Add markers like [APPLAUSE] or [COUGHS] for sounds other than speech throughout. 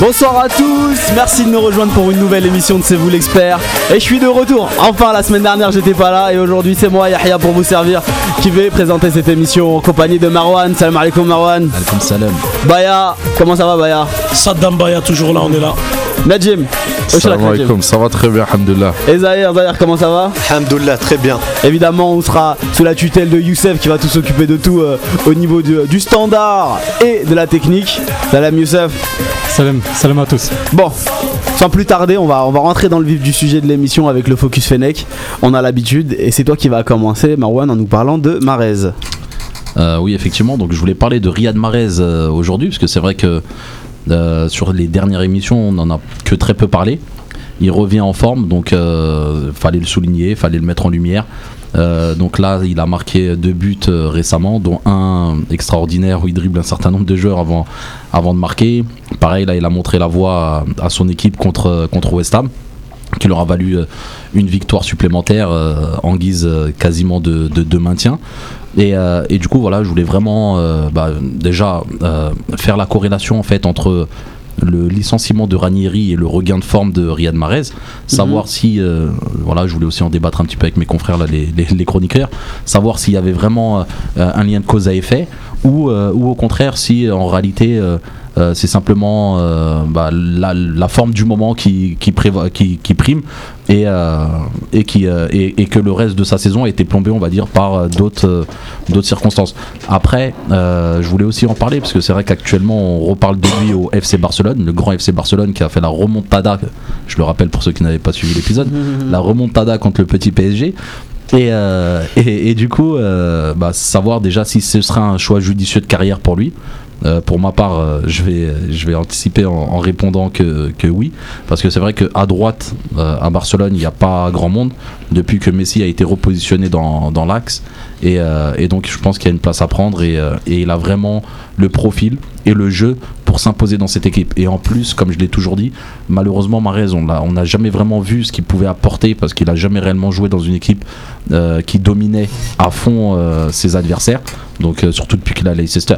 Bonsoir à tous, merci de nous rejoindre pour une nouvelle émission de C'est vous l'expert. Et je suis de retour. Enfin, la semaine dernière, j'étais pas là et aujourd'hui, c'est moi, Yahya, pour vous servir, qui vais présenter cette émission en compagnie de Marwan. Salam alaikum, Marwan. Alaikum salam. Baya, comment ça va, Baya? Saddam Baya, toujours là, on est là. Najim. Salam alaikum, ça va très bien, alhamdoulilah. Et Zahir, Zahir, comment ça va? Alhamdoulilah, très bien. Évidemment, on sera sous la tutelle de Youssef qui va tout s'occuper de tout euh, au niveau du, du standard et de la technique. Salam Youssef. Salam, salam à tous. Bon, sans plus tarder, on va, on va rentrer dans le vif du sujet de l'émission avec le Focus Fennec. On a l'habitude et c'est toi qui vas commencer, Marwan, en nous parlant de Marez. Euh, oui, effectivement, donc je voulais parler de Riyad Mahrez euh, aujourd'hui, parce que c'est vrai que euh, sur les dernières émissions, on n'en a que très peu parlé. Il revient en forme, donc euh, fallait le souligner, fallait le mettre en lumière. Euh, donc là, il a marqué deux buts euh, récemment, dont un extraordinaire où il dribble un certain nombre de joueurs avant, avant de marquer. Pareil, là, il a montré la voie à, son équipe contre, contre West Ham, qui leur a valu euh, une victoire supplémentaire en guise quasiment de, de- maintien. Et, et du coup, voilà, je voulais vraiment bah, déjà faire la corrélation en fait entre le licenciement de Ranieri et le regain de forme de Riyad Mahrez, savoir si, euh, voilà, je voulais aussi en débattre un petit peu avec mes confrères là, les, les- les chroniqueurs, savoir s'il y avait vraiment euh, un lien de cause à effet ou, euh, ou au contraire si en réalité euh, c'est simplement euh, bah, la, la forme du moment qui, qui, préva- qui, qui prime et, euh, et, qui, et, et que le reste de sa saison a été plombé, on va dire, par euh, d'autres d'autres circonstances. Après, je voulais aussi en parler parce que c'est vrai qu'actuellement on reparle de lui au FC Barcelone, le grand FC Barcelone qui a fait la remontada, je le rappelle pour ceux qui n'avaient pas suivi l'épisode, [LAUGHS] la remontada contre le petit PSG. Et, euh, et, et du coup, euh, bah, savoir déjà si ce sera un choix judicieux de carrière pour lui. Euh, pour ma part, euh, je, vais, je vais anticiper en, répondant que, que oui. Parce que c'est vrai qu'à droite, euh, à Barcelone, il n'y a pas grand monde depuis que Messi a été repositionné dans, dans l'axe. Et, et donc, je pense qu'il y a une place à prendre. Et, et il a vraiment le profil et le jeu pour s'imposer dans cette équipe. Et en plus, comme je l'ai toujours dit, malheureusement, Mahrez, on n'a jamais vraiment vu ce qu'il pouvait apporter parce qu'il a jamais réellement joué dans une équipe qui dominait à fond ses adversaires. Donc, surtout depuis qu'il a Leicester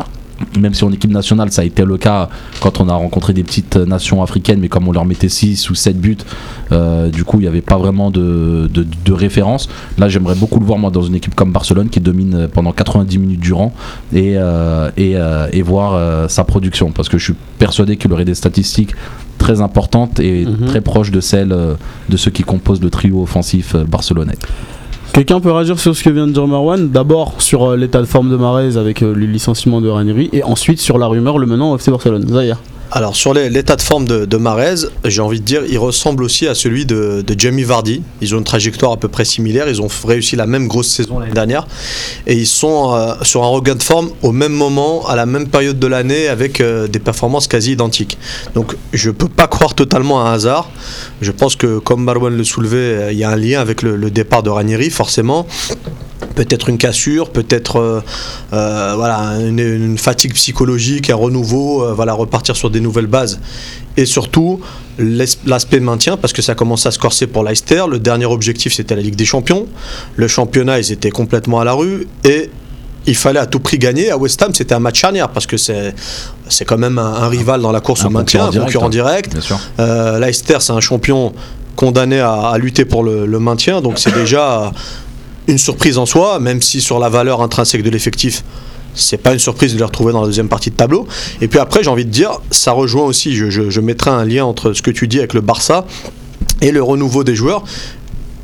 même si en équipe nationale ça a été le cas quand on a rencontré des petites nations africaines mais comme on leur mettait 6 ou 7 buts euh, du coup il n'y avait pas vraiment de, de, de référence. Là j'aimerais beaucoup le voir moi dans une équipe comme Barcelone qui domine pendant 90 minutes durant et, euh, et, euh, et voir sa production. Parce que je suis persuadé qu'il aurait des statistiques très importantes et Mhm. très proches de celles de ceux qui composent le trio offensif barcelonais Quelqu'un peut réagir sur ce que vient de dire Marwan? D'abord sur euh, l'état de forme de Marez avec euh, le licenciement de Ranieri et ensuite sur la rumeur le menant au FC Barcelone. Zahir. Alors sur l'état de forme de, Mahrez, j'ai envie de dire, il ressemble aussi à celui de, Jamie Vardy. Ils ont une trajectoire à peu près similaire. Ils ont réussi la même grosse saison l'année dernière et ils sont euh, sur un regain de forme au même moment, à la même période de l'année, avec euh, des performances quasi identiques. Donc je peux pas croire totalement à un hasard. Je pense que comme Marwan le soulevait, euh, il y a un lien avec le départ de Ranieri, forcément. Peut-être une cassure, peut-être euh, euh, voilà, une, une fatigue psychologique, un renouveau, euh, voilà, repartir sur des nouvelles bases. Et surtout, l'as- l'aspect maintien, parce que ça commence à se corser pour Leicester. Le dernier objectif, c'était la Ligue des Champions. Le championnat, ils étaient complètement à la rue. Et il fallait à tout prix gagner. À West Ham, c'était un match charnière, parce que c'est c'est quand même un, un rival dans la course Un au maintien, un concurrent direct, hein. Euh, Leicester, c'est un champion condamné à, à lutter pour le, le maintien, donc c'est [COUGHS] déjà une surprise en soi, même si sur la valeur intrinsèque de l'effectif, c'est pas une surprise de les retrouver dans la deuxième partie de tableau. Et puis après, j'ai envie de dire, ça rejoint aussi, je, je, mettrai un lien entre ce que tu dis avec le Barça et le renouveau des joueurs.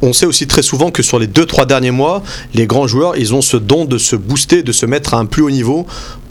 On sait aussi très souvent que sur les 2-3 derniers mois, les grands joueurs, ils ont ce don de se booster, de se mettre à un plus haut niveau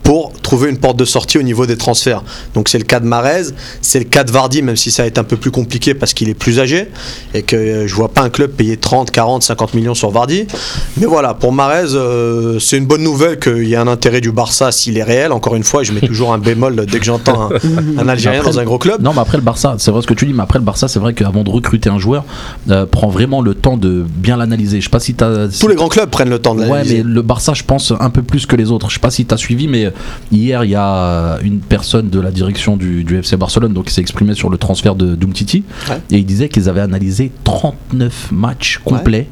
pour trouver une porte de sortie au niveau des transferts. Donc c'est le cas de Marez, c'est le cas de Vardy, même si ça va être un peu plus compliqué parce qu'il est plus âgé et que euh, je vois pas un club payer 30, 40, 50 millions sur Vardy. Mais voilà, pour Marez, euh, c'est une bonne nouvelle qu'il y ait un intérêt du Barça s'il est réel. Encore une fois, je mets toujours un bémol [LAUGHS] dès que j'entends un, [LAUGHS] un Algérien Après, dans un gros club. Non, mais après le Barça, c'est vrai ce que tu dis, mais après le Barça, c'est vrai qu'avant de recruter un joueur, euh, prend vraiment le temps de bien l'analyser. Je sais pas si t'as. Tous les grands clubs prennent le temps de Ouais, l'analyser. mais le Barça, je pense un peu plus que les autres. Je sais pas si t'as suivi, mais hier, il y a une personne de la direction du, du FC Barcelone donc, qui s'est exprimé sur le transfert de Doumtiti Ouais. et il disait qu'ils avaient analysé 39 matchs complets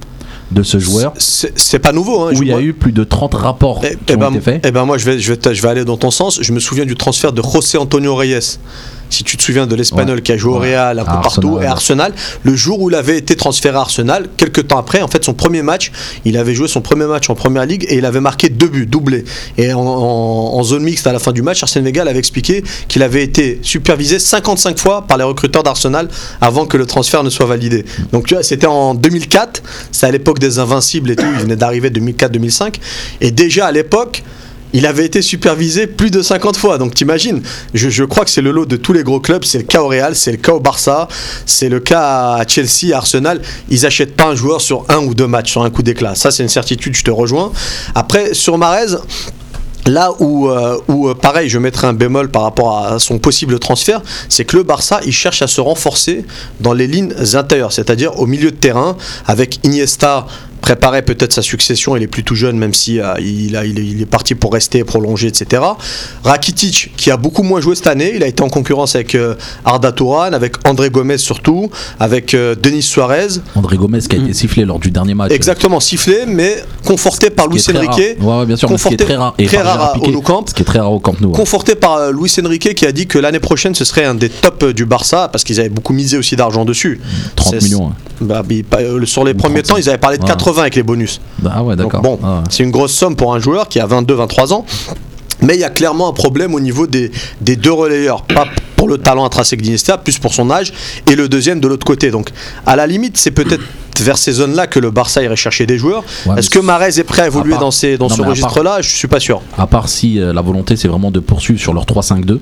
de ce joueur C'est pas nouveau. Hein, où il y a eu plus de 30 rapports Eh, qui eh ont ben, été faits. eh ben moi je vais, je, vais, te- je vais aller dans ton sens. Je me souviens du transfert de José Antonio Reyes si tu te souviens de l'Espagnol Ouais. qui a joué au. Real, un peu partout, Arsenal, et. Arsenal, le jour où il avait été transféré à Arsenal, quelques temps après, en fait, son premier match, il avait joué son premier match en première ligue et il avait marqué deux buts, doublés. Et en, en- en zone mixte à la fin du match, Arsène Wenger avait expliqué qu'il avait été supervisé 55 fois par les recruteurs d'Arsenal avant que le transfert ne soit validé. Donc tu vois, c'était en 2004, c'est à l'époque des Invincibles et tout, il venait d'arriver 2004-2005, et déjà à l'époque, il avait été supervisé plus de 50 fois. Donc t'imagines, je, je crois que c'est le lot de tous les gros clubs. C'est le cas au Real, c'est le cas au Barça, c'est le cas à Chelsea, à Arsenal. Ils achètent pas un joueur sur un ou deux matchs, sur un coup d'éclat. Ça c'est une certitude, je te rejoins. Après, sur Marez, Là où, euh, où euh, pareil, je mettrai un bémol par rapport à son possible transfert, c'est que le Barça, il cherche à se renforcer dans les lignes intérieures, c'est-à-dire au milieu de terrain, avec Iniesta préparer peut-être sa succession. Il est plus tout jeune, même si euh, il, a, il, est, parti pour rester, prolonger, etc. Rakitic, qui a beaucoup moins joué cette année, il a été en concurrence avec euh, Arda Touran, avec André Gomez surtout, avec euh, Denis Suarez. André Gomez qui a été mm. sifflé lors du dernier match. Exactement, sifflé, mais conforté par Luis Enrique. Ouais, bien sûr, conforté, qui est très rare, très rare au Camp. Qui est très rare au Camp Nou. Conforté par Luis Enrique qui a dit que l'année prochaine ce serait un des tops du Barça parce qu'ils avaient beaucoup misé aussi d'argent dessus. Mm. 30 millions. Bah, sur les premiers temps, ils avaient parlé de 80 avec les bonus. Bah, ah ah c'est une grosse somme pour un joueur qui a 22-23 ans. Mais il y a clairement un problème au niveau des, deux relayeurs. Pas pour le talent intrinsèque d'Iniesta, plus pour son âge, et le deuxième de l'autre côté. Donc, à la limite, c'est peut-être vers ces zones-là que le Barça irait chercher des joueurs. Est-ce que Marez est prêt à évoluer dans, ces, dans ce registre-là? Je ne suis pas sûr. À part si euh, la volonté, c'est vraiment de poursuivre sur leur 3-5-2.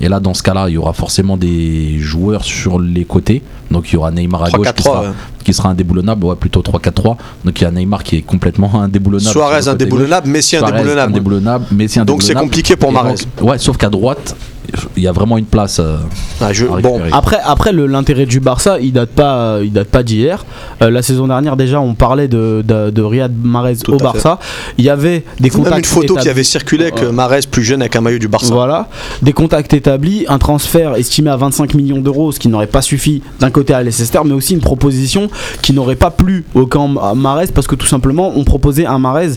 Et là, dans ce cas-là, il y aura forcément des joueurs sur les côtés. Donc il y aura Neymar à gauche qui 3-4-3, sera, ouais. qui sera indéboulonnable, ouais, plutôt 3-4-3. Donc il y a Neymar qui est complètement [LAUGHS] indéboulonnable. Suarez indéboulonnable, Messi indéboulonnable. indéboulonnable, Messi Donc c'est indéboulonnable. compliqué pour donc- ouais, sauf qu'à droite, il y a vraiment une place. euh, Ah, je- à bon. Après, après l'intérêt du Barça, il date pas, euh, il date pas d'hier. Euh, la saison dernière déjà, on parlait de, de, de Riyad Mahrez Tout au à Barça. Il y avait des même contacts une photo qui avait circulé avec euh, Marez plus jeune avec un maillot du Barça. Voilà, des contacts établis, un transfert estimé à 25 millions d'euros, ce qui n'aurait pas suffi d'un côté à Leicester, mais aussi une proposition qui n'aurait pas plu au camp à Mahrez parce que tout simplement on proposait un Mahrez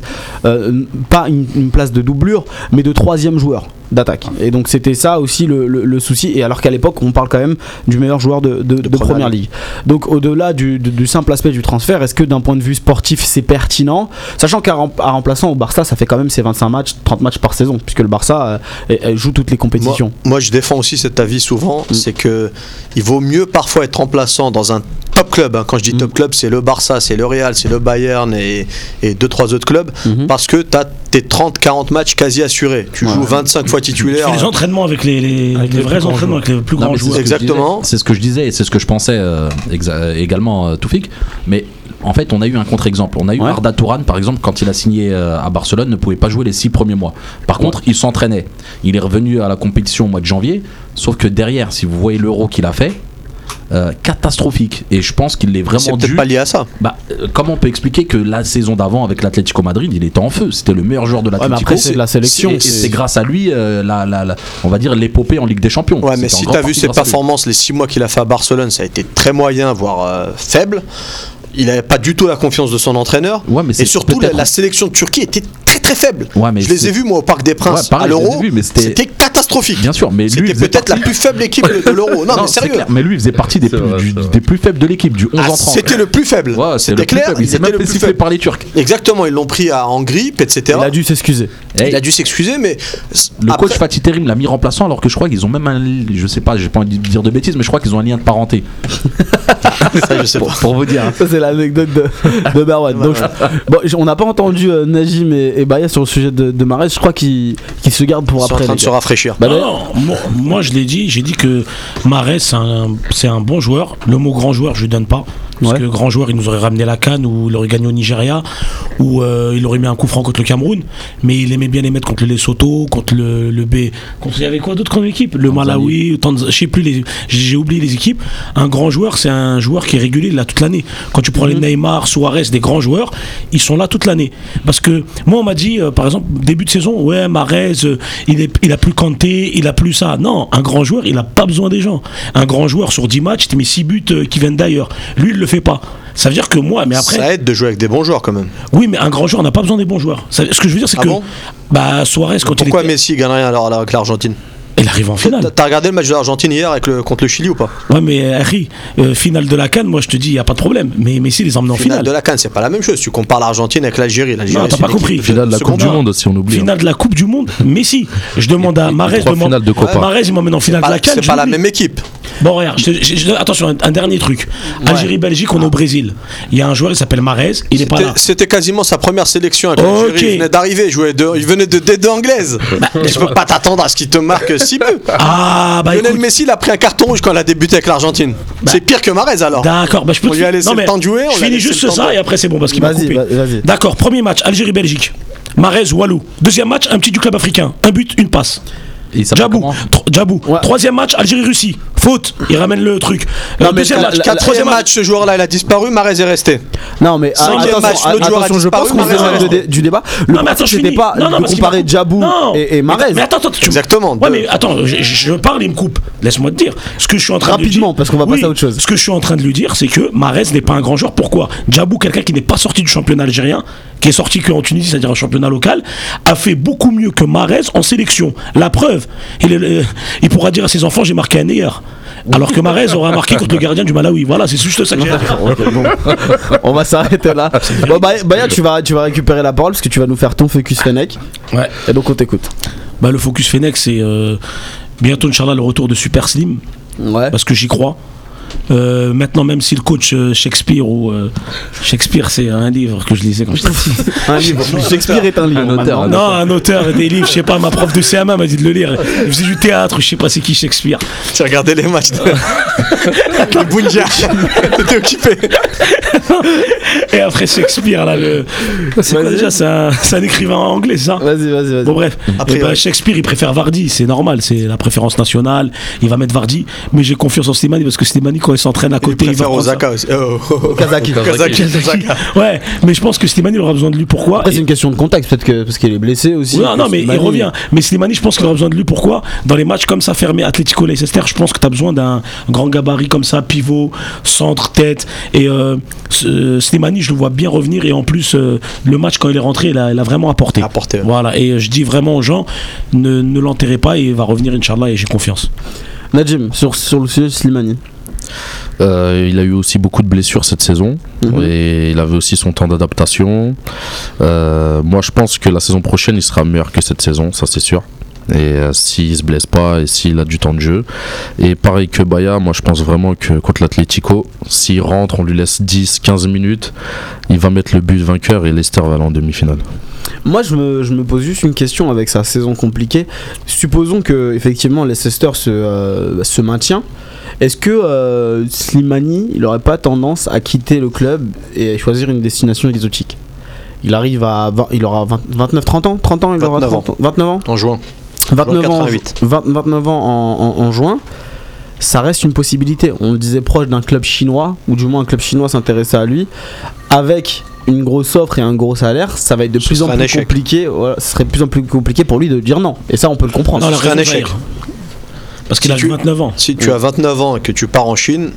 euh, pas une, une place de doublure, mais de troisième joueur d'attaque. Et donc c'était ça aussi le, le- le souci. Et alors qu'à l'époque on parle quand même du meilleur joueur de, de- de première première ligue. Donc au-delà du, du- du simple aspect du transfert, est-ce que d'un point de vue sportif c'est pertinent? Sachant qu'à rem- à remplaçant au Barça, ça fait quand même ses 25 matchs, 30 matchs par saison, puisque le Barça euh, joue toutes les compétitions. moi, je défends aussi cet avis souvent, Mm. c'est que il vaut mieux parfois être remplaçant dans un top club. hein. Quand je dis Mm. top club, c'est le Barça, c'est le Real, c'est le Bayern et, et deux trois autres clubs, Mhm. parce que tu as tes 30-40 matchs quasi assurés. Tu joues 25 fois Tu titulaire. fais les entraînements avec les, les, Avec les les vrais plus grands entraînements avec les plus grands joueurs. Exactement. C'est ce que je disais et c'est ce que je pensais euh, également, euh, Toufik. Mais en fait, on a eu un contre-exemple. On a eu Ouais. Arda Touran, par exemple, quand il a signé euh, à Barcelone, ne pouvait pas jouer les six premiers mois. Par contre, il s'entraînait. Il est revenu à la compétition au mois de janvier. Sauf que derrière, si vous voyez l'euro qu'il a fait, euh, catastrophique. Et je pense qu'il est C'est vraiment peut-être dû. pas lié à ça. Bah, euh, comment on peut expliquer que la saison d'avant avec l'Atlético Madrid, il était en feu C'était le meilleur joueur de Ouais, mais l'Atlético. après c'est de la sélection. et c'est grâce à lui, euh, la, la- la- on va dire, l'épopée en Ligue des Champions. Ouais, mais si grande tu as vu ses performances, les 6 mois qu'il a fait à Barcelone, ça a été très moyen, voire euh, faible. Il n'avait pas du tout la confiance de son entraîneur. Ouais, mais Et surtout, la, sélection de Turquie était très très faible. Ouais, mais je les ai vus moi au Parc des Princes Ouais, pareil, à l'Euro. c'était- catastrophique. Bien sûr, mais lui, C'était peut-être la plus faible équipe de, l'Euro. Non, [LAUGHS] mais sérieux. clair, mais lui, il faisait partie des, plus, vrai, du- c'est vrai. des plus faibles de l'équipe, du 11 Ah, en 30. c'était le plus faible. Ouais, c'est le c'était plus clair. faible. Il s'est c'était même le fait plus siffler faible. par les Turcs. Exactement, ils l'ont pris à- en grippe, etc. Il a dû s'excuser. Il a dû s'excuser, mais le coach Fatih Terim l'a mis remplaçant alors que je crois qu'ils ont même un. Je sais pas, j'ai pas envie de dire de bêtises, mais je crois qu'ils ont un lien de parenté. [LAUGHS] ça, je sais pas. Pour vous dire. L'anecdote de, de. Donc, je- bon, on n'a pas entendu euh, Najim et, et Baya sur le sujet de, de Mahrez. Je crois qu'ils se gardent pour Ils sont en après. train de se rafraîchir. Bah, Non, d'ailleurs- non, moi, moi, je l'ai dit, j'ai dit que Marais c'est un, c'est un bon joueur. Le mot grand joueur, je lui donne pas. Parce Ouais. que grand joueur, il nous aurait ramené la canne ou il aurait gagné au Nigeria ou euh, il aurait mis un coup franc contre le Cameroun. Mais il aimait bien les mettre contre le Lesotho, contre le, le B. Contre, il y avait quoi d'autre comme équipe? Le Malawi, Tanz- je sais plus, les, j'ai oublié les équipes. Un grand joueur, c'est un joueur qui est régulier là toute l'année. Quand tu prends les Neymar, Suarez, des grands joueurs, ils sont là toute l'année. Parce que moi, on m'a dit, euh, par exemple, début de saison, ouais, Marez, euh, il, est, il a plus Kanté, il a plus ça. Non, un grand joueur, il a pas besoin des gens. Un grand joueur sur 10 matchs, tu mets 6 buts qui viennent d'ailleurs. Lui, il le fait pas. Ça veut dire que moi, mais après, Ça aide de jouer avec des bons joueurs quand même. oui, mais un grand joueur n'a pas besoin des bons joueurs. Ça- ce que je veux dire, c'est Ah que bon? bah, Suarez, quand il Pourquoi était. Messi gagne rien alors avec l'Argentine? Il arrive en finale. T'as- regardé le match de l'Argentine hier avec le, contre le Chili ou pas? Ouais, mais Harry, euh, finale de la Cannes, moi je te dis, il n'y a pas de problème. Mais Messi les emmène en Finale finale. de la Cannes, c'est pas la même chose. Tu compares l'Argentine avec l'Algérie. l'Algérie, Non, t'as c'est pas compris. de Finale de la Coupe du. Monde si on oublie. hein. Finale de la Coupe du Monde, Messi. Je demande à Marez trois de de. Marez, il m'emmène en finale de la Cannes. C'est pas la même équipe. Bon, regarde, je te- je- je- attention, un, un dernier truc. Algérie-Belgique, on est au Brésil. Il y a un joueur, il s'appelle Marez, il est pas C'était- là. C'était quasiment sa première sélection avec Ok. l'Algérie. Il venait d'arriver, il, jouait de- il venait de D2 anglaise. tu peux pas t'attendre à ce qu'il te marque Ah, bah Lionel écoute. Messi, il a pris un carton rouge quand il a débuté avec l'Argentine. c'est pire que Marez alors. D'accord, bah je peux On te lui a laissé Non, le mais temps de jouer, on Je finis juste ça de- et après c'est bon parce qu'il m'a Vas-y, coupé. D'accord, premier match, Algérie-Belgique. Marez, Walou. Deuxième match, un petit du club africain. Un but, une passe. Il Djabou. Ouais. Troisième match, Algérie-Russie. Faute. Il ramène le truc. Euh, Non, mais deuxième la- match, la- troisième match, ce joueur-là, il a disparu, Marez est resté. Non mais Cinquième attention, match, l'autre joueur a je pense qu'on de- raison. du débat. Le Non, mais attends, c'était pas Non, non, de comparer. Djabou et, et Marez. Mais attends, attends, tu- Exactement, Ouais, deux. mais attends, je, parle, il me coupe. Laisse-moi te dire. Ce que je suis en train de lui Rapidement, dire. parce qu'on va passer à autre chose. Ce que je suis en train de lui dire, c'est que Marez n'est pas un grand joueur. Pourquoi? Djabou, quelqu'un qui n'est pas sorti du championnat algérien, qui est sorti qu'en Tunisie, c'est-à-dire un championnat local, a fait beaucoup mieux que Marez en sélection. La preuve, il, est- il pourra dire à ses enfants j'ai marqué un meilleur. Alors que Marez aura marqué contre le gardien du Malawi. Voilà, c'est juste ça que j'ai à dire. Ok, bon. [LAUGHS] On va s'arrêter là. Bon, bah, Baya, tu vas, tu vas récupérer la parole parce que tu vas nous faire ton focus Fennec. Ouais. Et donc on t'écoute. Bah, le focus Fennec, c'est euh, bientôt, Inch'Allah, le retour de Super Slim. Ouais. parce que j'y crois. Euh, maintenant, même si le coach euh, Shakespeare ou euh, Shakespeare, c'est un livre que je lisais quand j'étais petit. [LAUGHS] Un livre. Shakespeare est un livre. Un auteur. Non, un auteur des livres, je sais pas, ma prof de CM1 m'a dit de le lire. Il faisait du théâtre, je sais pas c'est qui Shakespeare. J'ai regardé les matchs de, [LAUGHS] de Bunja. T'es occupé. Et après Shakespeare, là, le. C'est quoi Vas-y. déjà C'est un, c'est un écrivain anglais, ça? Vas-y, vas-y, vas-y. Bon bref, Après, Eh ben, ouais. Shakespeare il préfère Vardy, c'est normal, c'est la préférence nationale, il va mettre Vardy, mais j'ai confiance en Slimani parce que Slimani quand il s'entraîne à Il côté, il va préfère prendre ça. Osaka aussi. Oh, oh, oh. Kazaki. Ouais, mais je pense que Slimani il aura besoin de lui pourquoi Après, c'est une question de contexte, peut-être que parce qu'il est blessé aussi. Non, non, mais il Slimani- revient. Mais Slimani, je pense qu'il aura besoin de lui. Pourquoi Dans les matchs comme ça, fermés, Atlético Leicester, je pense que tu as besoin d'un grand gabarit comme ça, pivot, centre, tête. Et euh, Slimani, je le vois bien revenir. Et en plus, euh, le match, quand il est rentré, il a, il a vraiment apporté. Apporté, ouais. Voilà. Et euh, je dis vraiment aux gens, ne, ne l'enterrez pas. Et il va revenir, Inch'Allah, et j'ai confiance. Najim, sur, sur le sujet de Slimani. Euh, il a eu aussi beaucoup de blessures cette saison Mhm. et il avait aussi son temps d'adaptation. Euh, moi, je pense que la saison prochaine, il sera meilleur que cette saison, ça c'est sûr. Et euh, s'il se blesse pas et s'il a du temps de jeu. Et pareil que Baya, moi je pense vraiment que contre l'Atlético, s'il rentre, on lui laisse 10-15 minutes, il va mettre le but vainqueur et Leicester va aller en demi-finale. Moi, je me, je me pose juste une question avec sa saison compliquée. Supposons que effectivement Leicester se, euh, se maintient. Est-ce que euh, Slimani, il aurait pas tendance à quitter le club et choisir une destination exotique? Il arrive à. 20 il aura 20 29, 30 ans? 30 ans, il aura 29 30 ans? 29 ans? En juin. 29 ans, 88. 20 29 ans en, en- en juin, ça reste une possibilité. On le disait proche d'un club chinois, ou du moins un club chinois s'intéressait à lui, avec une grosse offre et un gros salaire, ça va être de Ce plus en plus compliqué. Voilà, ce serait de plus en plus compliqué pour lui de dire non. Et ça, on peut le comprendre. Non, serait un échec. Parce qu'il Si a tu- 29 ans. Si tu as 29 ans et que tu pars en Chine,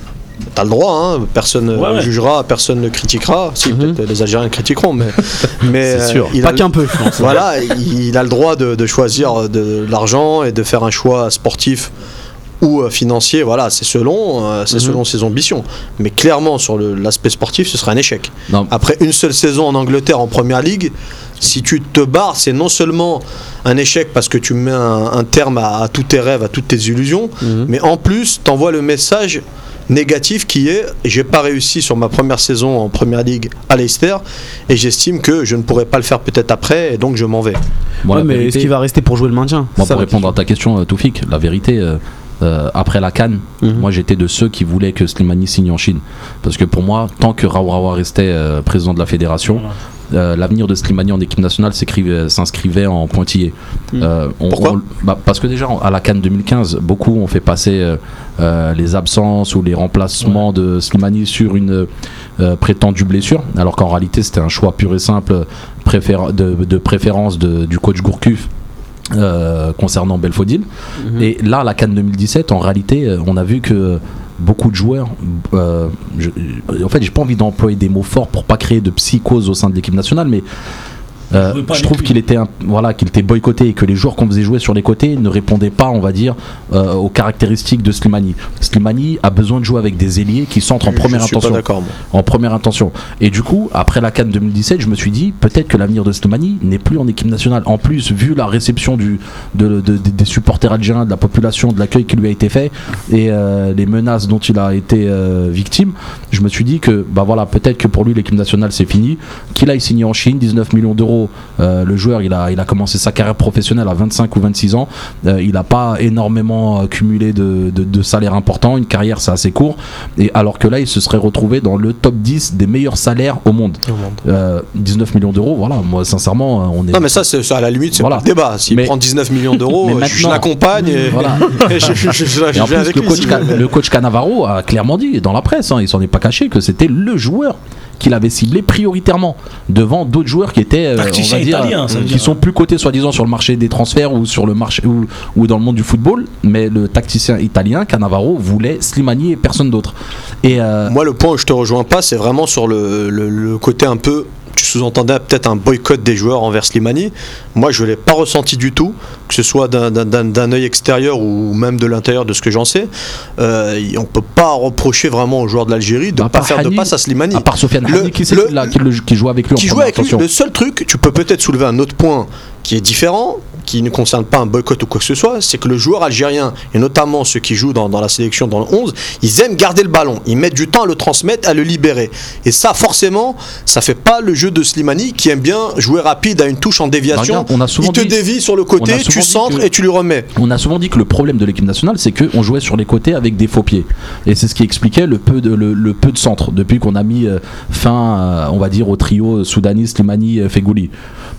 t'as le droit, hein, personne ne Ouais, ouais. jugera, personne ne critiquera. Si, Mhm. peut-être les Algériens critiqueront, mais. [LAUGHS] mais sûr. euh, il Pas a- qu'un peu, je pense. Voilà, il a le droit de, de choisir de l'argent et de faire un choix sportif ou euh, financier. Voilà, c'est selon, euh, c'est Mhm. selon ses ambitions. Mais clairement, sur l'aspect sportif, ce serait un échec. Non, Après une seule saison en Angleterre en première ligue, si tu te barres, c'est non seulement un échec parce que tu mets un, un terme à, à tous tes rêves, à toutes tes illusions, Mhm. mais en plus, t'envoies le message négatif qui est j'ai pas réussi sur ma première saison en première ligue à Leicester et j'estime que je ne pourrai pas le faire peut-être après et donc je m'en vais. Ouais, mais est-ce qu'il va rester pour jouer le maintien? Moi, pour répondre à ta question, euh, Toufik, la vérité, euh, euh, après la Cannes, Mhm. moi j'étais de ceux qui voulaient que Slimani signe en Chine. Parce que pour moi, tant que Raourawa restait euh, président de la fédération, euh, l'avenir de Slimani en équipe nationale s'inscrivait en pointillé. Mhm. Euh, on- Pourquoi on- bah, Parce que déjà, à la Cannes 2015, beaucoup ont fait passer euh, les absences ou les remplacements de Slimani sur une prétendue blessure, alors qu'en réalité c'était un choix pur et simple de, de préférence de- du coach Gourcuff euh, concernant Belfodil. Mhm. Et là, à la Cannes 2017, en réalité, on a vu que beaucoup de joueurs. euh, en fait, j'ai pas envie d'employer des mots forts pour pas créer de psychose au sein de l'équipe nationale, mais Euh, je trouve qu'il était un- voilà qu'il était boycotté et que les joueurs qu'on faisait jouer sur les côtés ne répondaient pas on va dire euh, aux caractéristiques de Slimani. Slimani a besoin de jouer avec des ailiers qui centrent en première je suis pas intention en première intention. Et du coup, après la Cannes 2017, je me suis dit peut-être que l'avenir de Slimani n'est plus en équipe nationale. En plus, vu la réception du, de- de- de- des supporters algériens, de la population, de l'accueil qui lui a été fait et euh, les menaces dont il a été euh, victime, je me suis dit que bah voilà, peut-être que pour lui l'équipe nationale c'est fini. Qu'il aille signer en Chine, 19 millions d'euros. Euh, le joueur, il a, il a commencé sa carrière professionnelle à 25 ou 26 ans. Euh, il n'a pas énormément euh, cumulé de, de, de salaires importants. Une carrière, c'est assez court. Et alors que là, il se serait retrouvé dans le top 10 des meilleurs salaires au monde. Euh, 19 millions d'euros, voilà, moi sincèrement, on est. Non, mais ça, c'est ça, à la limite, c'est Voilà. le débat. S'il Mais- prend 19 millions d'euros, [LAUGHS] je l'accompagne et, Voilà. [LAUGHS] et je, je, je, je- Et en je viens plus, avec le coach, si Ca- vous voulez. le coach Cannavaro a clairement dit dans la presse, hein, il s'en est pas caché, que c'était le joueur qu'il avait ciblé prioritairement devant d'autres joueurs qui étaient, euh, on Tacticien va dire, italien, ça veut qui dire. sont plus cotés soi-disant sur le marché des transferts ou sur le marché ou, ou dans le monde du football. Mais le tacticien italien Cannavaro voulait Slimani et personne d'autre. Et euh, Moi, le point où je te rejoins pas, c'est vraiment sur le, le- le côté un peu. Tu sous-entendais peut-être un boycott des joueurs envers Slimani. Moi, je ne l'ai pas ressenti du tout, que ce soit d'un- œil extérieur ou même de l'intérieur de ce que j'en sais. Euh, on ne peut pas reprocher vraiment aux joueurs de l'Algérie de Bah, ne pas par faire de passe à Slimani. à part Sofiane Le- Hani, qui, le- qui l'a- qui le- qui joue avec lui en qui joue première avec lui. Le seul truc, tu peux peut-être soulever un autre point qui est différent, qui ne concerne pas un boycott ou quoi que ce soit, c'est que le joueur algérien, et notamment ceux qui jouent dans, dans la sélection dans le 11, ils aiment garder le ballon. Ils mettent du temps à le transmettre, à le libérer. Et ça, forcément, ça fait pas le jeu de Slimani qui aime bien jouer rapide à une touche en déviation. Regarde, on a souvent il te dit- dévie sur le côté, tu centres que- et tu lui remets. On a souvent dit que le problème de l'équipe nationale, c'est qu'on jouait sur les côtés avec des faux pieds. Et c'est ce qui expliquait le peu de, le, le peu de centre depuis qu'on a mis euh, fin, euh, on va dire, au trio Soudani, Slimani, euh, Fegouli.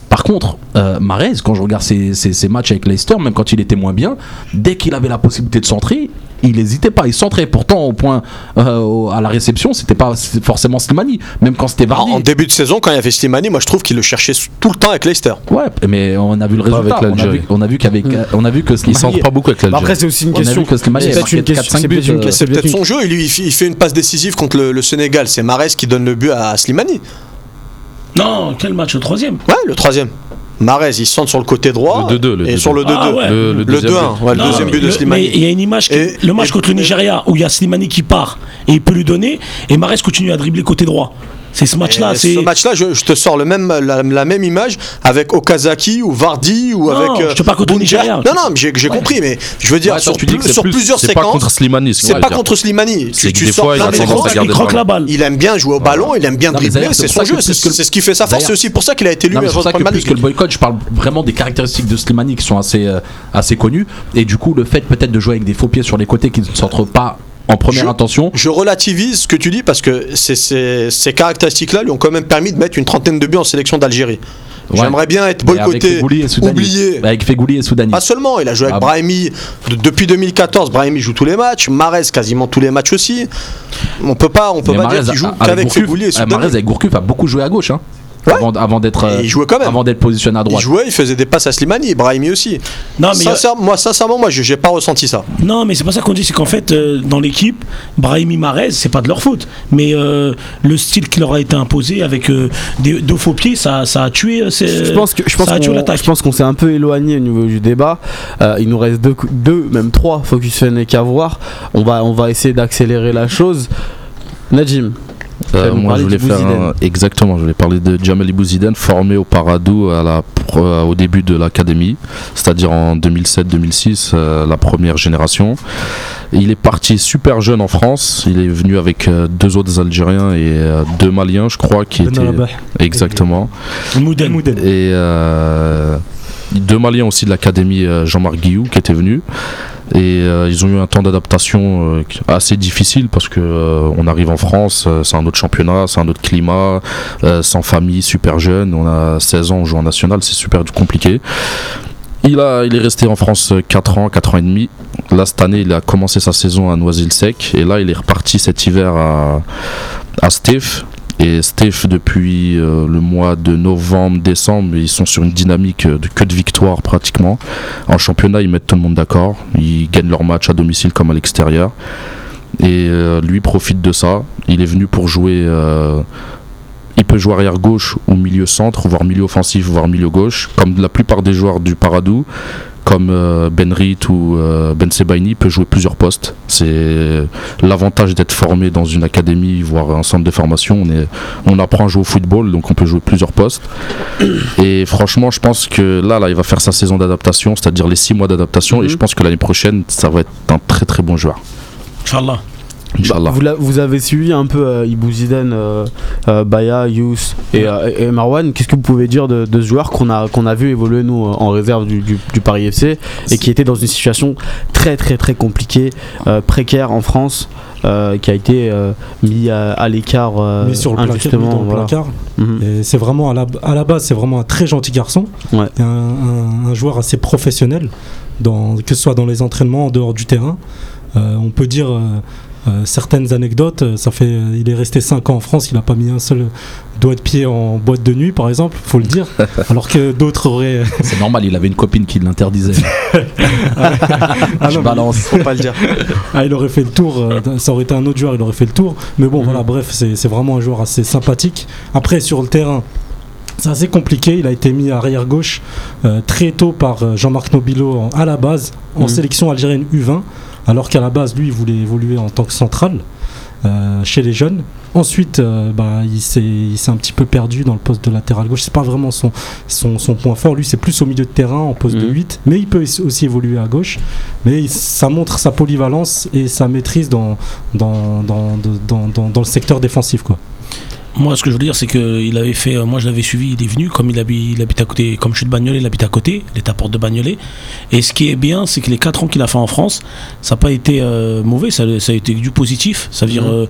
Par contre, euh, Marez, quand je regarde ses, ses- ses matchs avec Leicester, même quand il était moins bien, dès qu'il avait la possibilité de centrer, il n'hésitait pas, il centrait. Pourtant, au point euh, à la réception, c'était pas forcément Slimani, même quand c'était En, Vardy. en début de saison, quand il y avait Slimani, moi je trouve qu'il le cherchait tout le temps avec Leicester. Ouais, mais on a vu le Pas résultat. avec On a vu, on a vu qu'avec, on a vu que Il Slimani- centre pas beaucoup avec Bah, l'Algérie. après, c'est aussi une On a question. vu que c'est a peut-être une question. 4-5 C'est peut-être buts, une euh, question. C'est peut-être son jeu, il, lui- il fait- une passe décisive contre le, le Sénégal. C'est Marès qui donne le but à Slimani. Non, quel match au troisième? Ouais, le troisième. Marez, il centre sur le côté droit. Le 2-2, le Et 2-2. sur le 2-2. Ah ouais. Le, le Le deuxième 2-1, but. ouais, le Non, deuxième but de Slimani. Mais il y a une image, qui- Et- le match et- contre le Nigeria où il y a Slimani qui part et il peut lui donner et Mares continue à dribbler côté droit. C'est ce match-là. Ce match-là, je, je te sors le même, la, la même image avec Okazaki ou Vardy ou Non, avec. euh, je te parle contre. Nigeria. Non, non, j'ai compris, mais je veux dire, Ouais, sur, tu dis plus- que c'est sur plus- plusieurs C'est pas séquences, contre Slimani. c'est pas dire. contre Slimani. Tu, que tu des sors fois, il il croque la balle. Il aime bien jouer au ballon, il aime bien dribbler, c'est son jeu, c'est ce qui fait sa force. C'est aussi pour ça qu'il a été élu que Premier plus que le boycott, je parle vraiment des caractéristiques de Slimani qui sont assez, euh, assez connues. Et du coup, le fait peut-être de jouer avec des faux pieds sur les côtés qui ne centrent pas en première Je- intention. Je relativise ce que tu dis parce que ces caractéristiques-là lui ont quand même permis de mettre une trentaine de buts en sélection d'Algérie. Ouais. J'aimerais bien être avec boycotté, oublié. Avec Fegouli et Soudani. Pas seulement, il a joué avec Ah. Brahimi de- depuis 2014. Brahimi joue tous les matchs, Marez quasiment tous les matchs aussi. On peut pas, on peut Mais pas dire qu'il joue qu'avec Fegouli et euh, Soudani. Mahrez avec Gourcuff a beaucoup joué à gauche. Hein, Ouais. Avant, avant d'être euh, il jouait quand même. avant d'être positionné à Il droite. jouait, il faisait des passes à Slimani, Brahimi aussi. Non, mais il y a- Sincère- moi, sincèrement, moi, je- j'ai pas ressenti ça. Non, mais c'est pas ça qu'on dit, c'est qu'en fait, euh, dans l'équipe, Brahimi Marez, c'est pas de leur faute. Mais euh, le style qui leur a été imposé avec euh, des, deux faux pieds, ça, ça a tué. c'est- Je pense que je pense qu'on l'attaque. je pense qu'on s'est un peu éloigné au niveau du débat. Euh, il nous reste deux, deux même trois focus Fennec à voir. On va on va essayer d'accélérer la chose. Najim. Euh, moi, je voulais faire un- exactement. Je voulais parler de Jamel Bouziden, formé au Paradou à la, pro- au début de l'académie, c'est-à-dire en 2007-2006, euh, la première génération. Il est parti super jeune en France. Il est venu avec euh, deux autres Algériens et euh, deux Maliens, je crois, qui étaient exactement. Mouden. Et euh, deux Maliens aussi de l'académie euh, Jean-Marc Guillou qui était venu. Et euh, ils ont eu un temps d'adaptation euh, assez difficile parce que on arrive en France, c'est un autre championnat, c'est un autre climat, sans famille, super jeune. On a 16 ans, on joue en national, c'est super compliqué. Il, a, il est resté en France 4 ans, 4 ans et demi. Là, cette année, il a commencé sa saison à Noisy-le-Sec. Et là, il est reparti cet hiver à, à. Et Steph, depuis euh, le mois de novembre, décembre, ils sont sur une dynamique euh, de que de victoires pratiquement. En championnat, ils mettent tout le monde d'accord. Ils gagnent leur match à domicile comme à l'extérieur. Et euh, lui profite de ça. Il est venu pour jouer Il peut jouer arrière gauche ou milieu centre, voire milieu offensif, voire milieu gauche, comme la plupart des joueurs du Paradou, comme euh, Ben Rit ou euh, Ben Sebaini, peut jouer plusieurs postes. C'est l'avantage d'être formé dans une académie, voire un centre de formation. On, est, on apprend à jouer au football, donc on peut jouer plusieurs postes. [COUGHS] Et franchement, je pense que là, là, il va faire sa saison d'adaptation, c'est-à-dire les six mois d'adaptation. Et Mhm. je pense que l'année prochaine, ça va être un très très bon joueur. Inch'Allah. Inch'Allah. Vous, avez suivi un peu euh, Ibou Zidane, euh, euh, Baya, Yous et, euh, et Marwan. Qu'est-ce que vous pouvez dire de, de ce joueur qu'on a, qu'on a vu évoluer nous en réserve du, du- du Paris FC et qui était dans une situation très très très compliquée, euh, précaire en France, euh, qui a été euh, mis à, à l'écart euh, mis sur le placard, mis injustement. voilà. Mhm. C'est vraiment à la, à la base, c'est vraiment un très gentil garçon, Ouais. et un, un- un joueur assez professionnel, dans, que ce soit dans les entraînements, en dehors du terrain. Euh, on peut dire certaines anecdotes. euh, Ça fait, euh, il est resté 5 ans en France, il n'a pas mis un seul doigt de pied en boîte de nuit, par exemple, faut le dire. [LAUGHS] alors que d'autres auraient. C'est normal, il avait une copine qui l'interdisait. [LAUGHS] Ah Je non, mais- balance. Faut pas le dire. Ah, il aurait fait le tour, euh, ça aurait été un autre joueur, il aurait fait le tour. Mais bon, Mhm. voilà, bref, c'est vraiment un joueur assez sympathique. Après, sur le terrain, c'est assez compliqué. Il a été mis arrière gauche euh, très tôt par euh, Jean-Marc Nobilo en- à la base, en Mhm. sélection algérienne U20, alors qu'à la base, lui, il voulait évoluer en tant que central. euh, chez les jeunes. Ensuite, euh, bah, il s'est un petit peu perdu dans le poste de latéral gauche. C'est pas vraiment son, son, son point fort. Lui, c'est plus au milieu de terrain, en poste de Mhm. 8. Mais il peut aussi évoluer à gauche. Mais il- ça montre sa polyvalence et sa maîtrise dans, dans, dans, dans, dans, dans le secteur défensif. Quoi. Moi, ce que je veux dire, c'est que il avait fait. euh, Moi, je l'avais suivi. Il est venu, comme il habite, il habite à côté, comme je suis de Bagnolet, il habite à côté. Il est à Porte de Bagnolet. Et ce qui est bien, c'est que les 4 ans qu'il a fait en France, ça n'a pas été euh, mauvais. Ça, ça a été du positif. Ça veut dire Mhm. euh,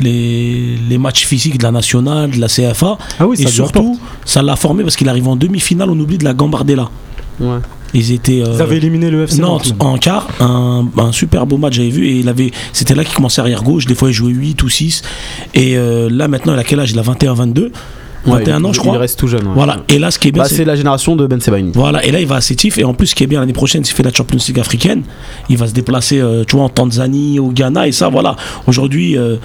les, les matchs physiques de la nationale, de la CFA. Ah oui, et surtout, ça l'a formé parce qu'il arrive en demi-finale. On oublie de la Gambardella. Ouais. Ils étaient. euh, Ils avaient éliminé le FC Nantes en quart, un, un super beau match j'avais vu et il avait c'était là qu'il commençait arrière gauche, des fois il jouait 8 ou 6 et euh, là maintenant il a quel âge? Il a 21 22 Ouais, 21 il- ans je Il crois. reste tout jeune. ouais. Voilà, et là ce qui est bien Bah, c'est c'est la génération de Ben Sebaini. voilà, et là il va à Sétif et en plus ce qui est bien l'année prochaine, s'il fait la Champions League africaine, il va se déplacer euh, tu vois en Tanzanie, au Ghana et ça voilà. Aujourd'hui euh,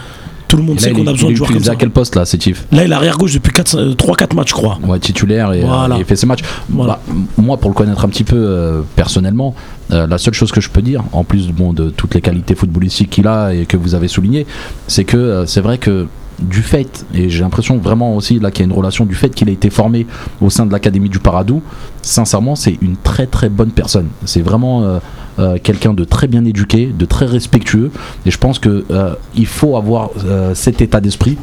tout le monde Et là, sait qu'on a besoin de joueurs comme ça. à quel poste là, Sétif Là il est arrière gauche depuis 3-4 matchs je crois. Ouais, titulaire et, euh, Voilà. et il fait ses matchs. Voilà. Bah, moi, pour le connaître un petit peu euh, personnellement, euh, la seule chose que je peux dire, en plus bon, de toutes les qualités footballistiques qu'il a et que vous avez souligné, c'est que euh, c'est vrai que du fait, et j'ai l'impression vraiment aussi là qu'il y a une relation du fait qu'il a été formé au sein de l'académie du Paradou, sincèrement, c'est une très très bonne personne. C'est vraiment euh, euh, quelqu'un de très bien éduqué, de très respectueux, et je pense que euh, faut avoir euh, cet état d'esprit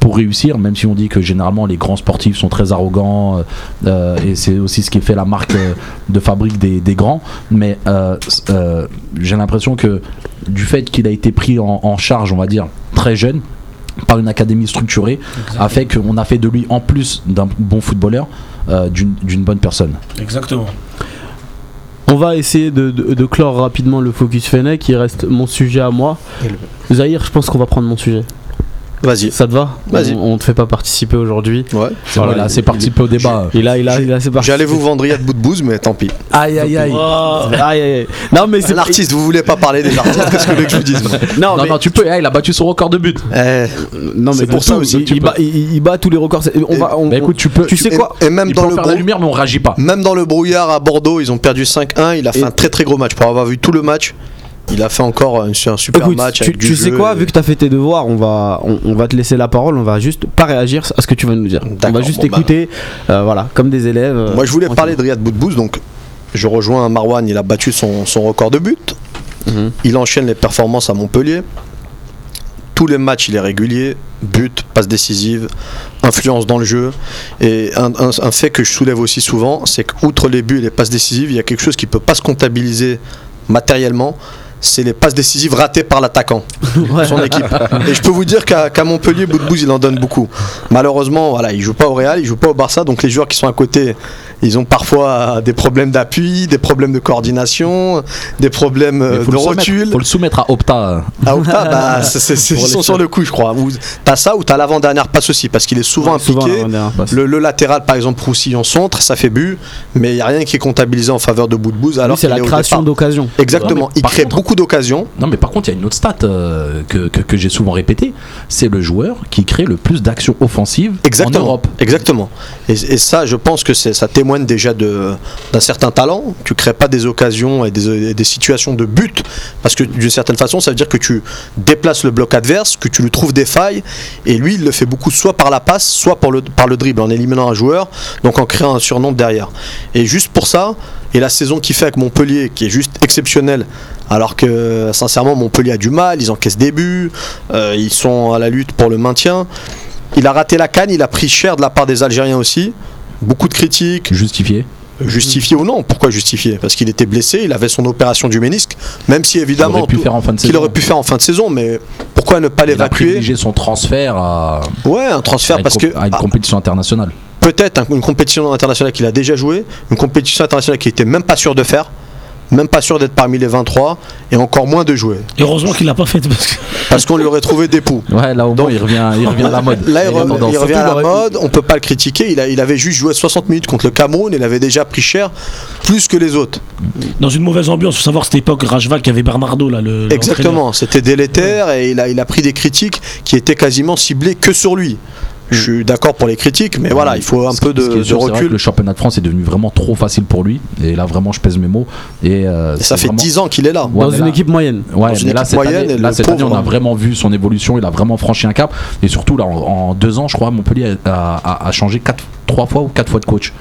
pour réussir, même si on dit que généralement les grands sportifs sont très arrogants, euh, et c'est aussi ce qui fait la marque euh, de fabrique des, des grands, mais euh, j'ai l'impression que du fait qu'il a été pris en, en charge, on va dire, très jeune, par une académie structurée, a fait qu'on a fait de lui, en plus d'un bon footballeur, d'une bonne personne. Exactement. On va essayer de, de- de clore rapidement le focus Fennec. Il reste mon sujet à moi. Zahir, je pense qu'on va prendre mon sujet. Vas-y. Ça te va Vas-y. On, on te fait pas participer aujourd'hui. Ouais. C'est Voilà, là, c'est participé au débat. Et là, il a, il a, c'est parti. J'allais vous vendre Riyad bout de bouse, mais tant pis. Aïe, aïe, aïe. Oh. Aïe, aïe, aïe. Non, mais c'est Un artiste, vous voulez pas parler des artistes Qu'est-ce que que je vous dise Non, Non, mais, non, tu peux, eh, il a battu son record de but. Eh, non, mais c'est pour ça aussi Il, bat, il, il bat tous les records. C'est- On Et- va, on- Bah écoute, tu peux. tu sais quoi Et même il dans peut le faire la lumière, mais on réagit pas. même dans le brouillard à Bordeaux, ils ont perdu 5-1. Il a fait Et- un très très gros match. Pour avoir vu tout le match, il a fait encore un, un super Écoute, match. tu, avec tu du sais jeu quoi, et- vu que tu as fait tes devoirs, on va, on, on va te laisser la parole, on va juste pas réagir à ce que tu vas nous dire. On va juste bon, bah. écouter, euh, voilà, comme des élèves. euh, Moi, je voulais parler de Riyad Boudbouz, donc je rejoins Marwan. Il a battu son, son record de but. Mhm. Il enchaîne les performances à Montpellier. Tous les matchs, il est régulier. But, passe décisive, influence dans le jeu. Et un, un- un fait que je soulève aussi souvent, c'est qu'outre les buts et les passes décisives, il y a quelque chose qui ne peut pas se comptabiliser matériellement. C'est les passes décisives ratées par l'attaquant, [LAUGHS] Ouais. son équipe. Et je peux vous dire qu'à Montpellier, Boudbouz, il en donne beaucoup. Malheureusement, voilà, il joue pas au Real, il joue pas au Barça, donc les joueurs qui sont à côté, ils ont parfois des problèmes d'appui, des problèmes de coordination, des problèmes euh, de rotule. Faut le soumettre à Opta. À Opta, bah, [LAUGHS] Pour ils sont sur le coup, je crois. T'as ça ou t'as l'avant-dernière passe aussi, parce qu'il est souvent impliqué. le, le latéral, par exemple, Roussillon centre, ça fait but, mais il n'y a rien qui est comptabilisé en faveur de Boudbouz. Alors c'est la création d'occasion. Exactement, il crée beaucoup beaucoup d'occasions. Non, mais par contre, il y a une autre stat euh, que, que, que j'ai souvent répété c'est le joueur qui crée le plus d'actions offensives en. Europe. Exactement. Et, et ça, je pense que ça témoigne déjà d'un certain talent. Tu crées pas des occasions et des, et des situations de but parce que d'une certaine façon, ça veut dire que tu déplaces le bloc adverse, que tu lui trouves des failles. Et lui, il le fait beaucoup soit par la passe, soit par le, par le dribble, en éliminant un joueur, donc en créant un surnombre derrière. Et juste pour ça, et la saison qu'il fait avec Montpellier, qui est juste exceptionnelle, alors que sincèrement, Montpellier a du mal, ils encaissent des buts, euh, ils sont à la lutte pour le maintien. Il a raté la canne, il a pris cher de la part des Algériens aussi. Beaucoup de critiques, Justifié. justifié ou non. Pourquoi justifié? Parce qu'il était blessé, il avait son opération du ménisque, même si évidemment aurait pu tout- faire en fin de qu'il aurait pu faire en fin de saison, mais pourquoi ne pas Il a l'évacuer? privilégié son transfert à, Ouais, un transfert à parce que à une ah, compétition internationale. peut-être un- une compétition internationale qu'il a déjà joué, une compétition internationale qu'il était même pas sûr de faire, même pas sûr d'être parmi les 23 et encore moins de jouer Et heureusement qu'il l'a pas fait parce que parce qu'on lui aurait trouvé des poux. Ouais, là au moins Donc- il revient, il revient à la mode. Là, il, Il est re- tendance. il revient à la mode, on peut pas le critiquer. Il, a- il avait juste joué 60 minutes contre le Cameroun, il avait déjà pris cher, plus que les autres. dans une mauvaise ambiance, faut savoir cette époque Rajval qui avait Bernardo là le. Exactement, c'était délétère et il a, il a pris des critiques qui étaient quasiment ciblées que sur lui. Je suis d'accord pour les critiques, mais voilà, il faut un peu de, sûr, vrai que recul. le championnat de France est devenu vraiment trop facile pour lui. Et là, vraiment, je pèse mes mots. Et, euh, Et ça fait vraiment- 10 ans qu'il est là. Ouais, Dans une là- équipe moyenne. Ouais, Dans une mais là, équipe cette, moyenne, année, et là, cette année, on a hein. vraiment vu son évolution. Il a vraiment franchi un cap. Et surtout, là, en, en deux ans, je crois, Montpellier a, a- a changé quatre, trois fois ou quatre fois de coach.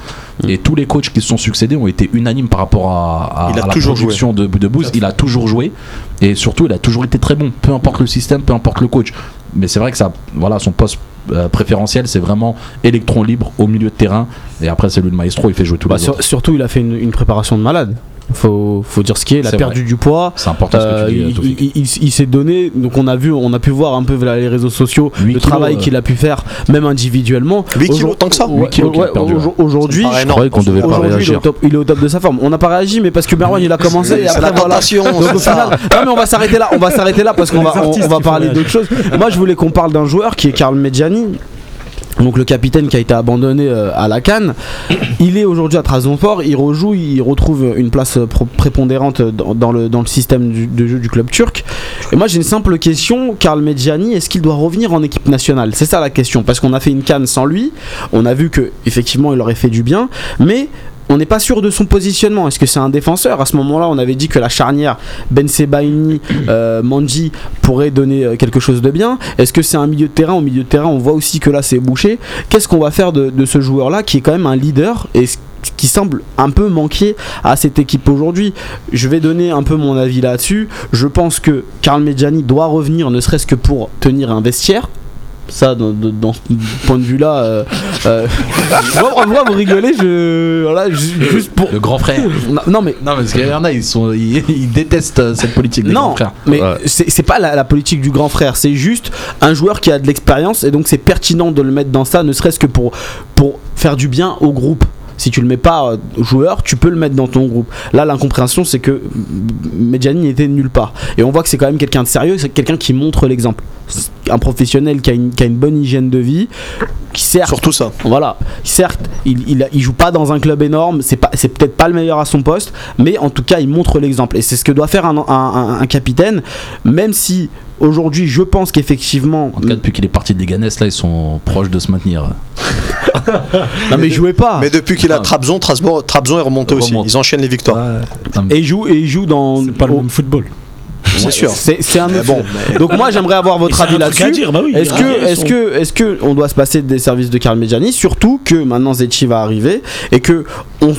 Et tous les coachs qui se sont succédés ont été unanimes par rapport à, à- Il a à la production de, de. Il a toujours joué. Et surtout, il a toujours été très bon. Peu importe le système, peu importe le coach. Mais c'est vrai que ça, voilà, son poste euh, préférentiel, c'est vraiment électron libre au milieu de terrain. Et après, c'est lui le maestro. Il fait jouer tous Bah, les sur- autres. surtout, il a fait une, une préparation de malade. Faut, faut dire ce qui est. Il a perdu du poids. C'est important ce que Euh, tu dis, il, Tofik. il- il- il s'est donné, donc on a vu, on a pu voir un peu les réseaux sociaux le kilos, travail euh. qu'il a pu faire, même individuellement. 8 kilos, tant que ça Ouais, Huit kilos qu'il a ouais, Aujourd'hui, Je croyais qu'on devait pas réagir. top, il est au top de sa forme. On n'a pas réagi, mais parce que Merwan il a commencé et C'est après la voilà. tentation, Donc c'est au ça. final, non mais on va s'arrêter là, on va s'arrêter là parce qu'on va, on, on va parler d'autre chose. Moi je voulais qu'on parle d'un joueur qui est Karl Medjani. Donc le capitaine qui a été abandonné euh, à la Cannes, il est aujourd'hui à Trabzonspor, il rejoue, il retrouve une place euh, prépondérante dans, dans le, dans le système de jeu du club turc. Et moi j'ai une simple question, Karl Medjani, est-ce qu'il doit revenir en équipe nationale? C'est ça la question, parce qu'on a fait une Cannes sans lui, on a vu que effectivement il aurait fait du bien, mais on n'est pas sûr de son positionnement. Est-ce que c'est un défenseur À ce moment-là, on avait dit que la charnière Ben Sebaini, euh, Manji pourrait donner euh, quelque chose de bien. Est-ce que c'est un milieu de terrain Au milieu de terrain, on voit aussi que là, c'est bouché. Qu'est-ce qu'on va faire de, ce joueur-là qui est quand même un leader et qui semble un peu manquer à cette équipe aujourd'hui? Je vais donner un peu mon avis là-dessus. Je pense que Karl Medjani doit revenir, ne serait-ce que pour tenir un vestiaire. Ça, dans, dans- ce point de vue-là, euh, euh, [LAUGHS] moi, moi, vous rigolez, je, voilà, ju- juste pour, Le grand frère. non, non, mais Non, parce qu'il y en a, ils, sont, ils, ils détestent euh, cette politique des non, grands frères. mais Ouais. c'est c'est pas la, la politique du grand frère, c'est juste un joueur qui a de l'expérience et donc c'est pertinent de le mettre dans ça, ne serait-ce que pour, pour faire du bien au groupe. Si tu le mets pas euh, joueur, tu peux le mettre dans ton groupe. Là, l'incompréhension, c'est que Medjani n'était nulle part. Et on voit que c'est quand même quelqu'un de sérieux, c'est quelqu'un qui montre l'exemple. C'est Un professionnel qui a, une, qui a une bonne hygiène de vie, qui certes Surtout ça. voilà, certes, il, il, il joue pas dans un club énorme, c'est peut-être pas le meilleur à son poste, mais en tout cas, il montre l'exemple. Et c'est ce que doit faire un, un- un- un capitaine, même si aujourd'hui, je pense qu'effectivement. En tout cas, depuis qu'il est parti de Leganés, là, ils sont proches de se maintenir. Non, mais il jouait pas. Mais depuis qu'il a. Trabzon, Trabzon, Trabzon est remonté aussi. Remonte. Ils enchaînent les victoires. Et il joue, et il joue dans. C'est pas le même football. C'est sûr. C'est c'est un bon, Donc moi, j'aimerais avoir votre avis là-dessus. dire, bah oui, Est-ce a que, est-ce que, est-ce que on doit se passer des services de Karl Medjani, surtout que maintenant Zetchi va arriver et que on,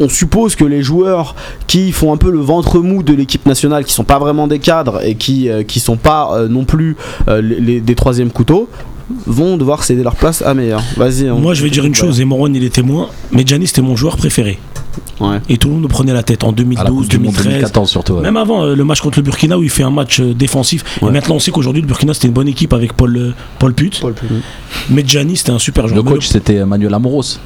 on suppose que les joueurs qui font un peu le ventre mou de l'équipe nationale, qui sont pas vraiment des cadres et qui, euh, qui sont pas euh, non plus euh, les, les- des troisième couteaux, vont devoir céder leur place à meilleur. Vas-y. on- Moi, je vais dire une chose, et Moron, il est témoin. Medjani, c'était mon joueur préféré. Ouais. Et tout le monde nous prenait la tête en à la 2012, Coupe du Monde 2013. 2014 surtout. ouais. Même avant euh, le match contre le Burkina où il fait un match défensif. Ouais. Et maintenant, on sait qu'aujourd'hui, le Burkina, c'était une bonne équipe avec Paul, euh, Paul Put. Medjani, c'était un super joueur. Le Mais coach, c'était Manuel Amoros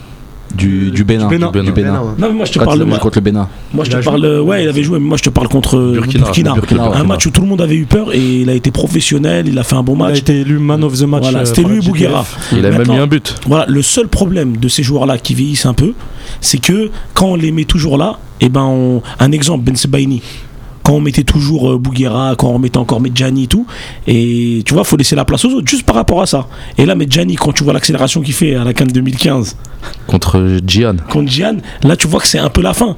du, du Bénin. Bénin. Du Bénin. Non, mais moi, je te Quand parle. moi, contre le Bénin. moi, je te parle. euh, Ouais, il avait joué, mais moi, je te parle contre euh, Burkina. Burkina. Burkina, Un match où tout le monde avait eu peur et il a été professionnel, il a fait un bon Il a match. été élu man of the match. Voilà, euh, c'était lui Bouguera. Il a même mis un but. Voilà, le seul problème de ces joueurs-là qui vieillissent un peu, c'est que quand on les met toujours là, et ben on- un exemple, Ben Sebaini. Quand on mettait toujours euh, Bouguera, quand on mettait encore Medjani et tout. Et tu vois, faut laisser la place aux autres, juste par rapport à ça. Et là, Medjani, quand tu vois l'accélération qu'il fait à la Cannes 2015 Contre Gian, contre Gian, là, tu vois que c'est un peu la fin.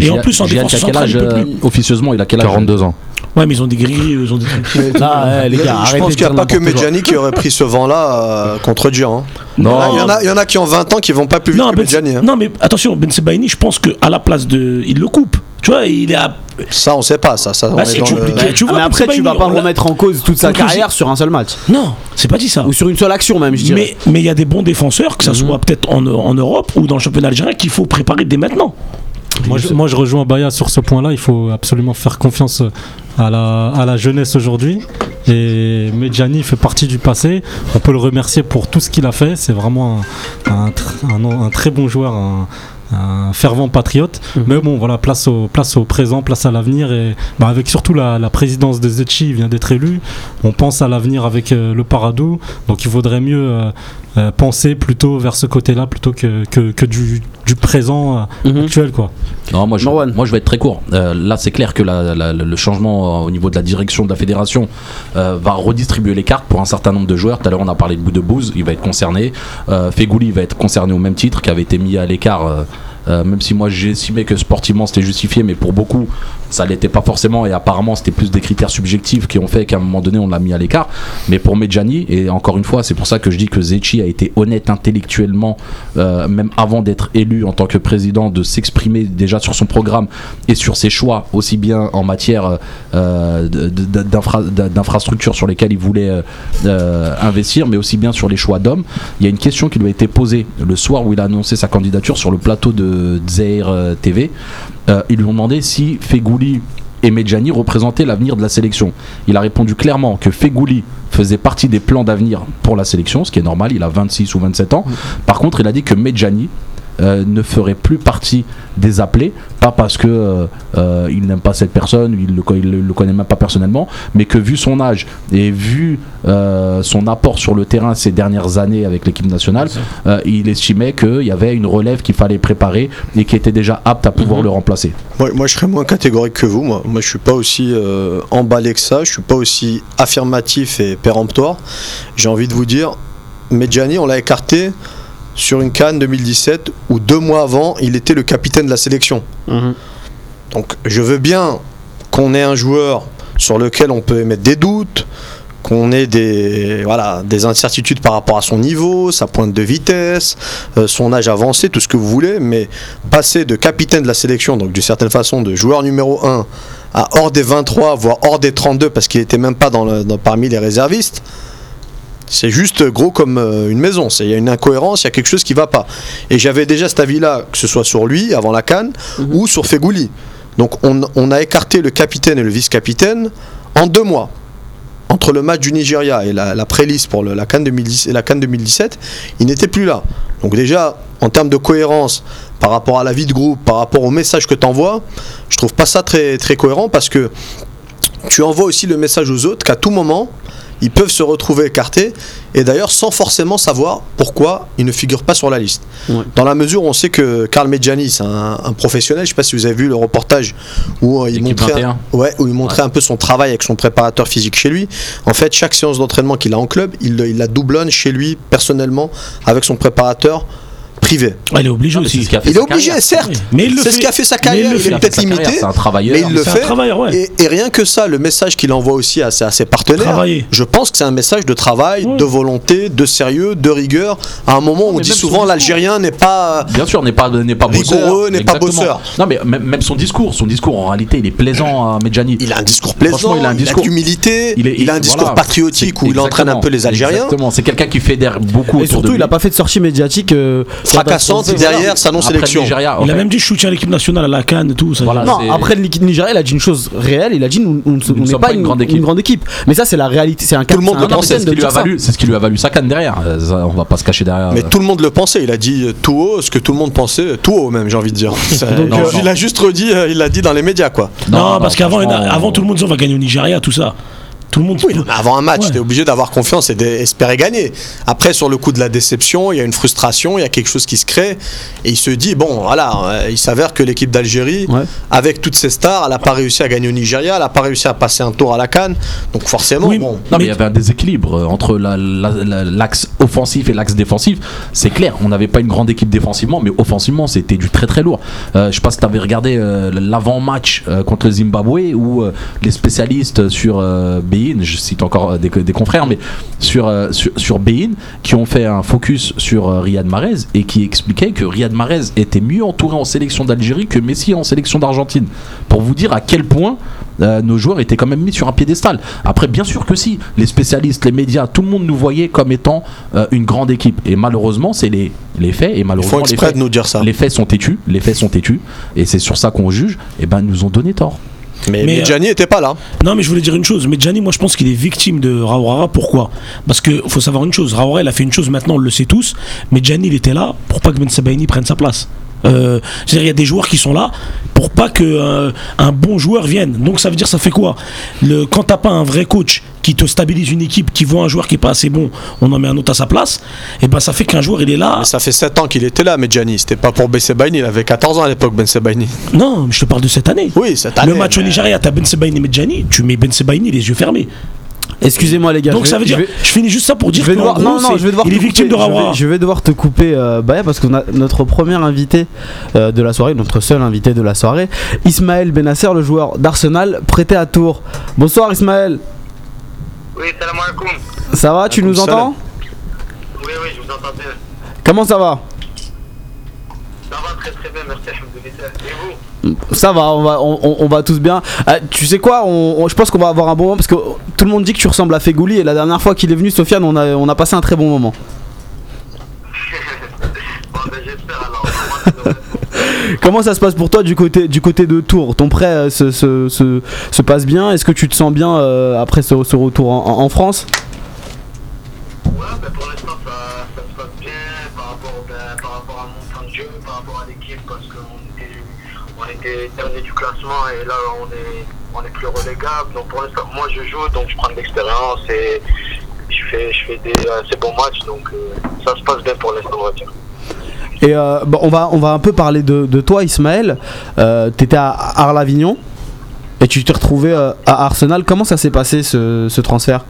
Et en plus, en Gian, défense centrale, il âge, peut euh, plus. officieusement, il a quel âge 42 ans. Ouais, mais ils ont des grilles, ils ont des trucs. Ah, ouais, les gars, je pense qu'il n'y a pas que. Medjani qui aurait pris ce vent-là euh, contre Dian. hein. Non, Il y, en a, il y en a qui ont 20 ans qui vont pas plus vite non, que ben, Medjani. hein. non, mais attention, Ben Sebaini, je pense qu'à la place de. Il le coupe. Tu vois, il est à. Ça, on sait pas. Ça, ça on Bah, est c'est dans le- compliqué. Tu Ah, vois, mais après, tu vas pas remettre en cause toute sa carrière sur un seul match. Non, c'est pas dit ça. Ou sur une seule action, même, je dirais. Mais mais il y a des bons défenseurs, que ça Mhm. soit peut-être en, en Europe ou dans le championnat algérien, qu'il faut préparer dès maintenant. Moi je, moi, je rejoins Baya sur ce point-là. Il faut absolument faire confiance à la, à la jeunesse aujourd'hui. Et Medjani fait partie du passé. On peut le remercier pour tout ce qu'il a fait. C'est vraiment un, un un- un très bon joueur, un, un fervent patriote. Mhm. Mais bon, voilà, place au, place au présent, place à l'avenir. Et bah, avec surtout la, la présidence de Zetchi vient d'être élue. On pense à l'avenir avec euh, le Paradou. Donc il vaudrait mieux euh, euh, penser plutôt vers ce côté-là plutôt que, que, que du, du présent Mhm. actuel. Quoi. Non, moi je, Marwan. moi je vais être très court. Euh, là, c'est clair que la- la- le changement euh, au niveau de la direction de la fédération euh, va redistribuer les cartes pour un certain nombre de joueurs. Tout à l'heure, on a parlé de Boudebouz, il va être concerné. Euh, Fegouli va être concerné au même titre, qui avait été mis à l'écart. Euh, même si moi j'ai estimé que sportivement c'était justifié, mais pour beaucoup ça l'était pas forcément et apparemment c'était plus des critères subjectifs qui ont fait qu'à un moment donné on l'a mis à l'écart. Mais pour Medjani, et encore une fois, c'est pour ça que je dis que Zetchi a été honnête intellectuellement, euh, même avant d'être élu en tant que président, de s'exprimer déjà sur son programme et sur ses choix, aussi bien en matière euh, d'infrastructures sur lesquelles il voulait investir, mais aussi bien sur les choix d'hommes. Il y a une question qui lui a été posée le soir où il a annoncé sa candidature sur le plateau de Zaire euh, TV. Euh, ils lui ont demandé si Fegouli et Medjani représentaient l'avenir de la sélection. Il a répondu clairement que Fegouli faisait partie des plans d'avenir pour la sélection, ce qui est normal, il a 26 ou 27 ans. Par contre, il a dit que Medjani euh, ne ferait plus partie des appelés, pas parce que euh, euh, il n'aime pas cette personne, il le, il le- le connaît même pas personnellement, mais que vu son âge et vu euh, son apport sur le terrain ces dernières années avec l'équipe nationale, euh, il estimait qu'il y avait une relève qu'il fallait préparer et qui était déjà apte à pouvoir le remplacer. Moi, moi, je serais moins catégorique que vous. Moi, moi je suis pas aussi euh, emballé que ça. Je suis pas aussi affirmatif et péremptoire. J'ai envie de vous dire, Medjani, on l'a écarté sur une Cannes 2017 où deux mois avant, il était le capitaine de la sélection. Mhm. Donc, je veux bien qu'on ait un joueur sur lequel on peut émettre des doutes, qu'on ait des, voilà, des incertitudes par rapport à son niveau, sa pointe de vitesse, euh, son âge avancé, tout ce que vous voulez, mais passer de capitaine de la sélection, donc d'une certaine façon de joueur numéro 1 à hors des 23, voire hors des 32, parce qu'il n'était même pas dans le- dans- parmi les réservistes, c'est juste gros comme euh, une maison. Il y a une incohérence, il y a quelque chose qui va pas. Et j'avais déjà cet avis-là, que ce soit sur lui avant la canne ou sur Fegouli. Donc on, on a écarté le capitaine et le vice-capitaine en deux mois. Entre le match du Nigeria et la, la pré-liste pour le- la, Cannes 2010 et la Cannes 2017, il n'était plus là. Donc déjà, en termes de cohérence par rapport à la vie de groupe, par rapport au message que tu envoies, je trouve pas ça très, très cohérent parce que tu envoies aussi le message aux autres qu'à tout moment, ils peuvent se retrouver écartés et d'ailleurs sans forcément savoir pourquoi ils ne figurent pas sur la liste. Ouais. Dans la mesure où on sait que Karl Medjani, c'est un, un professionnel, je sais pas si vous avez vu le reportage où euh, il Équipe montrait, 21. ouais, où il montrait un peu son travail avec son préparateur physique chez lui. En fait, chaque séance d'entraînement qu'il a en club, il, il la doublonne chez lui personnellement avec son préparateur privé. Ouais, il est obligé c'est aussi. ce qui a fait Il est sa obligé, carrière. certes. Oui, mais il le C'est ce qui a fait sa Mais il carrière. le Il, fait. est peut-être limité, C'est un travailleur. mais il le fait. travailleur, ouais. Et, et rien que ça, le message qu'il envoie aussi à, ses- à ses partenaires, Travailler. je pense que c'est un message de travail, de volonté, de sérieux, de rigueur. À un moment où on dit souvent l'Algérien n'est pas. Bien sûr, n'est pas n'est pas bosseur. Rigoureux, n'est pas Exactement. bosseur. Non, mais même, son discours, son discours en réalité, il est plaisant à Medjani. Il a un discours plaisant, Franchement, il a un discours- d'humilité, il, a un discours patriotique où il entraîne un peu les Algériens. Exactement, c'est quelqu'un qui fédère beaucoup Et surtout, il lui. a pas fait de sortie médiatique euh, Fracassante catastrophique. derrière sa Après non-sélection. le Nigeria, en Il a même dit je soutiens l'équipe nationale à la Cannes et tout. Ça Voilà. Non, après le Nigeria, il a dit une chose réelle. Il a dit nous, on ne- on n'est sommes pas, pas une une, grande une équipe. grande équipe. Mais ça, c'est la réalité. C'est un Tout le monde le mais c'est ce de qui lui a valu, c'est ce qui lui a valu sa canne derrière. Euh, ça, on va pas se cacher derrière. Mais euh. tout le monde le pensait, il a dit tout haut ce que tout le monde pensait, tout haut même, j'ai envie de dire. [LAUGHS] Donc, il, euh, a juste redit, euh, il l'a dit dans les médias quoi. Non, parce qu'avant, avant tout le monde disait on va gagner au Nigeria, tout ça. Tout le monde. Oui, mais avant un match, Ouais. tu es obligé d'avoir confiance et d'espérer gagner. Après, sur le coup de la déception, il y a une frustration, il y a quelque chose qui se crée. Et il se dit, bon, voilà, euh, il s'avère que l'équipe d'Algérie, Ouais. avec toutes ses stars, elle n'a pas réussi à gagner au Nigeria, elle n'a pas réussi à passer un tour à la Cannes. Donc forcément, Oui, bon. Non, mais Mais- il y avait un déséquilibre euh, entre la- la- la- l'axe offensif et l'axe défensif. C'est clair, on n'avait pas une grande équipe défensivement, mais offensivement, c'était du très très lourd. Euh, je sais pas si tu avais regardé euh, l'avant-match euh, contre le Zimbabwe où euh, les spécialistes sur euh, Bein, je cite encore euh, des, des confrères, mais sur, euh, sur, sur Bein, qui ont fait un focus sur euh, Riyad Mahrez et qui expliquaient que Riyad Mahrez était mieux entouré en sélection d'Algérie que Messi en sélection d'Argentine. Pour vous dire à quel point euh, nos joueurs étaient quand même mis sur un piédestal. Après, bien sûr que si, les spécialistes, les médias, tout le monde nous voyait comme étant euh, une grande équipe. Et malheureusement, c'est les, les faits. Et malheureusement, les exprès faits, de nous dire ça. les faits sont têtus. Les faits sont têtus. Et c'est sur ça qu'on juge. Et ben, ils nous ont donné tort. Mais, Mais, n'était pas là. Non, mais je voulais dire une chose. Mais Gianni, moi, je pense qu'il est victime de Raoura. Pourquoi? Parce que faut savoir une chose. Raoura, il a fait une chose. Maintenant, on le sait tous. Mais Gianni, il était là pour pas que Ben Sebaini prenne sa place. Euh, C'est-à-dire, il y a des joueurs qui sont là pour pas que euh, un bon joueur vienne. Donc, ça veut dire, ça fait quoi? Le, Quand t'as pas un vrai coach qui te stabilise une équipe, qui voit un joueur qui est pas assez bon, on en met un autre à sa place. Et ben, ça fait qu'un joueur, il est là. Mais ça fait 7 ans qu'il était là, Medjani. C'était pas pour Ben Sebaini, il avait 14 ans à l'époque, Ben Sebaini. Non, mais je te parle de cette année. Oui, cette année. le match au Nigeria, t'as Ben Sebaini et Medjani, tu mets Ben Sebaini les yeux fermés. Excusez-moi les gars. Donc je ça veut dire, je vais- je, finis juste ça pour dire je vais qu'en devoir, gros, non, non, je vais devoir il te est victime couper, de je vais- Rawa. Je, vais devoir te couper euh, Baya parce qu'on a notre premier invité euh, de la soirée, notre seul invité de la soirée, Ismaël Benasser, le joueur d'Arsenal, prêté à Tours. Bonsoir Ismaël, Oui, salam alaikum. ça va, tu nous entends? Oui, oui, je vous entends bien. Comment ça va? Ça va très très bien, merci. Et vous? Ça va, on va, on, va tous bien. Euh, tu sais quoi, on, on- je pense qu'on va avoir un bon moment parce que tout le monde dit que tu ressembles à Fegouli et la dernière fois qu'il est venu, Sofiane, on a, on a passé un très bon moment. [LAUGHS] Bon, ben alors. [LAUGHS] Comment ça se passe pour toi du côté, du côté de Tours? Ton prêt euh, se, se, se- se passe bien? Est-ce que tu te sens bien euh, après ce, ce retour en, en- en France? Ouais, ben pour l'instant, et là, on est, on est plus relégable. Donc pour l'instant, moi je joue, donc je prends de l'expérience et je fais, je fais des assez bons matchs, donc euh, ça se passe bien pour l'instant, on va dire. Et euh, bon, on, va, on va un peu parler de, de toi, Ismaël. Euh, T'étais à Arles-Avignon et tu t'es retrouvé euh, à Arsenal. Comment ça s'est passé ce, ce transfert?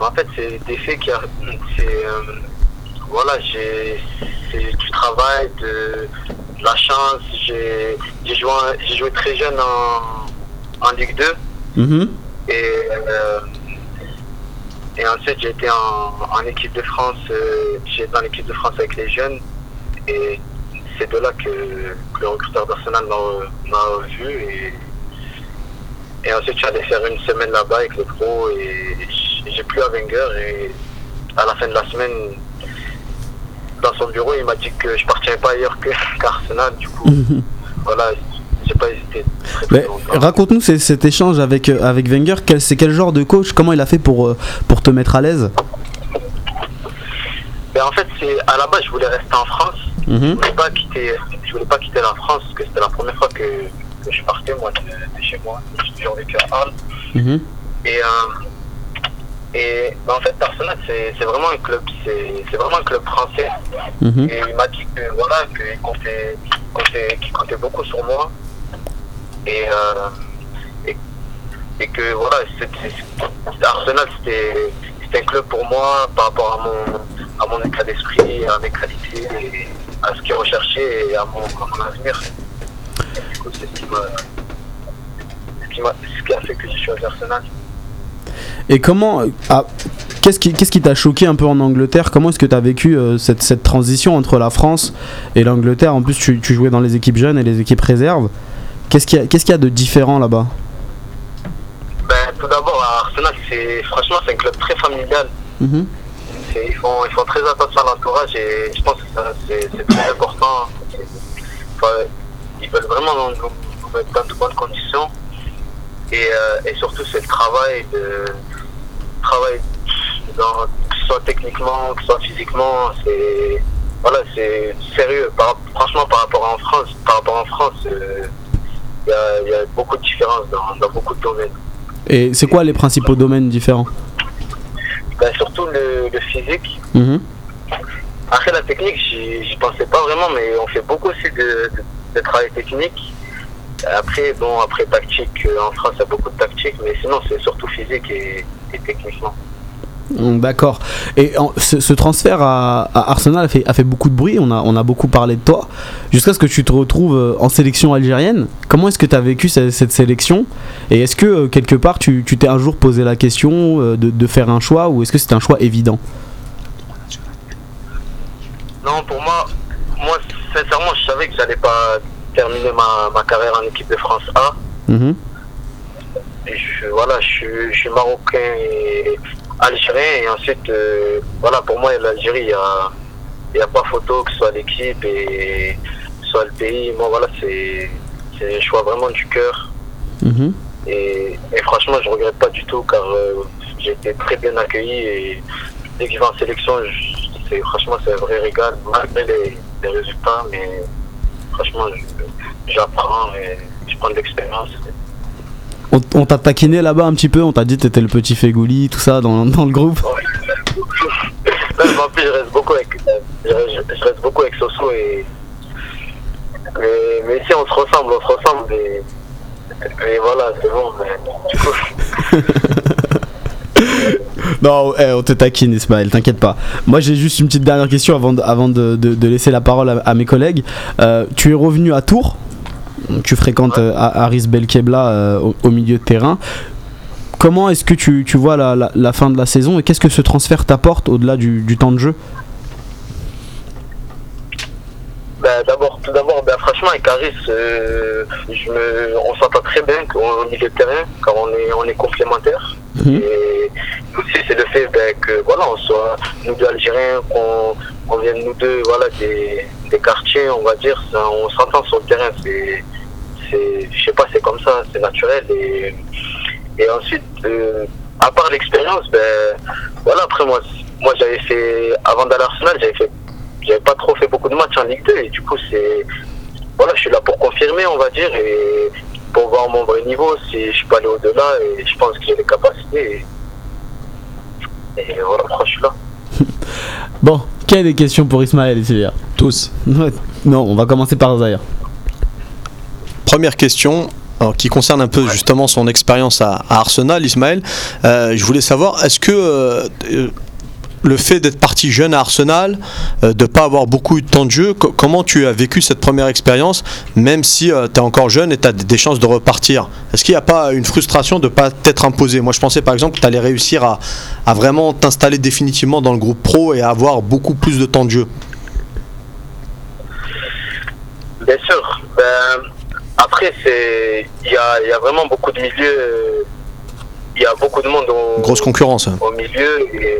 En fait, c'est des faits qui. Voilà, j'ai du travail, de, de la chance. J'ai j'ai joué, joué très jeune en, en Ligue 2. Mhm. Et, euh, et ensuite, j'ai été en, en équipe de France. euh, j'ai été dans l'équipe de France avec les jeunes. Et c'est de là que, que le recruteur d'Arsenal m'a m'a vu. Et, et ensuite, je suis allé faire une semaine là-bas avec le pro. Et j'ai plus à Wenger. Et à la fin de la semaine, dans son bureau, il m'a dit que je partirais pas ailleurs que- [LAUGHS] qu'Arsenal. Du coup, [LAUGHS] voilà, j'ai pas hésité. Raconte-nous cet échange avec, euh, avec Wenger. Quel, c'est quel genre de coach? Comment il a fait pour, euh, pour te mettre à l'aise? Ben, en fait, à la base, je voulais rester en France. Mhm. Je voulais pas quitter, je voulais pas quitter la France parce que c'était la première fois que, que je partais moi de, de chez moi. J'ai toujours vécu à Arles. Mhm. Et, euh, et ben, en fait, Arsenal, c'est c'est vraiment un club, c'est vraiment un club français. Mhm. Et il m'a dit que voilà, qu'il comptait, comptait, comptait beaucoup sur moi. Et, euh, et, et que voilà, Arsenal, c'était un club pour moi par rapport à mon, à mon état d'esprit, à mes qualités, et à ce qu'il recherchait et à mon, à mon avenir. Et du coup, c'est ce qui m'a. Ce qui, m'a- ce qui a fait que j'ai choisi Arsenal. Et comment. ah, Qu'est-ce qui t'a choqué un peu en Angleterre? Comment est-ce que tu as vécu euh, cette, cette transition entre la France et l'Angleterre? En plus, tu, tu jouais dans les équipes jeunes et les équipes réserves. Qu'est-ce qu'il y, a- qu'est-ce qu'il y a de différent là-bas? Ben, tout d'abord, Arsenal, franchement, c'est un club très familial. Mhm. Ils font, ils font très attention à l'entourage et je pense que c'est c'est très important. Enfin, ils veulent vraiment nous, nous mettre dans de bonnes conditions. Et, euh, et surtout, c'est le travail, de, travail dans, que ce soit techniquement, que ce soit physiquement. C'est voilà, c'est sérieux. Par- franchement, par rapport à en France, par rapport en France, euh, il y, a, il y a beaucoup de différences dans, dans beaucoup de domaines. Et c'est quoi les principaux domaines différents? Ben, surtout le, le physique. Mhm. Après la technique, j'y j'y pensais pas vraiment, mais on fait beaucoup aussi de, de, de travail technique. Après, bon, après tactique, euh, en France, il y a beaucoup de tactique, mais sinon, c'est surtout physique et, et techniquement. Mm, D'accord. Et en- ce, ce transfert à, à Arsenal a fait, a fait beaucoup de bruit, on a, on a beaucoup parlé de toi, jusqu'à ce que tu te retrouves euh, en sélection algérienne. Comment est-ce que tu as vécu cette, cette sélection? Et est-ce que euh, quelque part tu t'es un jour posé la question de, de faire un choix ou est-ce que c'est un choix évident? Non, pour moi, moi, sincèrement, je savais que j'allais pas terminer ma, ma carrière en équipe de France A. Mhm. Et je, voilà, je, suis- je suis marocain et algérien. Et ensuite, euh, voilà, pour moi, l'Algérie, il n'y a, y a pas photo, que ce soit l'équipe et soit le pays. Moi, voilà, c'est un choix vraiment du cœur. Mhm. Et, et franchement, je regrette pas du tout car euh, j'ai été très bien accueilli. Et dès que je vais en sélection, je- c'est, franchement, c'est un vrai régal, malgré les, les résultats. Mais franchement, j'apprends et je prends de l'expérience. On, on t'a taquiné là-bas un petit peu, on t'a dit que t'étais le petit Fégouli, tout ça dans, dans le groupe. [LAUGHS] En plus, je reste beaucoup avec, je, reste beaucoup avec Soso et. Mais, mais ici, on se ressemble, on se ressemble. Et, et voilà, c'est bon. Mais, du coup, [LAUGHS] [LAUGHS] Non, eh, on te taquine Ismaël, t'inquiète pas. Moi j'ai juste une petite dernière question avant de, avant de, de- de laisser la parole à, à mes collègues. Euh, tu es revenu à Tours, tu fréquentes euh, Haris Belkebla euh, au, au milieu de terrain. Comment est-ce que tu, tu vois la, la- la fin de la saison et qu'est-ce que ce transfert t'apporte au-delà du, du temps de jeu? Ben, d'abord, franchement, avec euh, je me, on s'entend très bien au milieu de terrain, car on est, on est complémentaires. Mhm. Et aussi, c'est le fait ben, que, voilà, on soit nous deux Algériens, qu'on on vienne nous deux, voilà, des, des quartiers, on va dire, ça, on s'entend sur le terrain. C'est, c'est, je sais pas, c'est comme ça, c'est naturel. Et, et ensuite, euh, à part l'expérience, ben, voilà, après moi, moi j'avais fait, avant d'aller à Arsenal, j'avais fait j'avais pas trop fait beaucoup de matchs en Ligue 2 et du coup c'est voilà je suis là pour confirmer on va dire et pour voir mon vrai niveau si je peux aller au-delà et je pense que j'ai les capacités et, et voilà pourquoi je suis là [LAUGHS] Bon, quelle des questions pour Ismaël ici là Tous. Ouais. [LAUGHS] Non, on va commencer par Zahir. Première question. alors, qui concerne un peu justement son expérience à, à Arsenal, Ismaël. Euh, je voulais savoir, est-ce que euh, le fait d'être parti jeune à Arsenal, euh, de ne pas avoir beaucoup eu de temps de jeu, co- comment tu as vécu cette première expérience, même si tu es encore jeune et tu as des chances de repartir? Est-ce qu'il n'y a pas une frustration de ne pas t'être imposé? Moi je pensais par exemple que tu allais réussir à, à vraiment t'installer définitivement dans le groupe pro et à avoir beaucoup plus de temps de jeu. bien sûr ben, après il y a, il y a vraiment beaucoup de milieux euh, il y a beaucoup de monde au, Grosse concurrence. hein. au milieu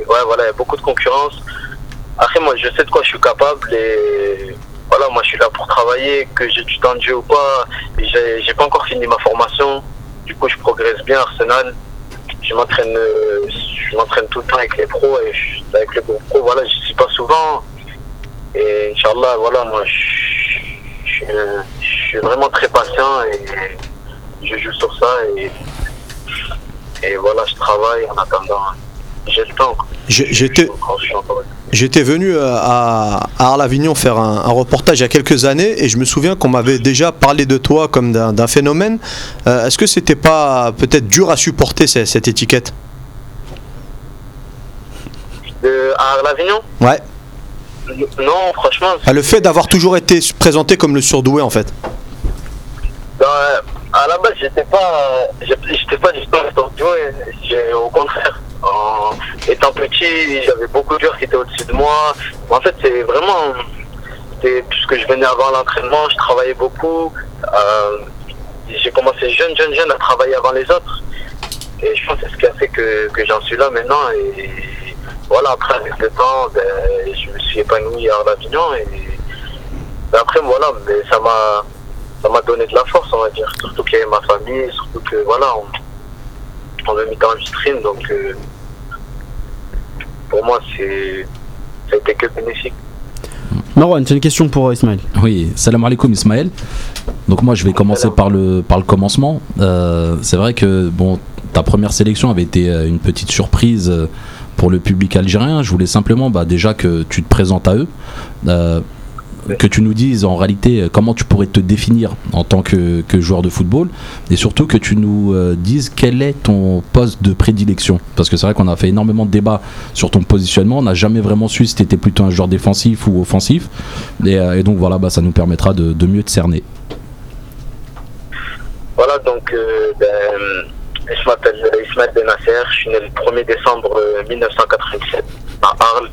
ouais voilà il y a beaucoup de concurrence. Après moi je sais de quoi je suis capable et voilà moi je suis là pour travailler que j'ai du temps de jeu ou pas. J'ai pas encore fini ma formation. Du coup je progresse bien Arsenal. Je m'entraîne je m'entraîne tout le temps avec les pros et je- avec les gros pros. Voilà je suis pas souvent. Et Inch'Allah voilà moi je, je suis vraiment très patient et je joue sur ça et et voilà, je travaille en attendant. J'étais J'étais venu euh, à, à Arles-Avignon faire un, un reportage il y a quelques années et je me souviens qu'on m'avait déjà parlé de toi comme d'un phénomène. Euh, Est-ce que c'était pas peut-être dur à supporter ce- cette étiquette? De, à l'Avignon Ouais. Non, franchement, Ah, Le fait d'avoir toujours été présenté comme le surdoué en fait. dans- à la base, j'étais pas, j'ai- j'étais pas du tout. J'ai- Au contraire, en étant petit, j'avais beaucoup de joueurs qui étaient au-dessus de moi. En fait, c'est vraiment, puisque je venais avant l'entraînement, je travaillais beaucoup. Euh, j'ai commencé jeune, jeune, jeune à travailler avant les autres. Et je pense que c'est ce qui a fait que, j'en suis là maintenant. Et voilà, après, avec le temps, ben, je me suis épanoui à l'Avignon. Et ben, après, voilà, mais ça m'a ça m'a donné de la force, on va dire. Surtout qu'il y avait ma famille, surtout que voilà, on, on m'a mis dans le vitrine. Donc, euh, pour moi, c'est ça a été que bénéfique. Marwan, tu as une question pour euh, Ismaël Oui, salam alaikum Ismaël. Donc moi je vais commencer par le, par le commencement. Euh, c'est vrai que bon, ta première sélection avait été une petite surprise pour le public algérien. Je voulais simplement bah, déjà que tu te présentes à eux, euh, que tu nous dises en réalité euh, comment tu pourrais te définir en tant que, que joueur de football, et surtout que tu nous euh, dises quel est ton poste de prédilection. Parce que c'est vrai qu'on a fait énormément de débats sur ton positionnement, on n'a jamais vraiment su si tu étais plutôt un joueur défensif ou offensif, et, euh, et donc voilà, bah, ça nous permettra de, de mieux te cerner. Voilà, donc euh, ben, je m'appelle Ismaël Benasser, je suis né le 1er décembre euh, 1997 à Arles.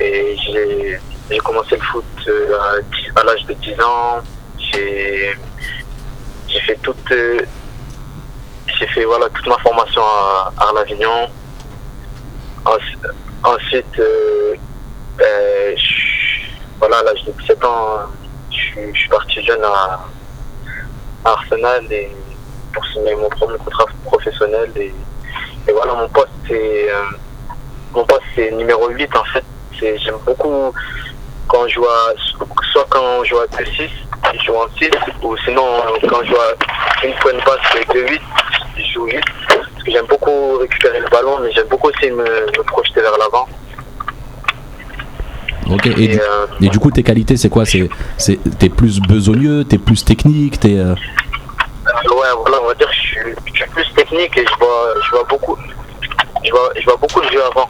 Et j'ai j'ai commencé le foot euh, à, 10 à l'âge de 10 ans. J'ai fait toute euh, j'ai fait voilà toute ma formation à Arles-Avignon. Ensuite, euh, ben, voilà à l'âge de 17 ans, je suis- parti jeune à Arsenal et pour signer mon premier contrat professionnel et, voilà mon poste c'est mon poste numéro 8 en fait j'aime beaucoup quand je joue à, soit quand je joue à 2-6 je joue en 6 ou sinon euh, quand je joue à une pointe basse avec 2-8 je joue 8 parce que j'aime beaucoup récupérer le ballon mais j'aime beaucoup aussi me, me projeter vers l'avant Ok, et, du, euh, et du coup, tes qualités, c'est quoi? C'est, c'est, T'es plus besogneux, t'es plus technique, t'es. euh, Ouais, voilà, on va dire que je suis, je suis plus technique et je vois, je vois beaucoup, je vois, je vois beaucoup de jeux avant.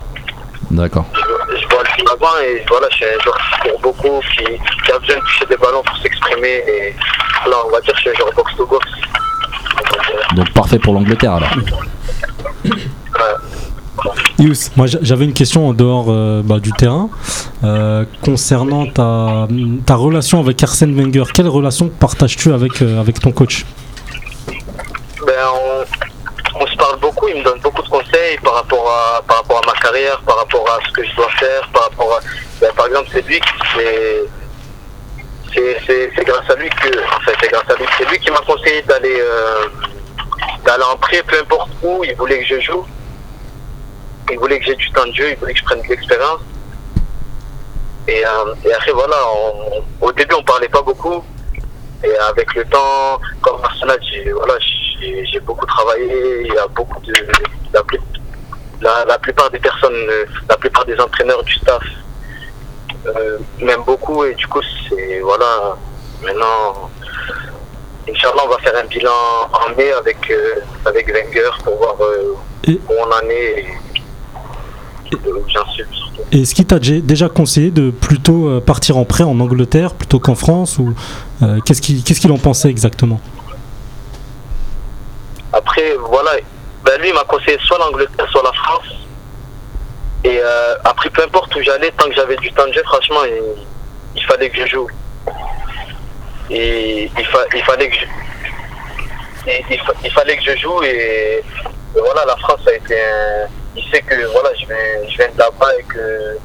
D'accord. Je, vois- je vois le jeu avant et voilà, je suis un joueur qui court beaucoup, qui, qui a besoin de toucher des ballons pour s'exprimer et là, on va dire que je suis un joueur box to box. Donc parfait pour l'Angleterre alors. Yous, moi j'a- j'avais une question en dehors euh, bah, du terrain euh, concernant ta, ta relation avec Arsène Wenger. Quelle relation partages-tu avec, euh, avec ton coach? Ben, beaucoup, il me donne beaucoup de conseils par rapport à, par rapport à ma carrière, par rapport à ce que je dois faire, par rapport à, ben, par exemple, c'est lui qui, c'est, grâce à lui que, c'est grâce à lui, c'est lui qui m'a conseillé d'aller, euh, d'aller en prêt, peu importe où, il voulait que je joue. Il voulait que j'ai du temps de jeu, il voulait que je prenne de l'expérience. Et, euh, après, voilà, au début, on parlait pas beaucoup. Et avec le temps, comme Arsenal, j'ai voilà, j'ai beaucoup travaillé. Il y a beaucoup de la, plus- la, la plupart des personnes, euh, la plupart des entraîneurs du staff euh, m'aiment beaucoup. Et du coup, c'est voilà. Maintenant, Inch'Allah, on va faire un bilan en mai avec euh, avec Wenger pour voir euh, Et- où on en est et, est-ce qu'il t'a dé- déjà conseillé de plutôt partir en prêt en Angleterre plutôt qu'en France ou euh, qu'est-ce qu'il qu'est-ce qu'il en pensait exactement? Après, voilà, ben lui m'a conseillé soit l'Angleterre, soit la France. Et euh, après, peu importe où j'allais, tant que j'avais du temps de jeu, franchement, il, fallait que je joue. Et il, il fallait que je, il, fa- il fallait que je joue et, voilà, la France a été un, il sait que voilà, je viens, je de là-bas et que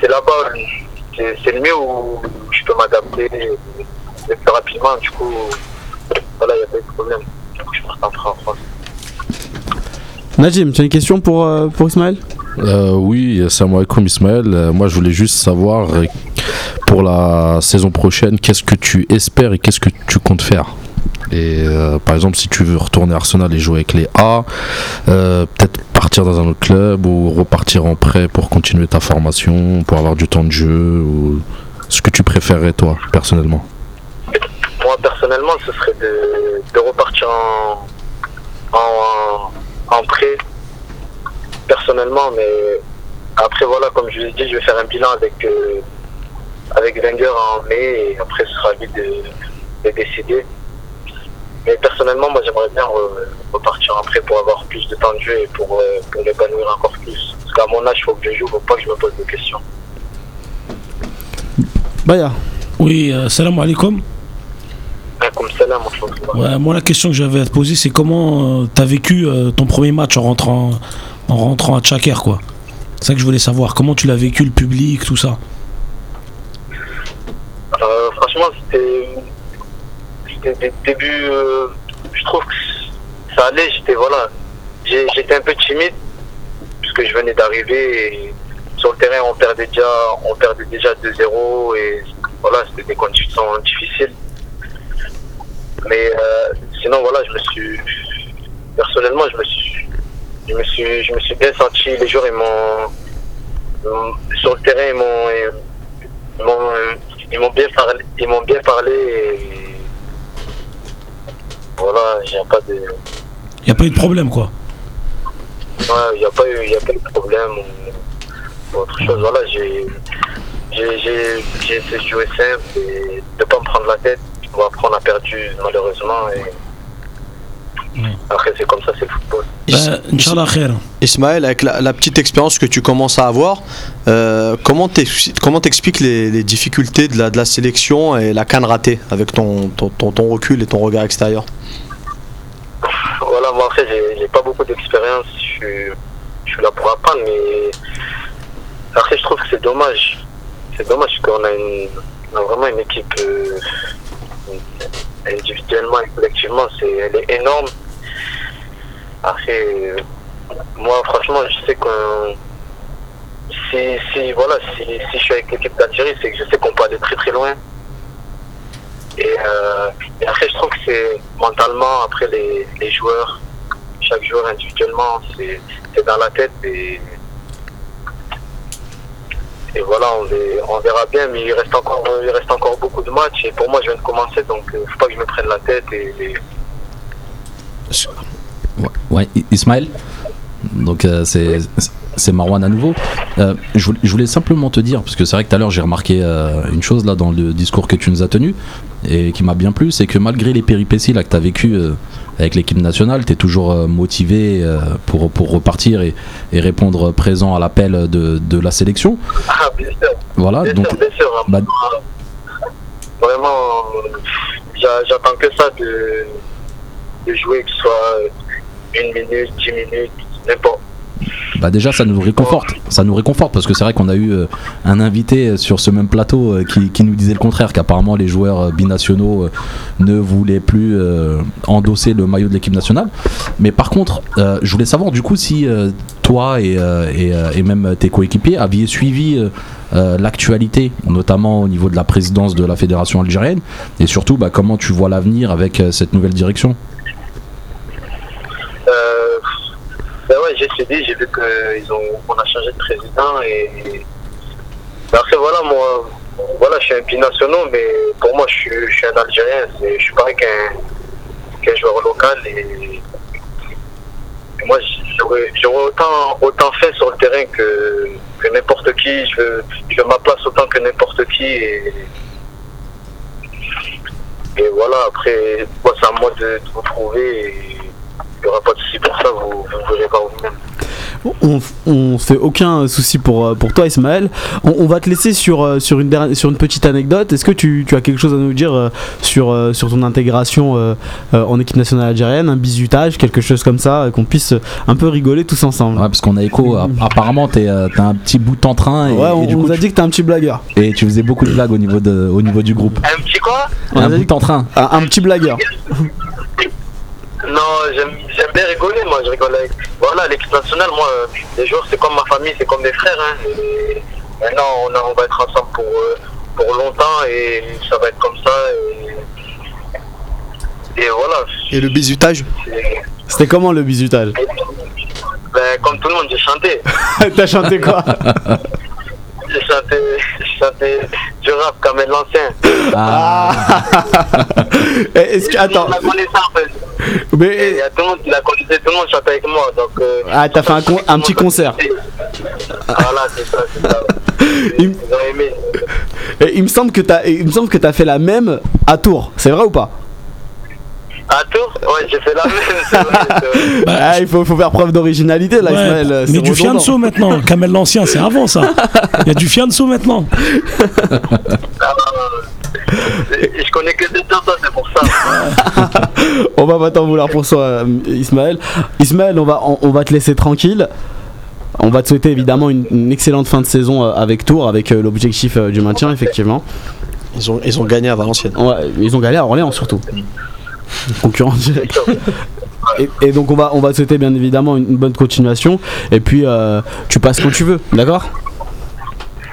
c'est là-bas, c'est le mieux où je peux m'adapter le plus rapidement. Du coup, voilà, il n'y a pas de problème. Najim, tu as une question pour, euh, pour Ismaël? Euh, oui, salam alaikum Ismaël. Euh, moi, je voulais juste savoir euh, pour la saison prochaine, qu'est-ce que tu espères et qu'est-ce que tu comptes faire? Et euh, par exemple, si tu veux retourner à Arsenal et jouer avec les A, peut-être partir dans un autre club ou repartir en prêt pour continuer ta formation, pour avoir du temps de jeu ou ce que tu préférerais toi, personnellement? Personnellement, ce serait de, de repartir en, en, en prêt, personnellement, mais après, voilà, comme je l'ai dit, je vais faire un bilan avec, euh, avec Wenger en mai et après, ce sera à lui de, de décider. Mais personnellement, moi, j'aimerais bien re- repartir en prêt pour avoir plus de temps de jeu et pour, euh, pour m'épanouir encore plus. Parce qu'à mon âge, il faut que je joue, il faut pas que je me pose de questions. Baya. Oui, euh, salam alaikum. Comme ça, là, moi, Ouais, moi, la question que j'avais à te poser, c'est comment tu as vécu euh, ton premier match en rentrant, en rentrant à Tchaker, quoi? C'est ça que je voulais savoir. Comment tu l'as vécu, le public, tout ça? Euh, franchement, c'était débuts. euh, je trouve que ça allait. J'étais voilà, j'étais un peu timide puisque je venais d'arriver sur le terrain on perdait déjà, on perdait déjà 2-0 et voilà, c'était des conditions difficiles. Mais euh, sinon voilà, je me suis personnellement, je me suis, je me suis, je me suis bien senti. Les joueurs, ils m'ont, sur le terrain, ils m'ont, ils m'ont, ils m'ont bien parlé, ils m'ont bien parlé. Et voilà, il n'y a pas de, Il n'y a pas eu de problème, quoi. ouais, il y a pas eu, y a pas eu de problème ou, ou autre chose. Voilà, j'ai, j'ai, j'ai, j'ai essayé de jouer simple et de pas me prendre la tête. Bon, après, on a perdu malheureusement et après c'est comme ça, c'est le football. Bah. Ismaël, avec la, la petite expérience que tu commences à avoir, euh, comment t'ex- comment t'expliques les, les difficultés de la, de la sélection et la canne ratée avec ton, ton, ton- ton recul et ton regard extérieur? Voilà, moi après, j'ai pas beaucoup d'expérience, je suis, je suis là pour apprendre, mais après, je trouve que c'est dommage. C'est dommage qu'on a, une, on a vraiment une équipe euh, individuellement et collectivement, c'est, elle est énorme. Après, euh, moi, franchement, je sais qu'on. Si, si, voilà, si, si je suis avec l'équipe d'Algérie, c'est que je sais qu'on peut aller très très loin. Et, euh, après, je trouve que c'est mentalement, après les, les joueurs, chaque joueur individuellement, c'est dans la tête et voilà, on, les- on verra bien, mais il reste, encore, il reste encore beaucoup de matchs. Et pour moi, je viens de commencer, donc il faut pas que je me prenne la tête et, et- Ouais, ouais, Ismaël? Donc euh, c'est c'est Marwan à nouveau. Euh, je, voulais, je voulais simplement te dire, parce que c'est vrai que tout à l'heure j'ai remarqué euh, une chose là dans le discours que tu nous as tenu et qui m'a bien plu, c'est que malgré les péripéties là que tu as vécues euh, avec l'équipe nationale, tu es toujours euh, motivé euh, pour, pour repartir et, et répondre présent à l'appel de, de la sélection. [LAUGHS] Ah, bien sûr, Voilà, bien donc sûr, bien sûr. bah- Vraiment, j'a- j'attends que ça de, de jouer, que ce soit une minute, dix minutes, n'importe. Bah déjà ça nous réconforte, ça nous réconforte parce que c'est vrai qu'on a eu euh, un invité sur ce même plateau euh, qui, qui nous disait le contraire, qu'apparemment les joueurs euh, binationaux euh, ne voulaient plus euh, endosser le maillot de l'équipe nationale. Mais par contre, euh, je voulais savoir du coup si euh, toi et, euh, et, euh, et même tes coéquipiers aviez suivi euh, euh, l'actualité, notamment au niveau de la présidence de la fédération algérienne, et surtout bah, comment tu vois l'avenir avec euh, cette nouvelle direction? Euh, ouais, j'ai vu qu'ils ont, on a changé de président et, ben après voilà, moi, voilà, je suis un binational, mais pour moi, je suis, un Algérien, je suis pareil qu'un joueur local et, et moi, j'aurais autant, autant fait sur le terrain que, n'importe qui, je veux, je ma place autant que n'importe qui et, et voilà, après, c'est à moi de, vous trouver et il n'y aura pas de souci pour ça, vous, vous verrez par vous-même. On, on fait aucun souci pour, euh, pour toi Ismaël. On, on va te laisser sur, euh, sur, une, dernière- sur une petite anecdote. Est-ce que tu, tu as quelque chose à nous dire euh, sur, sur ton intégration en équipe nationale algérienne, un bisutage, quelque chose comme ça, qu'on puisse un peu rigoler tous ensemble? Ouais, parce qu'on a écho, app- apparemment t'es t'as un petit bout en train et, Ouais, on, et du on coup nous a tu- dit que t'es un petit blagueur. Et tu faisais beaucoup de blagues au niveau, de, au niveau du groupe. Un petit quoi? On un a dit bout en train. Un, un petit blagueur. [LAUGHS] Non, j'aime j'aime bien rigoler, moi, je rigole avec. Voilà, l'équipe nationale, moi, les joueurs, c'est comme ma famille, c'est comme des frères. Hein. Et maintenant, on, a- on va être ensemble pour, euh, pour longtemps et ça va être comme ça. Et, et voilà. Et le bisutage c'est- C'était comment le bisutage Ben, comme tout le monde, j'ai chanté. [LAUGHS] T'as chanté quoi? [LAUGHS] J'ai chanté, j'ai chanté du rap comme l'ancien. Ah, [LAUGHS] Eh, Est-ce que attends, Tout le monde la connaissait en fait. Et il mais y a tout le monde qui la connaissait, tout le monde chantait avec moi. Donc, euh, Ah, t'as fait un con- un petit concert. Voilà, c'est ça, c'est ça. Il- Ils ont aimé. eh, il me semble que t'as, il me semble que t'as fait la même à Tours. C'est vrai ou pas? À Tours Ouais, j'ai fait la même. c'est vrai, c'est vrai. [LAUGHS] Ah, il faut, faut faire preuve d'originalité là, Ouais, Ismaël. euh, mais c'est du redondant. fianso maintenant. [LAUGHS] Kamel l'ancien, c'est avant ça. Il y a du fianso maintenant. Ah, et je connais que des temps, ça, c'est pour ça. [LAUGHS] On va pas t'en vouloir pour ça, euh, Ismaël. Ismaël, on va, on, on va te laisser tranquille. On va te souhaiter évidemment une, une excellente fin de saison euh, avec Tours, avec l'objectif du maintien, effectivement. ils ont, ils ont gagné à Valenciennes. Ouais, ils ont galéré à Orléans surtout. Concurrent [LAUGHS] direct. Et, et donc on va, on va te souhaiter bien évidemment une, une bonne continuation. Et puis euh, tu passes quand tu veux, d'accord?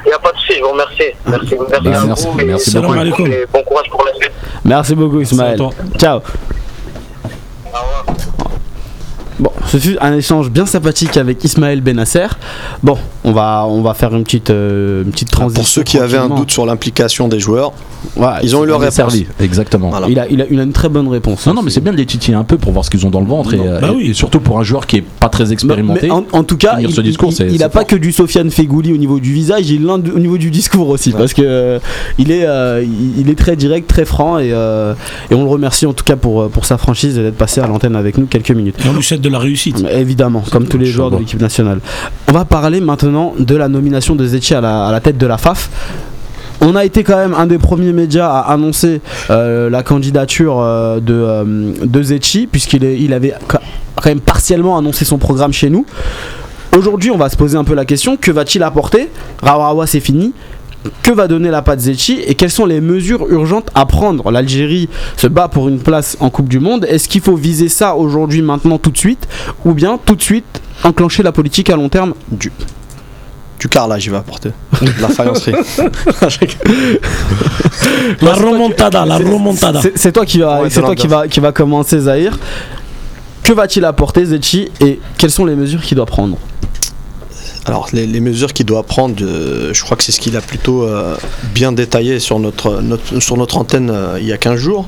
Il n'y a pas de souci, je vous remercie. Merci, merci, Bah, à merci- vous. et- merci beaucoup. Et bon courage pour la suite. Merci beaucoup Ismaël. Ciao. Bon, ce fut un échange bien sympathique avec Ismaël Benasser. Bon, on va, on va faire une petite, euh, une petite transition. Pour ceux qui avaient un doute sur l'implication des joueurs, Voilà, ils ont eu leur réponse. servi, exactement. Voilà. il, a, il, a, il a une très bonne réponse. Non, non, mais c'est bien de les titiller un peu pour voir ce qu'ils ont dans le ventre et, euh, bah et- oui. et surtout pour un joueur qui est pas très expérimenté. Mais en, en tout cas, il, ce discours, il- c'est- il c'est a pas que du Sofiane Fegouli au niveau du visage, il l'a au niveau du discours aussi, parce que euh, il est, euh, il, il est très direct, très franc, et, euh, et on le remercie en tout cas pour, pour sa franchise d'être passé à l'antenne avec nous quelques minutes. Et on lui souhaite de la réussite. Mais Évidemment, comme tous les joueurs de l'équipe nationale. On va parler maintenant de la nomination de Zetchi à la, à la tête de la FAF. On a été quand même un des premiers médias à annoncer euh, la candidature euh, de, euh, de Zetchi, puisqu'il il avait quand même partiellement annoncé son programme chez nous. Aujourd'hui, on va se poser un peu la question que va-t-il apporter? Rawa c'est fini. Que va donner la patte Zetchi et quelles sont les mesures urgentes à prendre? L'Algérie se bat pour une place en Coupe du Monde. Est-ce qu'il faut viser ça aujourd'hui, maintenant, tout de suite? Ou bien tout de suite enclencher la politique à long terme? Du, du carrelage, il va apporter. De la faïencerie. [LAUGHS] La remontada, la remontada. C'est toi qui va, Ouais, c'est toi qui va, qui va commencer Zahir. Que va-t-il apporter Zetchi et quelles sont les mesures qu'il doit prendre? Alors, les, les mesures qu'il doit prendre, euh, je crois que c'est ce qu'il a plutôt euh, bien détaillé sur notre, notre- sur notre antenne euh, il y a 15 jours.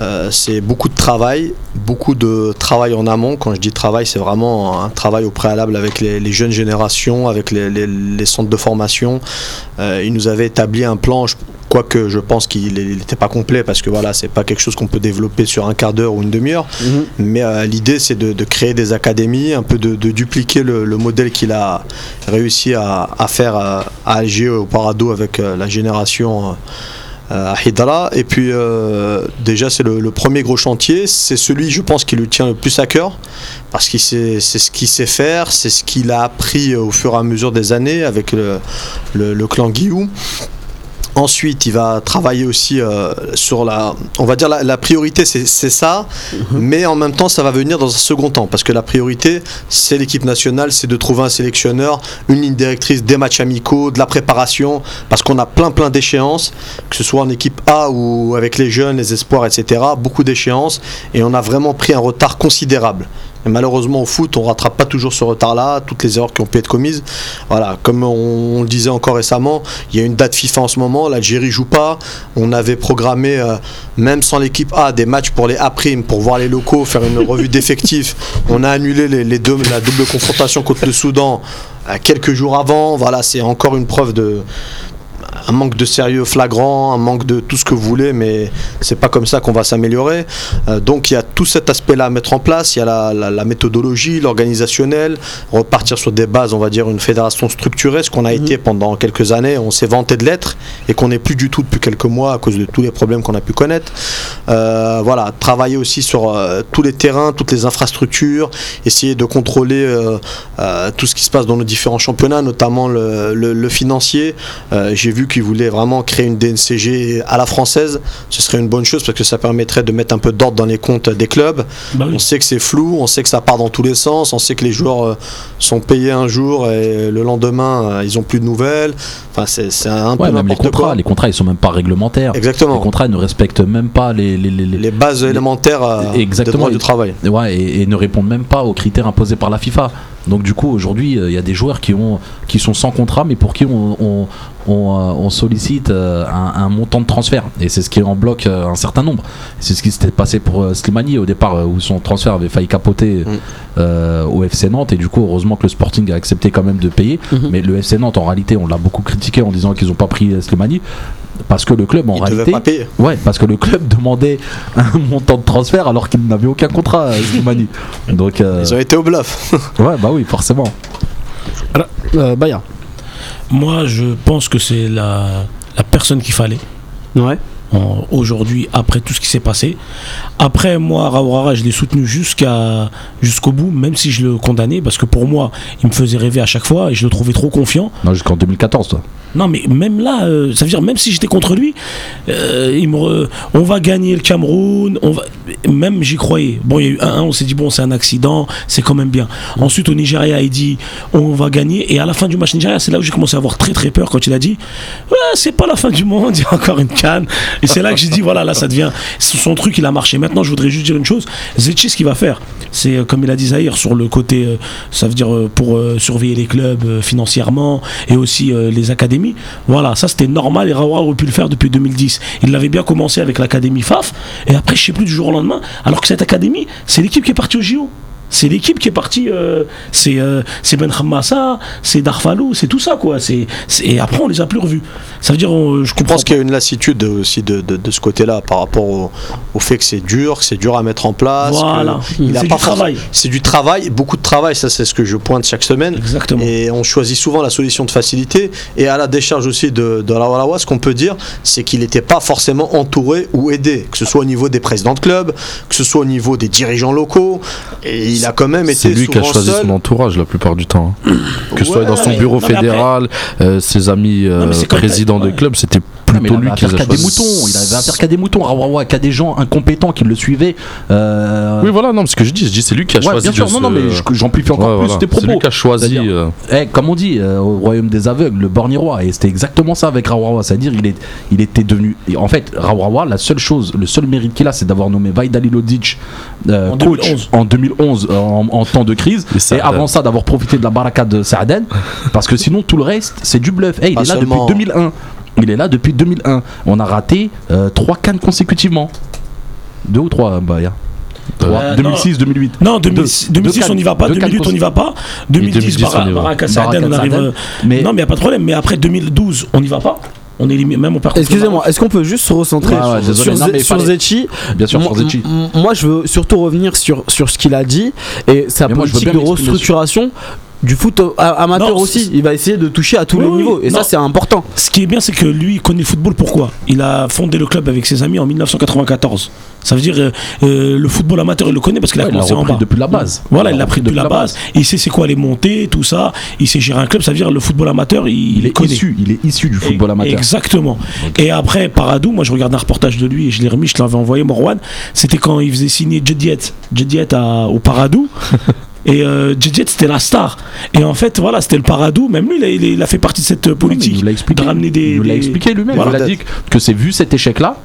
Euh, c'est beaucoup de travail, beaucoup de travail en amont. Quand je dis travail, c'est vraiment un travail au préalable avec les, les jeunes générations, avec les, centres de formation. Il nous avait établi un plan. je- Quoique je pense qu'il n'était pas complet parce que voilà, c'est pas quelque chose qu'on peut développer sur un quart d'heure ou une demi-heure. Mais euh, l'idée, c'est de, de créer des académies, un peu de, de dupliquer le, le modèle qu'il a réussi à, à faire à, à Alger, au Parado, avec euh, la génération euh, à Hidra. Et puis, euh, déjà, c'est le, le premier gros chantier. C'est celui, je pense, qui lui tient le plus à cœur. Parce que c'est ce qu'il sait faire, c'est ce qu'il a appris au fur et à mesure des années avec le, le, le clan Guillou. Ensuite, il va travailler aussi euh, sur la, on va dire la, la priorité, c'est c'est ça, mais en même temps, ça va venir dans un second temps, parce que la priorité, c'est l'équipe nationale, c'est de trouver un sélectionneur, une ligne directrice, des matchs amicaux, de la préparation, parce qu'on a plein plein d'échéances, que ce soit en équipe A ou avec les jeunes, les espoirs, etc. Beaucoup d'échéances, et on a vraiment pris un retard considérable. Malheureusement au foot, on rattrape pas toujours ce retard-là, toutes les erreurs qui ont pu être commises. Voilà, comme on, le disait encore récemment, il y a une date FIFA en ce moment, l'Algérie joue pas. On avait programmé, euh, même sans l'équipe A, des matchs pour les A pour voir les locaux, faire une revue [LAUGHS] d'effectifs. On a annulé la double confrontation contre le Soudan euh, quelques jours avant. Voilà, c'est encore une preuve de un manque de sérieux flagrant, un manque de tout ce que vous voulez, mais c'est pas comme ça qu'on va s'améliorer. Euh, donc il y a tout cet aspect-là à mettre en place. Il y a la, la- la méthodologie, l'organisationnel, repartir sur des bases, on va dire une fédération structurée, ce qu'on a été pendant quelques années. On s'est vanté de l'être et qu'on n'est plus du tout depuis quelques mois à cause de tous les problèmes qu'on a pu connaître. Euh, voilà, travailler aussi sur euh, tous les terrains, toutes les infrastructures, essayer de contrôler tout ce qui se passe dans nos différents championnats, notamment le, le- le financier. J'ai vu qu'ils voulaient vraiment créer une DNCG à la française. Ce serait une bonne chose parce que ça permettrait de mettre un peu d'ordre dans les comptes des clubs. Bah oui. On sait que c'est flou, on sait que ça part dans tous les sens, on sait que les joueurs euh, sont payés un jour et le lendemain euh, ils ont plus de nouvelles. Enfin, c'est un peu même les contrats, quoi. les contrats ils sont même pas réglementaires. Exactement. Les contrats ne respectent même pas les, les, les- les- bases élémentaires euh, Exactement. des droits du travail. Ouais, et, et ne répondent même pas aux critères imposés par la FIFA. Donc du coup, aujourd'hui, il y a des joueurs qui, ont, qui sont sans contrat, mais pour qui on, on, on, euh, on sollicite euh, un, un montant de transfert. Et c'est ce qui en bloque euh, un certain nombre. C'est ce qui s'était passé pour euh, Slimani au départ, euh, où son transfert avait failli capoter Mm. euh, au FC Nantes. Et du coup, heureusement que le Sporting a accepté quand même de payer. Mhm. Mais le FC Nantes, en réalité, on l'a beaucoup critiqué en disant qu'ils n'ont pas pris Slimani. Parce que le club, en Ils ne devaient réalité, pas payer. Ouais, parce que le club [LAUGHS] demandait un montant de transfert alors qu'il n'avait aucun contrat, euh, Slimani. [LAUGHS] Donc, euh, Ils ont été au bluff. ouais, bah oui, forcément. Euh, Baya. Moi, je pense que c'est la, la personne qu'il fallait. Ouais. aujourd'hui après tout ce qui s'est passé. Après moi Rawara je l'ai soutenu jusqu'à jusqu'au bout même si je le condamnais parce que pour moi il me faisait rêver à chaque fois et je le trouvais trop confiant. Non, jusqu'en 2014, toi. Non, mais même là, euh, ça veut dire, même si j'étais contre lui, euh, il me on va gagner le Cameroun, même j'y croyais. Bon, il y a eu 1-1, on s'est dit, bon, c'est un accident, c'est quand même bien. Ensuite, au Nigeria, il dit, on va gagner. Et à la fin du match Nigeria, c'est là où j'ai commencé à avoir très très peur quand il a dit, c'est pas la fin du monde, [LAUGHS] il y a encore une canne. Et c'est là que j'ai dit, voilà, là, ça devient. Son truc, il a marché. Maintenant, je voudrais juste dire une chose Zetchi, ce qu'il va faire, c'est, euh, comme il a dit Zahir, sur le côté, ça veut dire pour surveiller les clubs financièrement et aussi les académies. Voilà, ça c'était normal et Rawa aurait pu le faire depuis 2010. Il l'avait bien commencé avec l'académie FAF et après, je sais plus du jour au lendemain, alors que cette académie, c'est l'équipe qui est partie au JO. C'est l'équipe qui est partie, euh, c'est euh, c'est Ben Hammassa, c'est Darfalou, c'est tout ça quoi. C'est c'est- et après on les a plus revus. Ça veut dire, on- je Je comprends. pense qu'il y a une lassitude aussi de, de, de ce côté-là par rapport au, au fait que c'est dur, que c'est dur à mettre en place. Voilà. C'est pas du travail. forc- C'est du travail, beaucoup de travail, ça c'est ce que je pointe chaque semaine. Exactement. Et on choisit souvent la solution de facilité. Et à la décharge aussi de, de la Walawa, ce qu'on peut dire, c'est qu'il n'était pas forcément entouré ou aidé, que ce soit au niveau des présidents de club, que ce soit au niveau des dirigeants locaux. Et il a quand même été C'est lui qui a choisi seul. son entourage la plupart du temps. hein. Que ce soit dans son bureau fédéral, euh, ses amis euh, Non, présidents ouais. de club, c'était plutôt il lui avait qui les affaire a qu'à des moutons, il avait affaire qu'à des moutons, Rawawa, qu'à des gens incompétents qui le suivaient. Euh, Oui, voilà, non, ce que je dis, je dis c'est lui qui a ouais, choisi. bien sûr, de non, non, mais j'amplifie encore Ouais, plus voilà. tes propos. C'est lui qui a choisi. Euh, Eh, comme on dit euh, au royaume des aveugles, le borgne roi, et c'était exactement ça avec Rawawa, c'est-à-dire il, est, il était devenu. en fait, Rawawa, la seule chose, le seul mérite qu'il a, c'est d'avoir nommé Vaidali Lodic euh, En coach 2011. en 2011 euh, en, en temps de crise, Et avant ça d'avoir profité de la baraka de Saaden, parce que sinon tout le reste c'est du bluff. Eh, il Pas est là seulement. depuis 2001. Il est là depuis 2001. On a raté 3 cannes consécutivement. Deux ou trois, bah, ya. Trois. Euh, 2006, 2008. Non, 2006, Deux- 2006 deux on n'y va pas, cannes- deux 2008 on n'y va pas, 2010 2010, Bara- on y va. Baraka Saaden, on arrive. Euh, Mais Non, mais il n'y a pas de problème, mais après 2012 on n'y va pas. On est même le Excusez-moi, est-ce qu'on peut juste se recentrer ouais, sur, désolé, sur sur Zetchi Bien sûr, Moi- sur Zetchi. Moi, je veux surtout revenir sur, sur ce qu'il a dit et sa Mais moi, je veux politique bien de restructuration du foot a- amateur Non, aussi. Il va essayer de toucher à tous Oui, les oui, niveaux et non. ça, c'est important. Ce qui est bien, c'est que lui, il connaît le football. Pourquoi? Il a fondé le club avec ses amis en 1994. Ça veut dire euh, euh, le football amateur, il le connaît parce qu'il a Ouais, il l'a commencé en bas. depuis la base. Voilà, il l'a pris depuis la base. Il sait c'est quoi les montées, tout ça. Il sait gérer un club. Ça veut dire le football amateur, il, Il est connaît. issu, il est issu du football amateur. Exactement. Et après, Paradou, moi je regarde un reportage de lui et je l'ai remis, je l'avais envoyé, Morwan. C'était quand il faisait signer Jediet. Jediet à- au Paradou. [LAUGHS] Et euh, c'était la star. Et en fait, voilà, c'était le Paradou. Même lui, il a, il il fait partie de cette euh, Non, politique. Il nous l'a expliqué. de ramener des. il l'a expliqué lui-même. Voilà. il a dit que c'est vu cet échec-là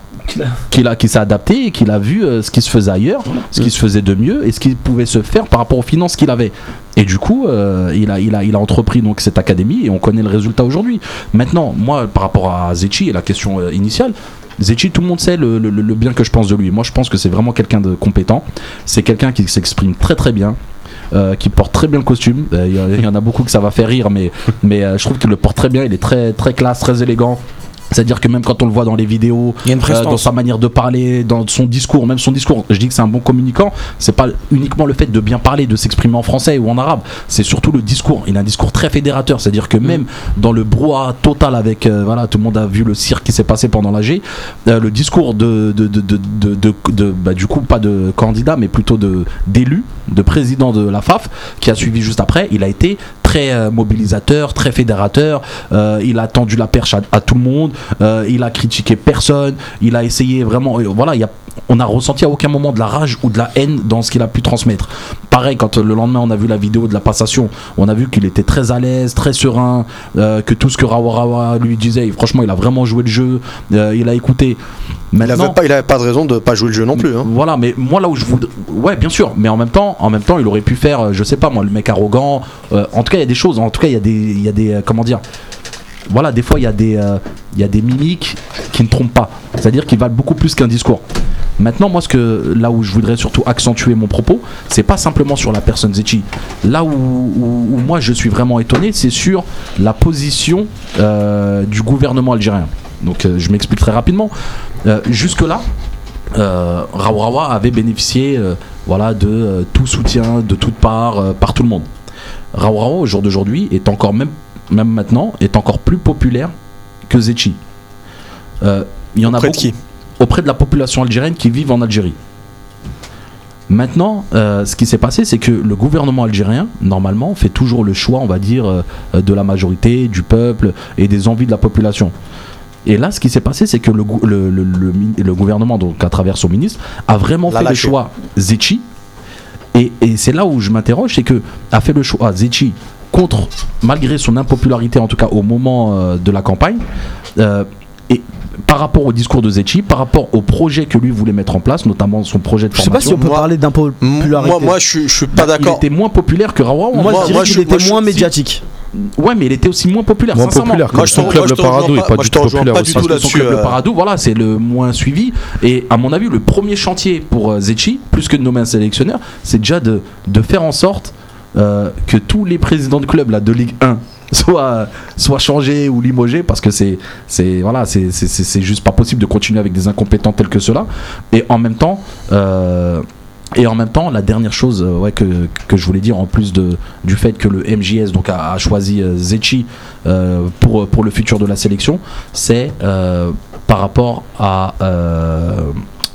qu'il a, qu'il s'est adapté et qu'il a vu euh, ce qui se faisait ailleurs, ce qui se faisait de mieux et ce qui pouvait se faire par rapport aux finances qu'il avait. Et du coup, euh, il, a, il, a, il a entrepris donc cette académie et on connaît le résultat aujourd'hui. Maintenant, moi, par rapport à Zetchi et la question euh, initiale, Zetchi, tout le monde sait le, le- le bien que je pense de lui. Moi, je pense que c'est vraiment quelqu'un de compétent. C'est quelqu'un qui s'exprime très très bien. Euh, qui porte très bien le costume. Euh, Il y en a beaucoup que ça va faire rire, mais, mais euh, je trouve qu'il le porte très bien. Il est très, très classe, très élégant. C'est-à-dire que même quand on le voit dans les vidéos, euh, dans sa manière de parler, dans son discours, même son discours, je dis que c'est un bon communicant, c'est pas uniquement le fait de bien parler, de s'exprimer en français ou en arabe, c'est surtout le discours. Il a un discours très fédérateur, c'est-à-dire que même dans le brouhaha total avec, euh, voilà, tout le monde a vu le cirque qui s'est passé pendant l'AG, euh, le discours de, de, de, de, de- de- de- bah, du coup, pas de candidat, mais plutôt de d'élu, de président de la FAF, qui a suivi juste après, il a été très euh, mobilisateur, très fédérateur. euh, il a tendu la perche à, tout le monde. euh, il a critiqué personne. Il a essayé vraiment. voilà, on a ressenti à aucun moment de la rage ou de la haine dans ce qu'il a pu transmettre. Pareil, quand le lendemain on a vu la vidéo de la passation, on a vu qu'il était très à l'aise, très serein, que tout ce que Rawa Rawa lui disait, franchement, il a vraiment joué le jeu. il a écouté. Il n'avait pas, il avait pas de raison de pas jouer le jeu non plus. hein. voilà, mais moi là où je voudrais. Ouais, bien sûr, mais en même temps, en même temps, il aurait pu faire, euh, je sais pas moi, le mec arrogant. euh, en tout cas, il y a des choses, en tout cas, il y a des. Il y a des euh, comment dire Voilà, des fois, il y, a des, euh, il y a des mimiques qui ne trompent pas. C'est-à-dire qu'ils valent beaucoup plus qu'un discours. Maintenant, moi, ce que, là où je voudrais surtout accentuer mon propos, c'est pas simplement sur la personne Zetchi. Là où, moi je suis vraiment étonné, c'est sur la position euh, du gouvernement algérien. Donc, euh, je m'explique très rapidement. Jusque-là, euh, avait bénéficié voilà, de tout soutien de toutes parts par tout le monde. Rawawa au jour d'aujourd'hui est encore même, même maintenant est encore plus populaire que Zetchi. Euh, il y en a Auprès de beaucoup- qui? Auprès de la population algérienne qui vivent en Algérie. Maintenant, euh, ce qui s'est passé, c'est que le gouvernement algérien, normalement, fait toujours le choix, on va dire, euh, de la majorité, du peuple et des envies de la population. Et là, ce qui s'est passé, c'est que le, gouvernement, donc à travers son ministre, a vraiment L'a fait le choix Zetchi. Et, et c'est là où je m'interroge, c'est que a fait le choix Zetchi contre, malgré son impopularité, en tout cas au moment euh, de la campagne, euh, et par rapport au discours de Zetchi, par rapport au projet que lui voulait mettre en place, notamment son projet de Je sais pas si on peut Moi- parler d'impopularité. Moi, moi, je suis, je suis pas il d'accord. était moins populaire que Rawa. Moi, moi- je dirais qu'il était moi, je- moins si- médiatique. Ouais, mais il était aussi moins populaire. Moins populaire, Moi, son club, le rejoins est pas- du tout populaire son club, le euh, Paradou, voilà, c'est le moins suivi. Et à mon avis, le premier chantier pour euh, Zetchi, plus que de nommer un sélectionneur, c'est déjà de, de faire en sorte euh, que tous les présidents de clubs là, de Ligue 1 [LAUGHS] soient, soient changés ou limogés parce que c'est voilà juste pas possible de continuer avec des incompétents tels que ceux-là. Et en même temps euh, et en même temps, la dernière chose euh, ouais, que, que je voulais dire, en plus de, du fait que le MJS donc, a, choisi euh, pour, pour le futur de la sélection, c'est par rapport à,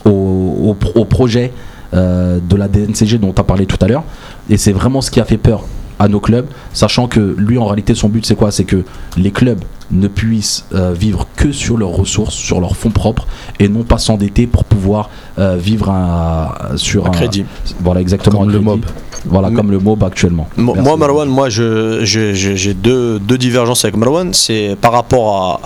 au, au pro- au projet de la DNCG dont tu as parlé tout à l'heure. Et c'est vraiment ce qui a fait peur à nos clubs, sachant que lui, en réalité, son but, c'est quoi? C'est que les clubs ne puissent euh, vivre que sur leurs ressources, sur leurs fonds propres, et non pas s'endetter pour pouvoir euh, vivre un, sur Un crédit. Voilà, exactement. Comme un le. MOB. Voilà, Mais- comme le MOB actuellement. Mo- Merci. Moi, Marwan, moi, j'ai deux, deux divergences avec Marwan. C'est par rapport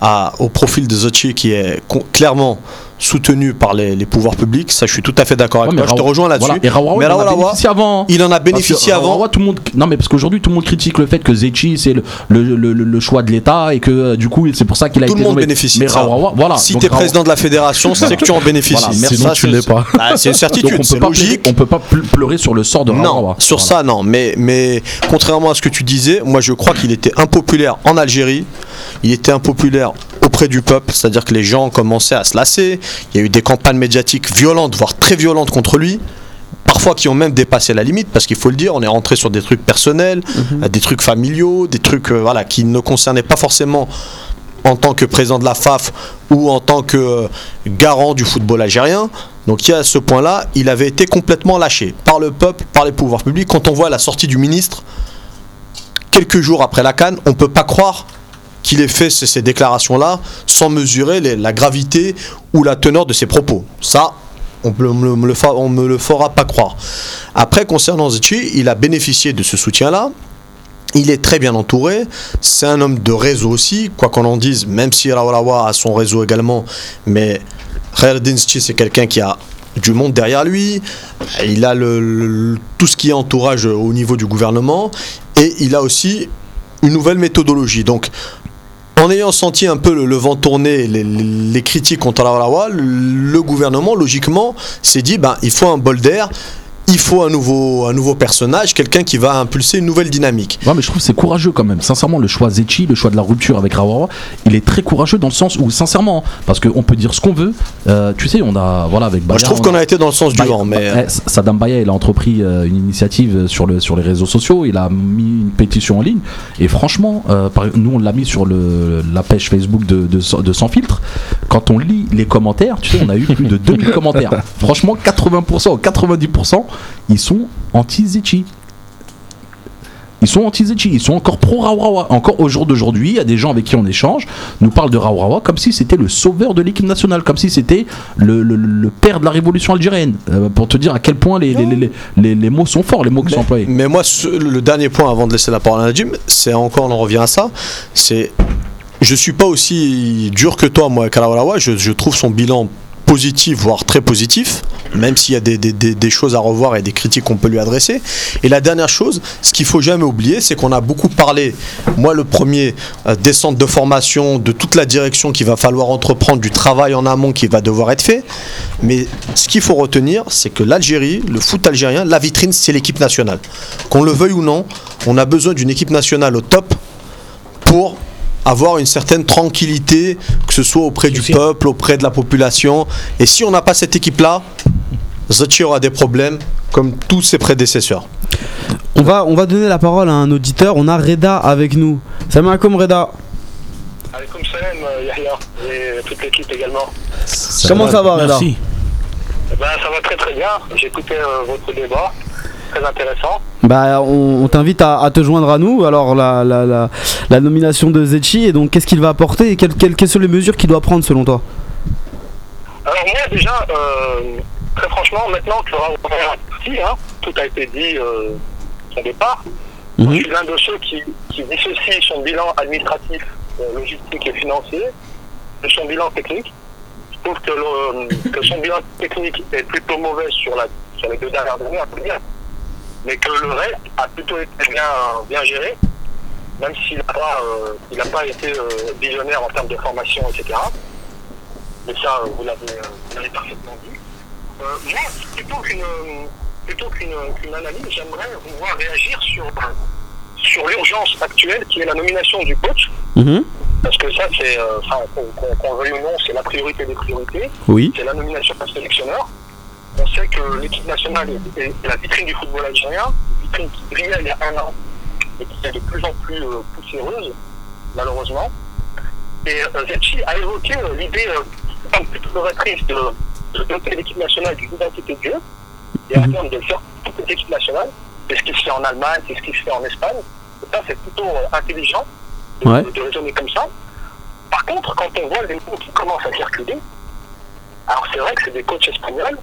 à, à- au profil de Zotchi qui est clairement soutenu par les, les pouvoirs publics. Ça, je suis tout à fait d'accord avec Ouais, toi. Je te rejoins là-dessus. voilà, Et Rawa, Mais il en a Rawa, bénéficié avant. Il en a bénéficié avant. Tout le monde... Non, mais parce qu'aujourd'hui, tout le monde critique le fait que Zetchi, c'est le, le, le- le choix de l'État et que euh, du coup, c'est pour ça qu'il a Tout été le monde nommé. bénéficie Mais voilà. si Donc, tu es président de la fédération, c'est que tu en bénéficies. Voilà, merci. Sinon, Ça, tu c'est- l'es pas. Ah, c'est une Donc, certitude, on peut pas pleurer- logique. on peut pas ple- pleurer sur le sort de Non, Rawa. sur Voilà. ça, non. Mais, mais contrairement à ce que tu disais, moi je crois qu'il était impopulaire en Algérie. Il était impopulaire auprès du peuple, c'est-à-dire que les gens commençaient à se lasser. Il y a eu des campagnes médiatiques violentes, voire très violentes contre lui. Parfois qui ont même dépassé la limite, parce qu'il faut le dire, on est rentré sur des trucs personnels, euh, des trucs familiaux, des trucs euh, voilà, qui ne concernaient pas forcément en tant que président de la FAF ou en tant que euh, garant du football algérien. Donc il y a à ce point-là, il avait été complètement lâché par le peuple, par les pouvoirs publics. Quand on voit la sortie du ministre, quelques jours après la Cannes, on ne peut pas croire qu'il ait fait ces, déclarations-là sans mesurer la gravité ou la teneur de ses propos. Ça, on me, le- me le fera pas croire. Après, concernant Zetchi, il a bénéficié de ce soutien-là. Il est très bien entouré. C'est un homme de réseau aussi, quoi qu'on en dise, même si Rawalawa a son réseau également. Mais Khaireddin Zetchi, c'est quelqu'un qui a du monde derrière lui. Il a tout ce qui est entourage au niveau du gouvernement. Et il a aussi une nouvelle méthodologie. Donc, en ayant senti un peu le, vent tourner, les, critiques contre Rawalawa, le, le gouvernement, logiquement, s'est dit ben, il faut un bol d'air. Il faut un nouveau, un nouveau personnage, quelqu'un qui va impulser une nouvelle dynamique. Ouais, mais je trouve que c'est courageux quand même. Sincèrement, le choix Zetchi, le choix de la rupture avec Rawa, il est très courageux dans le sens où, sincèrement, parce qu'on peut dire ce qu'on veut. euh, tu sais, on a, voilà, avec Moi, Baya, je trouve on qu'on a été dans le sens du vent, mais eh, Saddam Baya, il a entrepris euh, une initiative sur, le, sur les réseaux sociaux. Il a mis une pétition en ligne. Et franchement, euh, par- nous, on l'a mis sur le, la page Facebook de, de, de Sans Filtre. Quand on lit les commentaires, tu sais, on a eu plus de 2000 commentaires. [LAUGHS] Franchement, 80% ou 90%, ils sont anti-Zetchi. Ils sont anti-Zetchi, ils sont encore pro-Rawawa. Encore au jour d'aujourd'hui, il y a des gens avec qui on échange, nous parlent de Rawawa comme si c'était le sauveur de l'équipe nationale, comme si c'était le, le- le père de la révolution algérienne. Euh, pour te dire à quel point les, les, les, les- les mots sont forts, les mots qui sont employés. Mais moi, ce- le dernier point avant de laisser la parole à Nadim, c'est encore, on en revient à ça, c'est. Je suis pas aussi dur que toi, moi, Kalawalawa. Je, je trouve son bilan positif, voire très positif, même s'il y a des, des- des- choses à revoir et des critiques qu'on peut lui adresser. Et la dernière chose, ce qu'il faut jamais oublier, c'est qu'on a beaucoup parlé, moi le premier, euh, des centres de formation, de toute la direction qu'il va falloir entreprendre, du travail en amont qui va devoir être fait. Mais ce qu'il faut retenir, c'est que l'Algérie, le foot algérien, la vitrine, c'est l'équipe nationale. Qu'on le veuille ou non, on a besoin d'une équipe nationale au top pour avoir une certaine tranquillité, que ce soit auprès du peuple, auprès de la population. Et si on n'a pas cette équipe-là, Zachi aura des problèmes, comme tous ses prédécesseurs. On va, on va donner la parole à un auditeur. On a Reda avec nous. Salam alaikum Reda. Alaykoum salam, euh, Yahya, et toute l'équipe également. Comment ça va Reda? Merci. Ben, ça va très très bien. J'ai écouté euh, votre débat. Très intéressant. Bah, on, on t'invite à, à te joindre à nous. Alors, la, la, la, la nomination de Zetchi, et donc qu'est-ce qu'il va apporter et quelles, quelles- quelles sont les mesures qu'il doit prendre selon toi? Alors moi déjà, euh, très franchement, maintenant que Raoult parti, hein, tout a été dit euh, son départ. Mhm. Je suis l'un de ceux qui, qui dissocie son bilan administratif, euh, logistique et financier de son bilan technique. Je trouve que, le- que son bilan technique est plutôt mauvais sur, la, sur les deux dernières années, peut dire, mais que le reste a plutôt été bien, bien géré, même s'il n'a pas, euh, il pas été euh, visionnaire en termes de formation, etc. Mais ça, euh, vous l'avez parfaitement dit. Moi, plutôt qu'une plutôt qu'une analyse, j'aimerais vous voir réagir sur, sur l'urgence actuelle qui est la nomination du coach. Mhm. Parce que ça, c'est, euh, qu'on le veuille ou non, c'est la priorité des priorités. Oui. C'est la nomination d'un sélectionneur. On sait que l'équipe nationale est, la vitrine du football algérien, une vitrine qui brillait il y a un an et qui est de plus en plus euh, poussiéreuse, malheureusement. Et euh, Zetchi a évoqué euh, l'idée euh, plutôt novatrice de, de doter l'équipe nationale d'une identité de jeu et à terme de le faire les équipes nationales. C'est ce qui se fait en Allemagne, c'est ce qui se fait en Espagne. Ça, c'est plutôt euh, intelligent de, Ouais. de raisonner comme ça. Par contre, quand on voit les mots qui commencent à circuler, alors c'est vrai que c'est des coachs espagnols,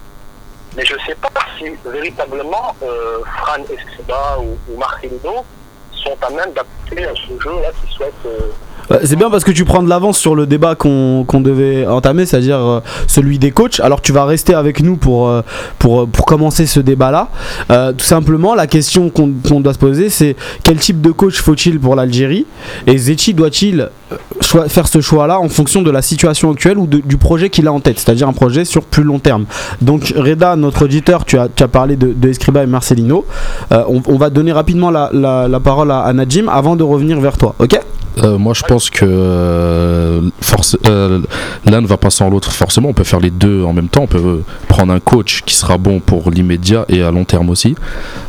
mais je ne sais pas si véritablement euh, Fran Escriba ou, ou sont à même d'appliquer à ce jeu-là qu'ils souhaitent. Euh, C'est bien parce que tu prends de l'avance sur le débat qu'on devait entamer, c'est-à-dire euh, celui des coachs. Alors tu vas rester avec nous pour, euh, euh, pour commencer ce débat-là. Tout simplement, la question qu'on doit se poser, c'est quel type de coach faut-il pour l'Algérie Et Zetchi doit-il faire ce choix-là en fonction de la situation actuelle ou du projet qu'il a en tête, c'est-à-dire un projet sur plus long terme. Donc Reda, notre auditeur, tu as, parlé de, Escriba et Marcelino. On, va donner rapidement la parole à, à Najim avant de revenir vers toi, ok? Euh, moi, je pense que euh, euh, l'un ne va pas sans l'autre. Forcément, on peut faire les deux en même temps. On peut euh, prendre un coach qui sera bon pour l'immédiat et à long terme aussi.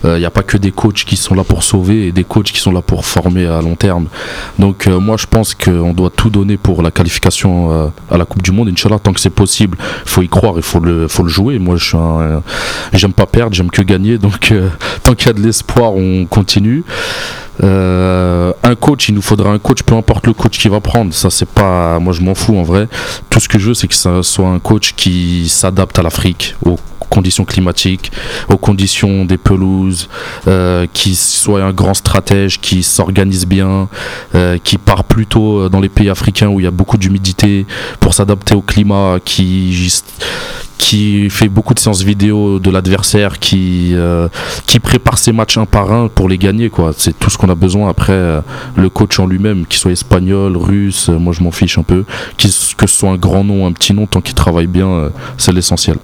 Il n'y a pas que des coachs qui sont là pour sauver et des coachs qui sont là pour former à long terme. Donc, moi, je pense qu'on doit tout donner pour la qualification à la Coupe du Monde. Inch'Allah, tant que c'est possible, il faut y croire, il faut le, faut le jouer. Moi, je j'aime pas perdre, j'aime que gagner. Donc, [LAUGHS] tant qu'il y a de l'espoir, on continue. Euh, un coach, il nous faudra un coach, peu importe le coach qui va prendre. Ça, c'est pas, moi, je m'en fous en vrai. Tout ce que je veux, c'est que ça soit un coach qui s'adapte à l'Afrique, conditions climatiques, aux conditions des pelouses, euh, qui soit un grand stratège, qui s'organise bien, euh, qui part plutôt dans les pays africains où il y a beaucoup d'humidité pour s'adapter au climat, qui fait beaucoup de séances vidéo de l'adversaire, euh, qui prépare ses matchs un par un pour les gagner. quoi. C'est tout ce qu'on a besoin. Après, euh, le coach en lui-même, qu'il soit espagnol, russe, euh, moi je m'en fiche un peu. Que ce soit un grand nom, un petit nom, tant qu'il travaille bien, euh, c'est l'essentiel.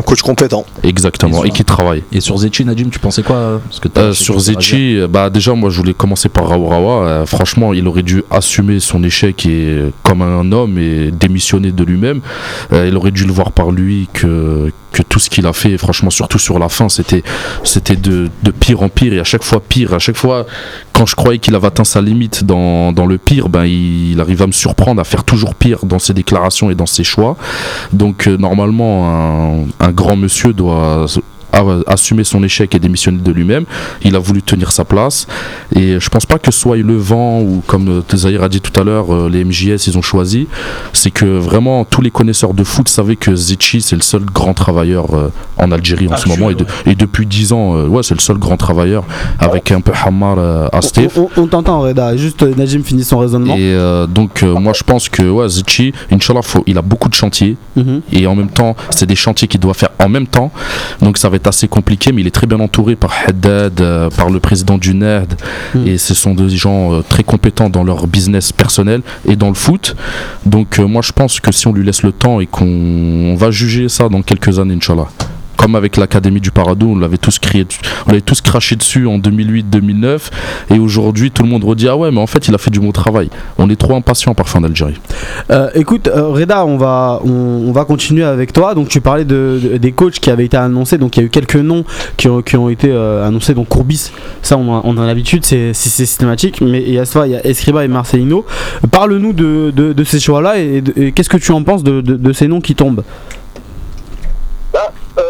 Un coach compétent. Exactement. Et Et qui travaille. Et sur Zetchi, Nadim, tu pensais quoi euh, Parce que Euh, sur. Zetchi, bah déjà moi je voulais commencer par Raourawa. Euh, franchement, il aurait dû assumer son échec et euh, comme un homme et démissionner de lui-même. Euh, il aurait dû le voir par lui que que tout ce qu'il a fait, franchement, surtout sur la fin, c'était de, pire en pire et à chaque fois pire. À chaque fois, quand je croyais qu'il avait atteint sa limite dans, le pire, ben il, arrive à me surprendre à faire toujours pire dans ses déclarations et dans ses choix. Donc euh, normalement, un grand monsieur doit a- assumer son échec et démissionner de lui-même. Il a voulu tenir sa place. Et je pense pas que soit le vent ou comme euh, Zahir a dit tout à l'heure, euh, les MJS ils ont choisi. C'est que vraiment tous les connaisseurs de foot savaient que Zetchi c'est le seul grand travailleur euh, en Algérie en ce moment. Et, de- et depuis 10 ans, ouais, c'est le seul grand travailleur avec un peu Hamar à Steve. On, on- on t'entend, Reda. Juste, Najim finit son raisonnement. Et euh, donc euh, moi je pense que ouais, Zetchi, Inch'Allah, faut, il a beaucoup de chantiers Mhm. et en même temps c'est des chantiers qu'il doit faire en même temps donc ça va être assez compliqué mais il est très bien entouré par Haddad euh, par le président du NERD. Mm. et ce sont des gens euh, très compétents dans leur business personnel et dans le foot. Donc euh, moi je pense que si on lui laisse le temps et qu'on on va juger ça dans quelques années Inch'Allah comme avec l'Académie du Paradou, on l'avait tous crié, on l'avait tous craché dessus en 2008-2009, et aujourd'hui tout le monde redit ah ouais mais en fait il a fait du bon travail. On est trop impatient parfois en Algérie. Euh, écoute, euh, Reda, on va, on, va continuer avec toi. Donc, tu parlais de, de- des coachs qui avaient été annoncés. Donc, il y a eu quelques noms qui ont, qui ont été euh, annoncés. Donc, Courbis, ça, on a, on a l'habitude, c'est systématique. Mais il y a il y a Escriba et Marcelino. Parle-nous de, de- ces choix-là et, et qu'est-ce que tu en penses de- de ces noms qui tombent? Bah,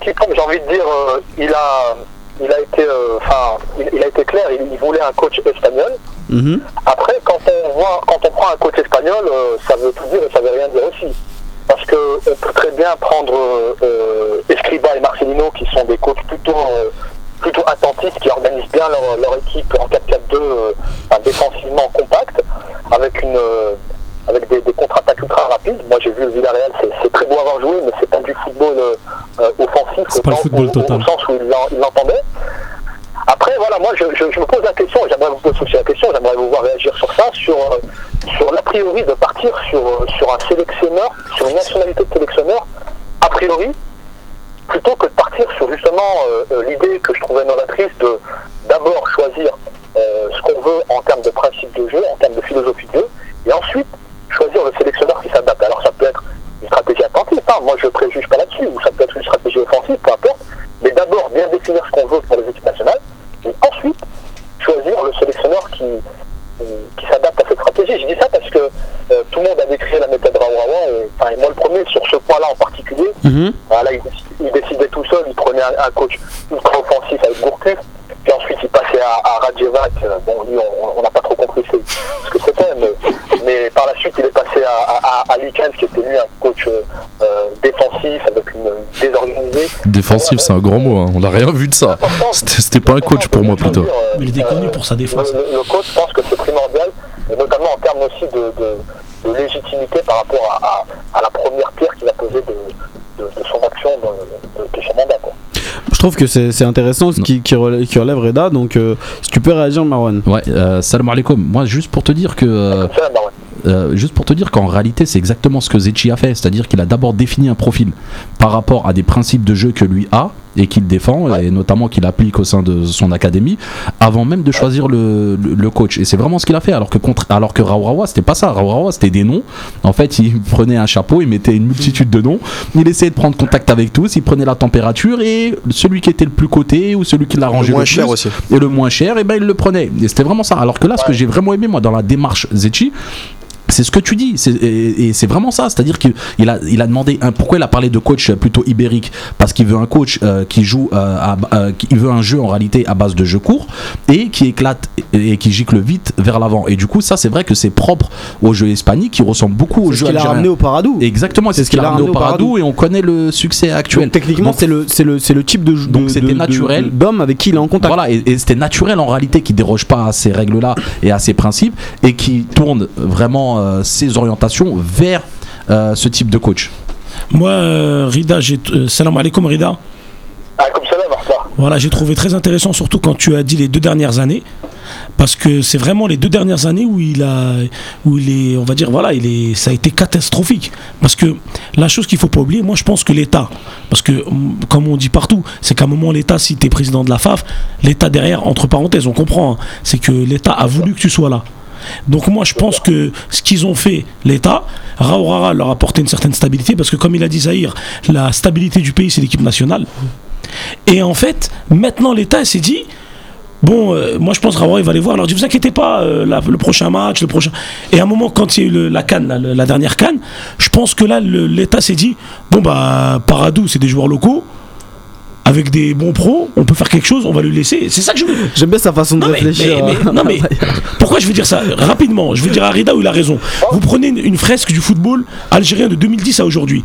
Quiconque, j'ai envie de dire, euh, il a, il a été, euh, il, il a été clair. Il, il voulait un coach espagnol. Mhm. Après, quand on voit, quand on prend un coach espagnol, euh, ça veut tout dire et ça veut rien dire aussi. Parce que on peut très bien prendre euh, euh, Escriba et Marcelino, qui sont des coachs plutôt, euh, plutôt attentifs, qui organisent bien leur, leur équipe en 4-4-2, euh, enfin, défensivement compact, avec une, euh, avec des, des contre-attaques ultra rapides. Moi, j'ai vu le Villarreal, c'est c'est très beau à avoir joué, mais c'est pas du football euh, euh, offensif C'est pas le football total. au sens où il l'en- il l'entendait. Après, voilà, moi, je, je- je me pose la question, j'aimerais vous poser la question, j'aimerais vous voir réagir sur ça, sur, euh, sur l'a priori de partir sur, euh, sur un sélectionneur, sur une nationalité de sélectionneur, a priori, plutôt que de partir sur justement euh, euh, l'idée que je trouvais novatrice de d'abord choisir euh, ce qu'on veut en termes de principe de jeu, en termes de philosophie de jeu, et ensuite choisir le sélectionneur qui s'adapte. Alors ça peut être une stratégie attentive, hein, moi je préjuge pas là-dessus, ou ça peut être une stratégie offensive, peu importe, mais d'abord bien définir ce qu'on veut pour les équipes nationales, et ensuite choisir le sélectionneur qui, qui s'adapte à cette stratégie. Je dis ça parce que euh, tout le monde a décrit la méthode Rawawa, et, enfin, et moi le premier sur ce point-là en particulier, Mhm. voilà, il, déc- il décidait tout seul, il prenait un, un coach ultra offensif avec Gourcuff, puis ensuite il passait à, à Radjevac. Euh, Bon, lui, on- on n'a pas trop compris ce, ce que c'était, mais, mais par la suite il est passé à, à, à, à Likens, qui était lui un coach euh, euh, défensif avec une Défensif, c'est un grand mot, hein. on n'a rien vu de ça. C'était pas un coach pour moi plutôt. Mais il était connu pour sa défense. Le, le- coach, je pense que c'est primordial, et notamment en termes aussi de, de- de légitimité par rapport à, à- à la première pierre qu'il a posée de, de- de son action, de, de- de son mandat. Quoi. Je trouve que c'est intéressant ce qui, qui relève, qui relève Reda, donc euh, si tu peux réagir, Marwan. Ouais, euh, salam alaikum. Moi, juste pour te dire que. euh. Euh, juste pour te dire qu'en réalité, c'est exactement ce que Zetchi a fait. C'est-à-dire qu'il a d'abord défini un profil par rapport à des principes de jeu que lui a et qu'il défend, et notamment qu'il applique au sein de son académie, avant même de choisir le, le- le coach. Et c'est vraiment ce qu'il a fait. Alors que, contre, alors que Raourawa, c'était pas ça. Raourawa, c'était des noms. En fait, il [LAUGHS] prenait un chapeau, il mettait une multitude de noms. Il essayait de prendre contact avec tous, il prenait la température, et celui qui était le plus coté ou celui qui l'arrangeait Le moins le cher aussi. et le moins cher, et ben il le prenait. Et c'était vraiment ça. Alors que là, ce que j'ai vraiment aimé moi dans la démarche Zetchi, c'est ce que tu dis, et, c'est vraiment ça. C'est-à-dire qu'il il a, demandé pourquoi il a parlé de coach plutôt ibérique? Parce qu'il veut un coach euh, qui joue, euh, euh, veut un jeu en réalité à base de jeu court et qui éclate et, qui gicle vite vers l'avant. Et du coup, ça c'est vrai que c'est propre au jeu hispanique qui ressemble beaucoup au C'est ce jeu qu'il a ramené au Paradou. Exactement, c'est ce qu'il a ramené au Paradou et on connaît le succès actuel. Donc, techniquement, Donc, c'est le, type de Donc, de- c'était naturel. d'homme avec qui il est en contact. Voilà, et, et c'était naturel en réalité qui déroge pas à ces règles-là et à ces principes et qui tourne vraiment euh, ses orientations vers euh, ce type de coach. Moi, euh, Rida, j'ai. salam alaikum, Rida comme ça, là, Martha. Voilà, j'ai trouvé très intéressant, surtout quand tu as dit les deux dernières années, parce que c'est vraiment les deux dernières années où il a, où il est, on va dire, voilà, il est, ça a été catastrophique. Parce que la chose qu'il faut pas oublier, moi, je pense que l'État, parce que hum, comme on dit partout, c'est qu'à un moment l'État, si tu es président de la FAF, l'État derrière, entre parenthèses, on comprend, hein, c'est que l'État a voulu que tu sois là. Donc moi je pense que ce qu'ils ont fait, l'État, Raourara leur a apporté une certaine stabilité parce que comme il a dit Zahir, la stabilité du pays c'est l'équipe nationale. Et en fait, maintenant l'État s'est dit, bon, euh, moi je pense Raoura il va aller voir, alors dit vous inquiétez pas, euh, le prochain match, le prochain... Et à un moment quand il y a eu la canne, la, dernière canne, je pense que là l'État s'est dit, bon bah Paradou c'est des joueurs locaux, avec des bons pros, on peut faire quelque chose, on va le laisser. C'est ça que je veux. J'aime bien sa façon de mais, réfléchir. mais- mais- non, mais [LAUGHS] pourquoi je veux dire ça rapidement? Je veux dire à Rida où il a raison. Vous prenez une, une fresque du football algérien de 2010 à aujourd'hui.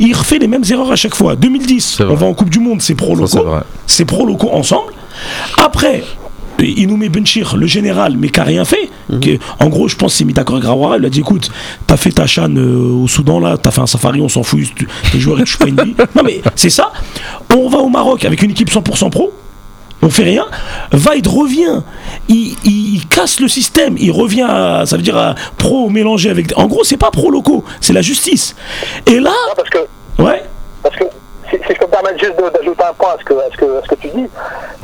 Il refait les mêmes erreurs à chaque fois. 2010, C'est vrai. on va en Coupe du Monde, c'est pro locaux. vrai. C'est pro locaux ensemble. Après, il nous met Benchir, le général, mais qui a rien fait. Que- en gros, je pense qu'il s'est mis d'accord avec Rawara. Il a dit écoute, t'as fait ta chaîne au Soudan là, t'as fait un safari, on s'en fout, tu- les joueurs ils touchent pas une vie. [LAUGHS] Non mais c'est ça. On va au Maroc avec une équipe 100% pro. On fait rien. Vaid revient, il, il- il casse le système, il revient, à- ça veut dire à pro mélangé avec. En gros, c'est pas pro locaux, c'est la justice. Et là, Non, parce que, ouais, parce que si, je peux me permettre juste d'ajouter un point à ce que, à ce que, à ce que tu dis,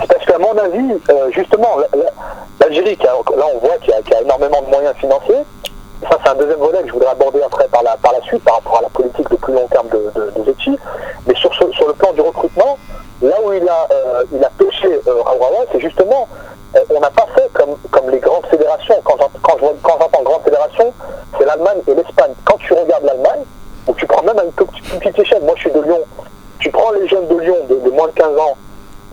c'est parce qu'à mon avis, euh, justement, la- la- l'Algérie, là on voit qu'il y, a- énormément de moyens financiers, ça c'est un deuxième volet que je voudrais aborder après par la, par la suite par rapport à la politique de plus long terme de, de, mais sur, le plan du recrutement, là où il a, euh, il a pêché euh, c'est justement, euh, on n'a pas fait comme, comme les grandes fédérations, quand j'ent- quand j'entends grande fédération, c'est l'Allemagne et l'Espagne. Quand tu regardes l'Allemagne, ou tu prends même à une petite échelle, moi je suis de Lyon, tu prends les jeunes de Lyon de, moins de 15 ans,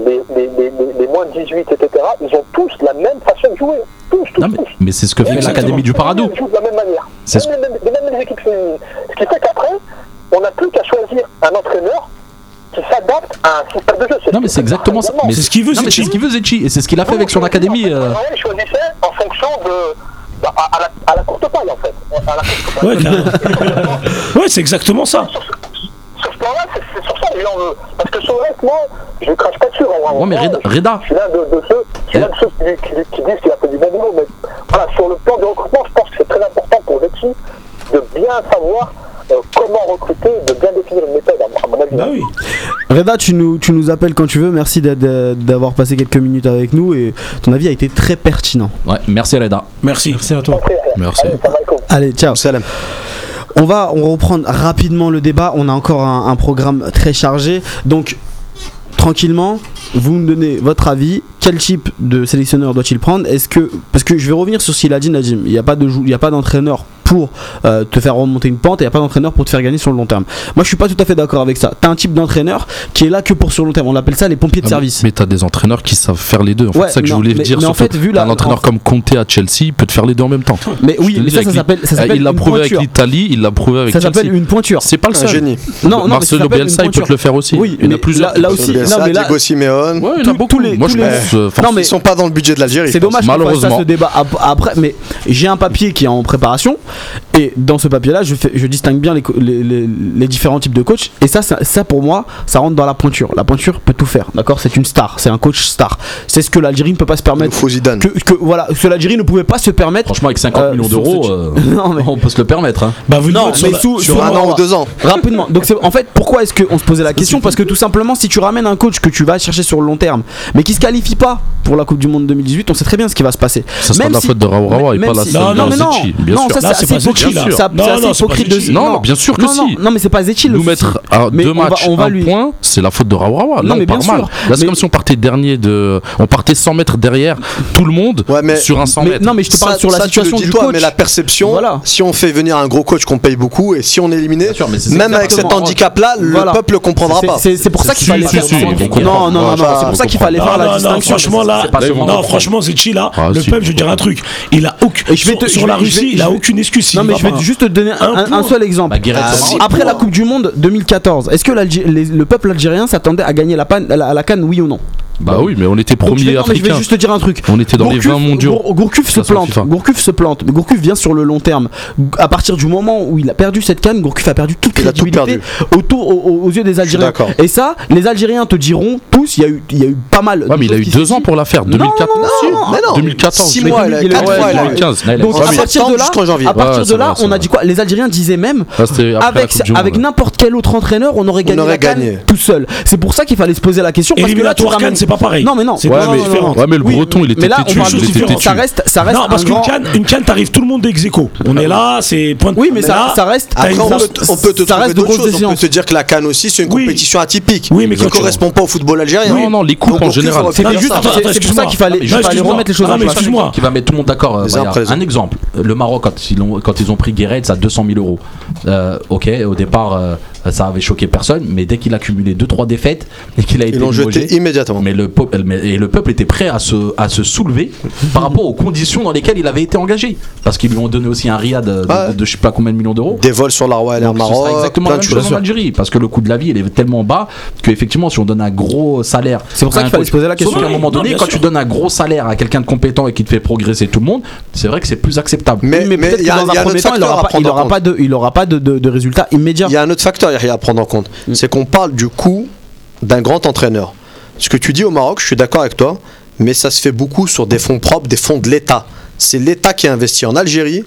les, moins de 18, etc., ils ont tous la même façon de jouer. Tous, tous, mais, mais c'est ce que fait l'Académie du Parado. Ils jouent de la même manière. C'est ce... même, équipes féminines. Ce qui fait qu'après, on n'a plus qu'à choisir un entraîneur qui s'adapte à un système de jeu. Non, mais c'est exactement ça. C'est ce qu'il veut, Zetchi. C'est ce qu'il veut, Zetchi. Et c'est ce qu'il a fait avec son académie. Il euh. choisissait en fonction de. Bah, à, la, courte paille, en fait. À [LAUGHS] c'est exactement ça sur, ce- plan-là, c'est sur ça que j'en veux. Parce que sur le reste, moi, je ne crache pas dessus. en. Ouais, mais Reda- Je- Reda. Je suis l'un de, de ceux, je suis l'un de ceux qui, qui- qui disent qu'il a fait du bon boulot. Mais voilà, sur le plan du recrutement, je pense que c'est très important pour Zetchi de bien savoir euh, comment recruter, de bien définir une méthode, à mon- à mon avis. Bah oui. Reda, tu nous, tu nous appelles quand tu veux. Merci d'être- d'avoir passé quelques minutes avec nous et ton avis a été très pertinent. Ouais, merci Reda. Merci. Merci à toi. Merci. Allez, ciao. Salam. On va reprendre rapidement le débat. On a encore un programme très chargé. Donc, tranquillement, vous me donnez votre avis. Quel type de sélectionneur doit-il prendre Est-ce que parce que je vais revenir sur ce qu'il a dit Najim. Il n'y a pas de il y a pas d'entraîneur pour euh, te faire remonter une pente et il n'y a pas d'entraîneur pour te faire gagner sur le long terme. Moi, je suis pas tout à fait d'accord avec ça. T'as un type d'entraîneur qui est là que pour sur le long terme. On appelle ça les pompiers de Ah, service. Mais t'as des entraîneurs qui savent faire les deux. En fait, Ouais, c'est ça que je voulais mais- dire. mais en fait, vu la- un entraîneur en- comme Conte à Chelsea il peut te faire les deux en même temps. Mais oui, mais ça, ça l'I- s'appelle Il l'a prouvé avec l'Italie, il l'a prouvé avec Ça s'appelle une pointure. C'est pas le Un seul. génie. Non, non, Marcelo Bielsa, il peut te le faire aussi. Oui, il y en a plusieurs. là- là aussi- Ouais, beaucoup. tous les- Moi, tous je les- pense. euh, Non, mais- Ils sont pas dans le budget de l'Algérie. C'est dommage qu'on fasse ça Malheureusement. ce débat ap- après, mais j'ai un papier qui est en préparation et dans ce papier-là, je, fais- je distingue bien les, les, les- les différents types de coachs et ça, ça, ça, pour moi, ça rentre dans la pointure. La pointure peut tout faire, d'accord? C'est une star, c'est un coach star. C'est ce que l'Algérie ne peut pas se permettre. faut Zidane. Que, que- voilà, ce que l'Algérie ne pouvait pas se permettre. Franchement, avec 50 Euh, millions d'euros, euh, [LAUGHS] Non, mais- on peut se le permettre. hein. Bah, vous le Non, mais sous- sur Un an ou deux ans. Rapidement. Donc en fait pourquoi est-ce qu'on se posait la question? Parce que tout simplement si tu ramènes un coach que tu vas chercher sur le long terme, mais qui se qualifie pas pour la Coupe du Monde 2018, on sait très bien ce qui va se passer. Ça sera Même la si- faute de Raourawa et pas la si- faute Non, de non, non, Zetchi, bien non, sûr. ça Là, c'est hypocrite. Non, hypocrite de. Non, bien sûr que non, si. non, mais c'est pas Zetchi Nous mettre à Mais deux on va- matchs, on va un lui- point, c'est la faute de Raourawa. Non, Là, mais on part bien mal. sûr. Là, c'est Mais- comme si on partait dernier de. On partait 100 mètres derrière tout le monde Ouais, mais- sur un 100 Mais- mètres. non mais je te parle Ça- sur la situation du coach. mais la perception, Voilà. si on fait venir un gros coach qu'on paye beaucoup et si on est éliminé, même avec cet handicap-là, le peuple le comprendra pas. C'est pour ça qu'il fallait Non, on non, c'est pour ça qu'il fallait Non, faire la distinction. franchement là, non, franchement Zetchi là, Ah, le peuple, je vais dire un truc, il a sur, la Russie, il a aucune excuse. Non mais je vais juste te donner un, seul exemple. Bah, Ah, marrant. Après la Coupe du Monde 2014, est-ce que le peuple algérien s'attendait à gagner la canne, oui ou non? Bah oui, mais on était premier non, mais je vais africain. juste te dire un truc. On était dans les Gourcuff- 20 mondiaux. Gour- Gourcuff se plante. Gourcuff se plante. Mais Gourcuff vient sur le long terme. À partir du moment où il a perdu cette canne, Gourcuff a perdu toute Il a tout crédibilité autour aux, aux yeux des Algériens. Et ça, les Algériens te diront tous. Il y a eu, il y a eu pas mal. Ouais, mais il a eu deux ans pour la faire. Non, 2014. non, non, non, mais non, 2014. 6 mais mois, il a il a- 4 ouais, fois, il a eu. 2015. Là, il a- Donc à partir de là, à partir de là, on a dit quoi? Les Algériens disaient même avec, n'importe quel autre entraîneur, on aurait gagné. tout seul. C'est pour ça qu'il fallait se poser la question. Parce que là, c'est pas pareil. Non, mais non. C'est Ouais, pas mais- différent. Ouais, mais le Oui, breton, il mais était là, on têtu. Ça reste, ça reste Non, parce un qu'une grand- canne, une canne, t'arrives tout le monde ex aequo. On est là, c'est point de Oui, mais ça, là, ça reste. Après, on peut, te ça trouver reste de d'autres grosses choses. On peut échéances. te dire que la Cannes aussi, c'est une Oui. compétition atypique Oui, mais qui correspond pas au football algérien. Non, non, les coupes en général. c'est- pour ça qu'il fallait, remettre les choses en place. excuse-moi. qui va mettre tout le monde d'accord. euh, un exemple, le Maroc quand ils ont, quand ils ont pris Guéret à 200 000 euros. Euh, ok, au départ euh, ça avait choqué personne, mais dès qu'il a cumulé 2-3 défaites et qu'il a été Ils l'ont jeté immédiatement. mais le peuple, et le peuple était prêt à se, à se soulever par rapport aux conditions dans lesquelles il avait été engagé, parce qu'ils lui ont donné aussi un riad de, de- Ouais. de je sais pas combien de millions d'euros. Des vols sur la Royal Air Maroc, exactement la plein de même chose en Algérie parce que le coût de la vie il est tellement bas que effectivement si on donne un gros salaire C'est pour ça à qu'il fallait se poser la question. Sauf qu'à un moment donné quand sûr. tu donnes un gros salaire à quelqu'un de compétent et qui te fait progresser tout le monde c'est vrai que c'est plus acceptable Mais, Oui, mais peut-être que dans un un premier temps, il n'aura à pas, il aura pas de, il aura pas de, de, de résultats immédiats. Il y a un autre facteur à prendre en compte. C'est qu'on parle du coût d'un grand entraîneur. Ce que tu dis au Maroc, je suis d'accord avec toi, mais ça se fait beaucoup sur des fonds propres, des fonds de l'État. C'est l'État qui a investi en Algérie.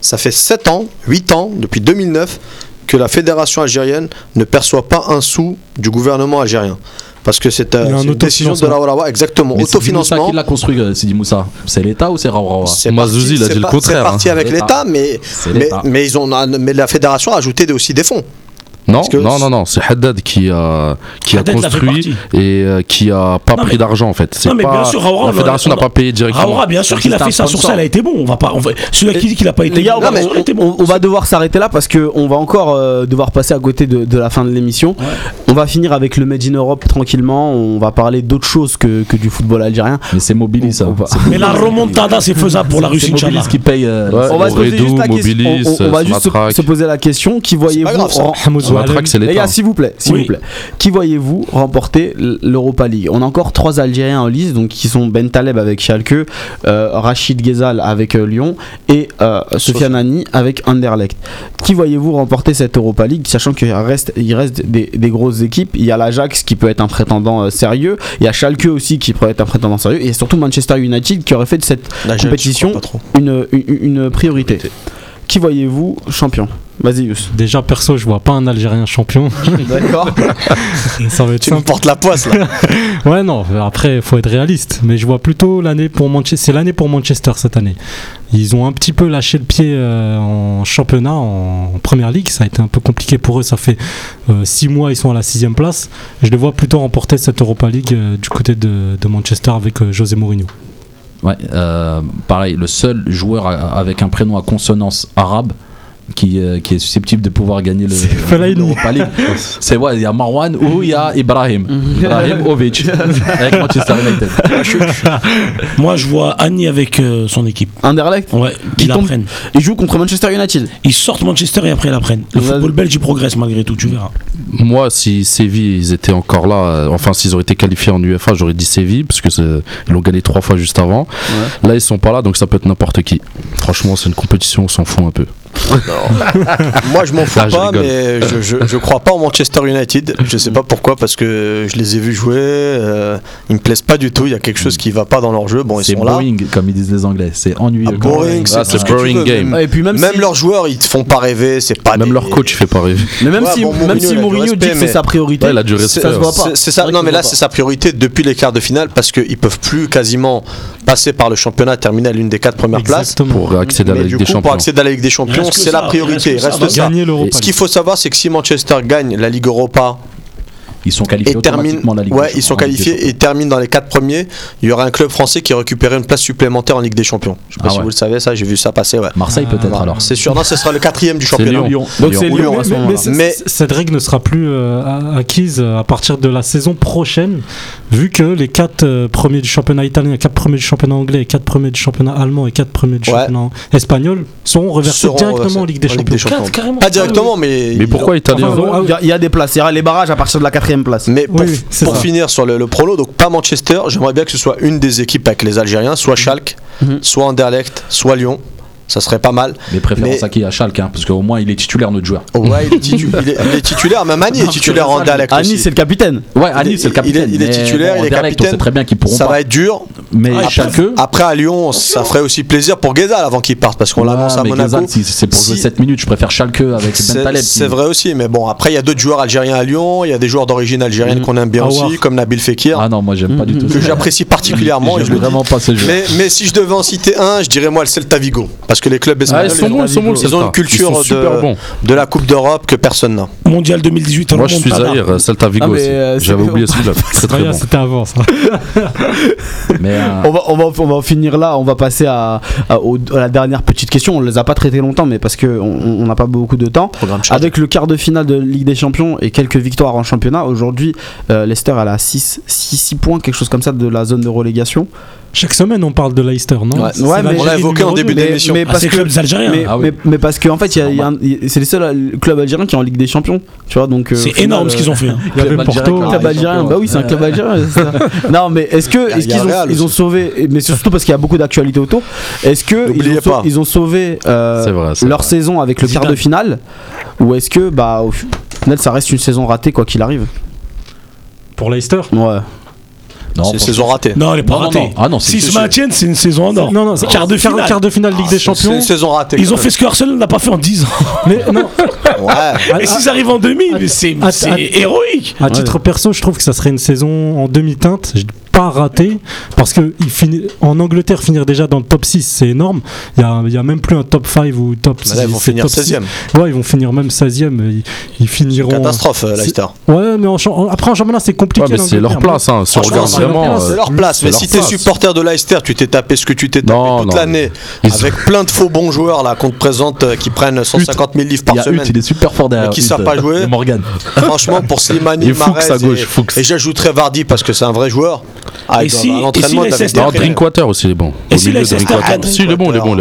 Ça fait 7 ans, 8 ans, depuis 2009, que la fédération algérienne ne perçoit pas un sou du gouvernement algérien. Parce que c'est euh, un une décision de la exactement. mais Autofinancement. qui l'a construit euh, Sidi Moussa c'est l'État ou c'est Raourawa C'est Mazouzi, il a c'est dit le contraire, C'est parti hein. avec L'État. mais, mais, l'État. mais ils ont, mais la fédération a ajouté aussi des fonds. Non, non, non, non, c'est Haddad qui a, qui a Haddad construit et euh, qui a pas Non, pris mais- d'argent en fait. C'est Non, mais pas- bien sûr, Raoura, la on fédération a- n'a pas payé directement. Raoura, bien sûr qu'il a fait ça sur ça, elle a été bon. On va pas, on va- celui qui dit qu'il a pas été Les gars, on bon, va, il a été on- bon. on- on va devoir s'arrêter là parce que on va encore euh, devoir passer à côté de, de la fin de l'émission. On va finir avec le Made in Europe tranquillement. On va parler d'autre chose que, que du football algérien. Mais c'est Mobilis ça. Mais la remontada, c'est faisable pour la Russie, c'est Mobilis qui paye. euh. On va se poser Redou, juste euh, se poser la question. Qui voyez-vous Les gars, s'il vous plaît, s'il Oui. vous plaît. Qui voyez-vous remporter l'Europa League? On a encore trois Algériens en lice, donc qui sont Ben Taleb avec Schalke, euh, Rachid Ghezal avec euh, Lyon et euh, Sofiane Ani avec Anderlecht. Qui voyez-vous remporter cette Europa League, sachant qu'il reste, il reste des, des grosses équipes? Il y a l'Ajax qui peut être un prétendant euh, sérieux, il y a Schalke aussi qui pourrait être un prétendant sérieux, et surtout Manchester United qui aurait fait de cette compétition une, une priorité. Qui voyez-vous champion Vas-y, Yous. Déjà, perso, je vois pas un Algérien champion. [LAUGHS] D'accord. [LAUGHS] ça va être Tu me portes la poisse là. [LAUGHS] Ouais, non, après, il faut être réaliste. Mais je vois plutôt l'année pour Manchester. C'est l'année pour Manchester cette année. Ils ont un petit peu lâché le pied euh, en championnat, en, en première ligue. Ça a été un peu compliqué pour eux. Ça fait 6 mois, ils sont à la sixième place. Je les vois plutôt remporter cette Europa League euh, du côté de, de Manchester avec euh, José Mourinho. Ouais, euh, pareil, le seul joueur avec un prénom à consonance arabe qui, euh, qui est susceptible de pouvoir gagner le l'Europa League. C'est ouais, il y a Marwan ou il y a Ibrahim. Ibrahim Ovic [LAUGHS] avec Manchester United. [LAUGHS] Moi, je vois Annie avec euh, son équipe. Anderlecht Ouais, Qui ils tombe- l'apprennent. Il joue contre Manchester United. Ils sortent Manchester et après ils l'apprennent. Le football belge, il progresse malgré tout, tu verras. Moi, si Séville ils étaient encore là, euh, enfin s'ils auraient été qualifiés en UEFA, j'aurais dit Séville parce que c'est- ils l'ont gagné trois fois juste avant. Là, ils sont pas là, donc ça peut être n'importe qui. Franchement, c'est une compétition, on s'en fout un peu. Moi, je m'en fous Ah, pas, mais je, je, je crois pas en Manchester United. Je sais pas pourquoi, parce que je les ai vus jouer. euh, ils me plaisent pas du tout. Il y a quelque chose qui va pas dans leur jeu. Bon, ils C'est sont là. boring, comme ils disent les Anglais. C'est ennuyeux. Ah, boring, Ah, c'est ce veux, game. Et puis même, même si, leurs joueurs, ils te font pas rêver. C'est pas Même des- leur coach, il fait pas rêver. mais même Ouais, si, bon, même Mourinho, si Mourinho dit que c'est sa priorité, Ouais, il a du C'est- respect. ça se voit pas. C'est- ça. Non, mais là, c'est sa priorité depuis les quarts de finale parce qu'ils peuvent plus quasiment passer par le championnat, terminer à l'une des quatre premières places. Pour accéder à la Ligue des Champions. pour accéder à la Ligue des Champions, reste que c'est la priorité. reste ça. Ce qu'il faut savoir, c'est que si Manchester gagne la Ligue Europa Ils sont qualifiés et termine, automatiquement la Ligue ouais, des ils sont Ligue qualifiés et terminent dans les quatre premiers, il y aura un club français qui récupérerait une place supplémentaire en Ligue des Champions. Je sais pas Ah si ouais. vous le savez, ça, j'ai vu ça passer. Ouais. Marseille peut-être Voilà. alors. C'est sûr, non, ce sera le quatrième du championnat. Lyon. Donc c'est Ou Lyon Lyon, Mais, mais cette règle ne sera plus euh, acquise euh, à partir de la saison prochaine, vu que les quatre euh, premiers du championnat italien, quatre premiers du championnat anglais, quatre premiers du championnat allemand et quatre premiers du Ouais. championnat espagnol seront reversés Seront directement reversés en Ligue des en Ligue Champions. des Champions. Quatre, carrément. Pas directement, mais. Mais pourquoi italien Enfin, Il y a- il y, a des places, il y aura les barrages à partir de la quatrième place. Mais pour, Oui, finir sur le, le prolo, donc pas Manchester, j'aimerais bien que ce soit une des équipes avec les Algériens, soit Schalke, Mhm. soit Anderlecht, soit Lyon. Ça serait pas mal. Mais préférence Mais- à qui? À Schalke, hein, parce qu'au moins il est titulaire notre joueur. Oh, ouais, il est, titu- il est- il est titulaire, même Annie est titulaire en Anderlecht. Annie, c'est le capitaine. Ouais, est- c'est le il est- capitaine. il est mais titulaire, bon, il est capitaine. On sait très bien qu'ils pourront Ça pas. va être dur. Mais Ah, Schalke? Après à Lyon, ça ferait aussi plaisir pour Ghezal avant qu'il parte parce qu'on l'annonce à mais Monaco. Si c'est pour jouer Si- 7 minutes, je préfère Schalke avec Ben C'est Taleb. c'est vrai aussi, mais bon, après il y a d'autres joueurs algériens à Lyon, il y a des joueurs d'origine algérienne Mhm. qu'on aime bien Aouar. aussi, comme Nabil Fekir, Ah non, moi j'aime pas du tout. que j'apprécie particulièrement. [LAUGHS] vraiment pas ce jeu. Mais si je devais en citer un, je dirais moi le Celta Vigo. Parce que les clubs Ah, espagnols, ils sont ils, bons, ont, ils sont bons, le ils ont une culture super de, bons. de la Coupe d'Europe que personne n'a. Mondial 2018, Moi, je suis. Zahir, Celta Vigo Ah, euh, J'avais oublié celui-là. [LAUGHS] Très très bon. C'était avant ça. [LAUGHS] Mais euh, On va, on, va, on va en finir là, on va passer à, à- au- à la dernière petite question. On les a pas traitées longtemps, mais parce qu'on on n'a pas beaucoup de temps. Avec le quart de finale de Ligue des Champions et quelques victoires en championnat, aujourd'hui, euh, Leicester elle a 6, 6, points, quelque chose comme ça, de la zone de relégation. Chaque semaine, on parle de Leicester, non Ouais. C'est Ouais, mais- On l'a évoqué en début d'émission. mais Ah, parce c'est que. clubs algériens. Mais, Ah oui. mais, mais parce fait, a un- il- c'est les seuls euh, clubs algériens qui sont en Ligue des Champions. Tu vois, donc. euh, C'est final, énorme ce euh, qu'ils ont fait. hein. [LAUGHS] Il y avait Club Porto. algérien, club algérien, bah oui, c'est un club algérien. [LAUGHS] non, mais est-ce que est-ce qu'ils ont, ils ont sauvé, mais surtout parce qu'il y a beaucoup d'actualités autour. Est-ce que ils ont, sauvé euh, leur saison avec le quart de finale, ou est-ce que bah au final ça reste une saison ratée quoi qu'il arrive? Pour Leicester? Ouais. Non, C'est une saison ratée. Non, elle est pas Non, ratée. non. Ah non, c'est- S'ils c'est se maintiennent, c'est une saison en or. Non, non, c'est- Quart de finale. Quart de finale Ligue des C'est Champions. une saison ratée. Ils ont fait ce que Arsenal n'a pas fait en 10 ans. [LAUGHS] Mais non. Ouais. Et s'ils arrivent en 2000, mais c'est c'est héroïque. à titre perso, je trouve que ça serait une saison en demi-teinte. Pas rater parce que il finit, en Angleterre, finir déjà dans le top 6, c'est énorme. Il y a, il y a même plus un top 5 ou top là, ils vont finir top 6. 16e. Ouais, ils vont finir même 16e. Ils, ils finiront. Catastrophe, euh, c'est- Leicester. Ouais, mais en, champ- en- après en championnat, c'est compliqué. Ouais, mais c'est leur l'Angleterre. place, hein. Si on regarde c'est leur vraiment. place, C'est leur place, mais leur si t'es supporter de Leicester, tu t'es tapé ce que tu t'es tapé Non, toute l'année, avec plein de faux bons joueurs là qu'on te présente euh, qui prennent 150 000 livres par Hutt, semaine. il est super fort derrière. Mais qui savent pas euh, jouer. et Morgan. Franchement, pour Slimani, Et et, Fuchs. et j'ajouterais Vardy parce que c'est un vrai joueur. Ah, Et si- si l'entraînement, prix. Drinkwater aussi, il est bon. Et si Leicester gagne- Si, il est bon, il est bon,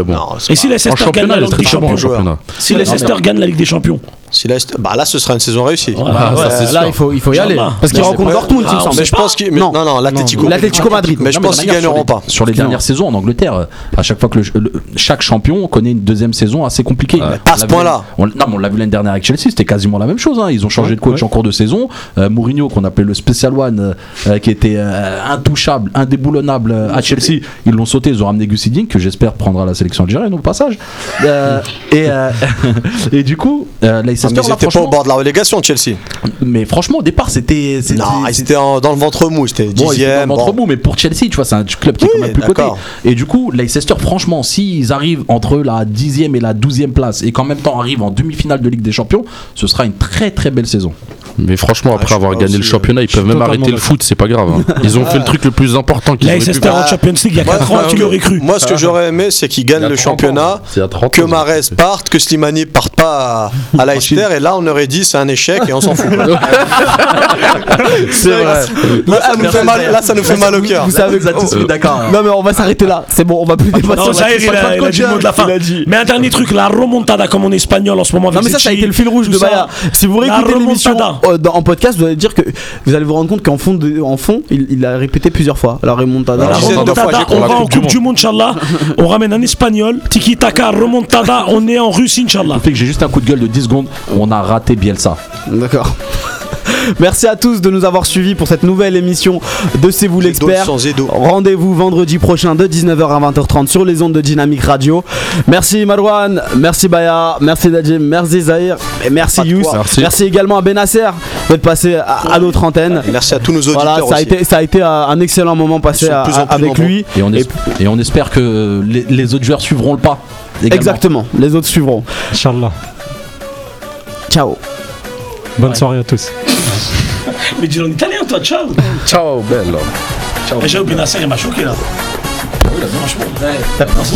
Et si Leicester gagne championnat, la il est Ligue très des Champions championnat. Si Leicester gagne la Ligue des Champions. Si Leicester- bah là, ce sera une saison réussie. Ah, ça, c'est Là, il faut, il faut y aller. Inch'Allah. Parce qu'ils rencontrent Dortmund, il me Ah, semble. Mais je pense mais- Non. Non, non, l'Atlético. L'Atlético Madrid. Mais je pense qu'ils gagneront pas. Sur les dernières saisons en Angleterre, euh, à chaque fois que le, le- chaque champion connaît une deuxième saison assez compliquée. À ce point-là. non, mais on l'a vu l'année dernière avec Chelsea, c'était quasiment la même chose. hein. Ils ont changé de coach en cours de saison. Euh, Mourinho, qu'on appelait le Special One, euh, euh, qui était euh, intouchable, indéboulonnable euh, à Chelsea, ils l'ont sauté. Ils ont ramené Gus Hiddink, que j'espère prendra la sélection algérienne au passage. Euh, et, euh, [LAUGHS] et du coup, euh, Leicester, Ah, mais ils pas au bord de la relégation, Chelsea. mais franchement, au départ, c'était. Non, ils étaient en- dans le ventre mou, c'était Bon, ils étaient dans le ventre mou, mais pour Chelsea, tu vois, c'est un club qui est quand même plus coté. Et du coup, Leicester, franchement, s'ils arrivent entre la 10e et la 12e place et qu'en même temps arrivent en demi-finale de Ligue des Champions, ce sera une très très belle saison. Mais franchement, après suis avoir gagné le championnat, ils peuvent même arrêter le foot, c'est pas grave. hein. [LAUGHS] Ils ont fait le truc le plus important qu'ils auraient pu Leicester faire. en Champions League il y a 4 ans, tu l'aurais cru. Moi, ce que j'aurais aimé, c'est qu'ils gagnent a le 30 ans. championnat, 30 que ans. Mahrez parte, que Slimani parte pas à, Leicester, et là, on aurait dit c'est un échec et on s'en fout. [LAUGHS] C'est vrai. Là, ça nous fait mal, là, ça nous fait mal au cœur. Vous savez, Vous êtes tous mis d'accord. Non mais on va s'arrêter là. C'est bon, on va plus dépasser. Non, plus- il a, de il a dit le mot de la fin. Mais un dernier truc, la remontada, comme on est espagnol en ce moment. Non mais ça, ça a été le fil rouge de ça. Baya. Si vous La réécoutez l'émission remontada. euh, dans- en podcast, vous allez dire que vous allez vous rendre compte qu'en fond, de- en fond, il, il a répété plusieurs fois la remontada. La remontada, j'ai on compris. va La en Coupe du Coupe du Monde, Inch'Allah. On ramène un espagnol. Tiki Taka, remontada, on est en Russie, Inch'Allah. fait que j'ai juste un coup de gueule de 10 secondes. On a raté Bielsa. D'accord. Merci à tous de nous avoir suivis pour cette nouvelle émission de C'est vous l'expert. sans Edo. Rendez-vous vendredi prochain de 19h à 20h30 sur les ondes de Dynamique Radio. Merci Marouane, merci Baya, merci Najim, merci Zahir et merci Yous. Merci. également à Benasser d'être passé à, à notre antenne. Merci à tous nos auditeurs Voilà, ça a, aussi. été, ça a été un excellent moment passé à- plus plus avec lui. Et on, Et- espère que les, les autres joueurs suivront le pas. également. Exactement, les autres suivront. Inch'Allah. Ciao. Bonne soirée à tous. [LAUGHS] Mais dis en italien, toi, ciao. Ciao, bello. Et J'ai oublié Nasser, il m'a choqué là. Franchement.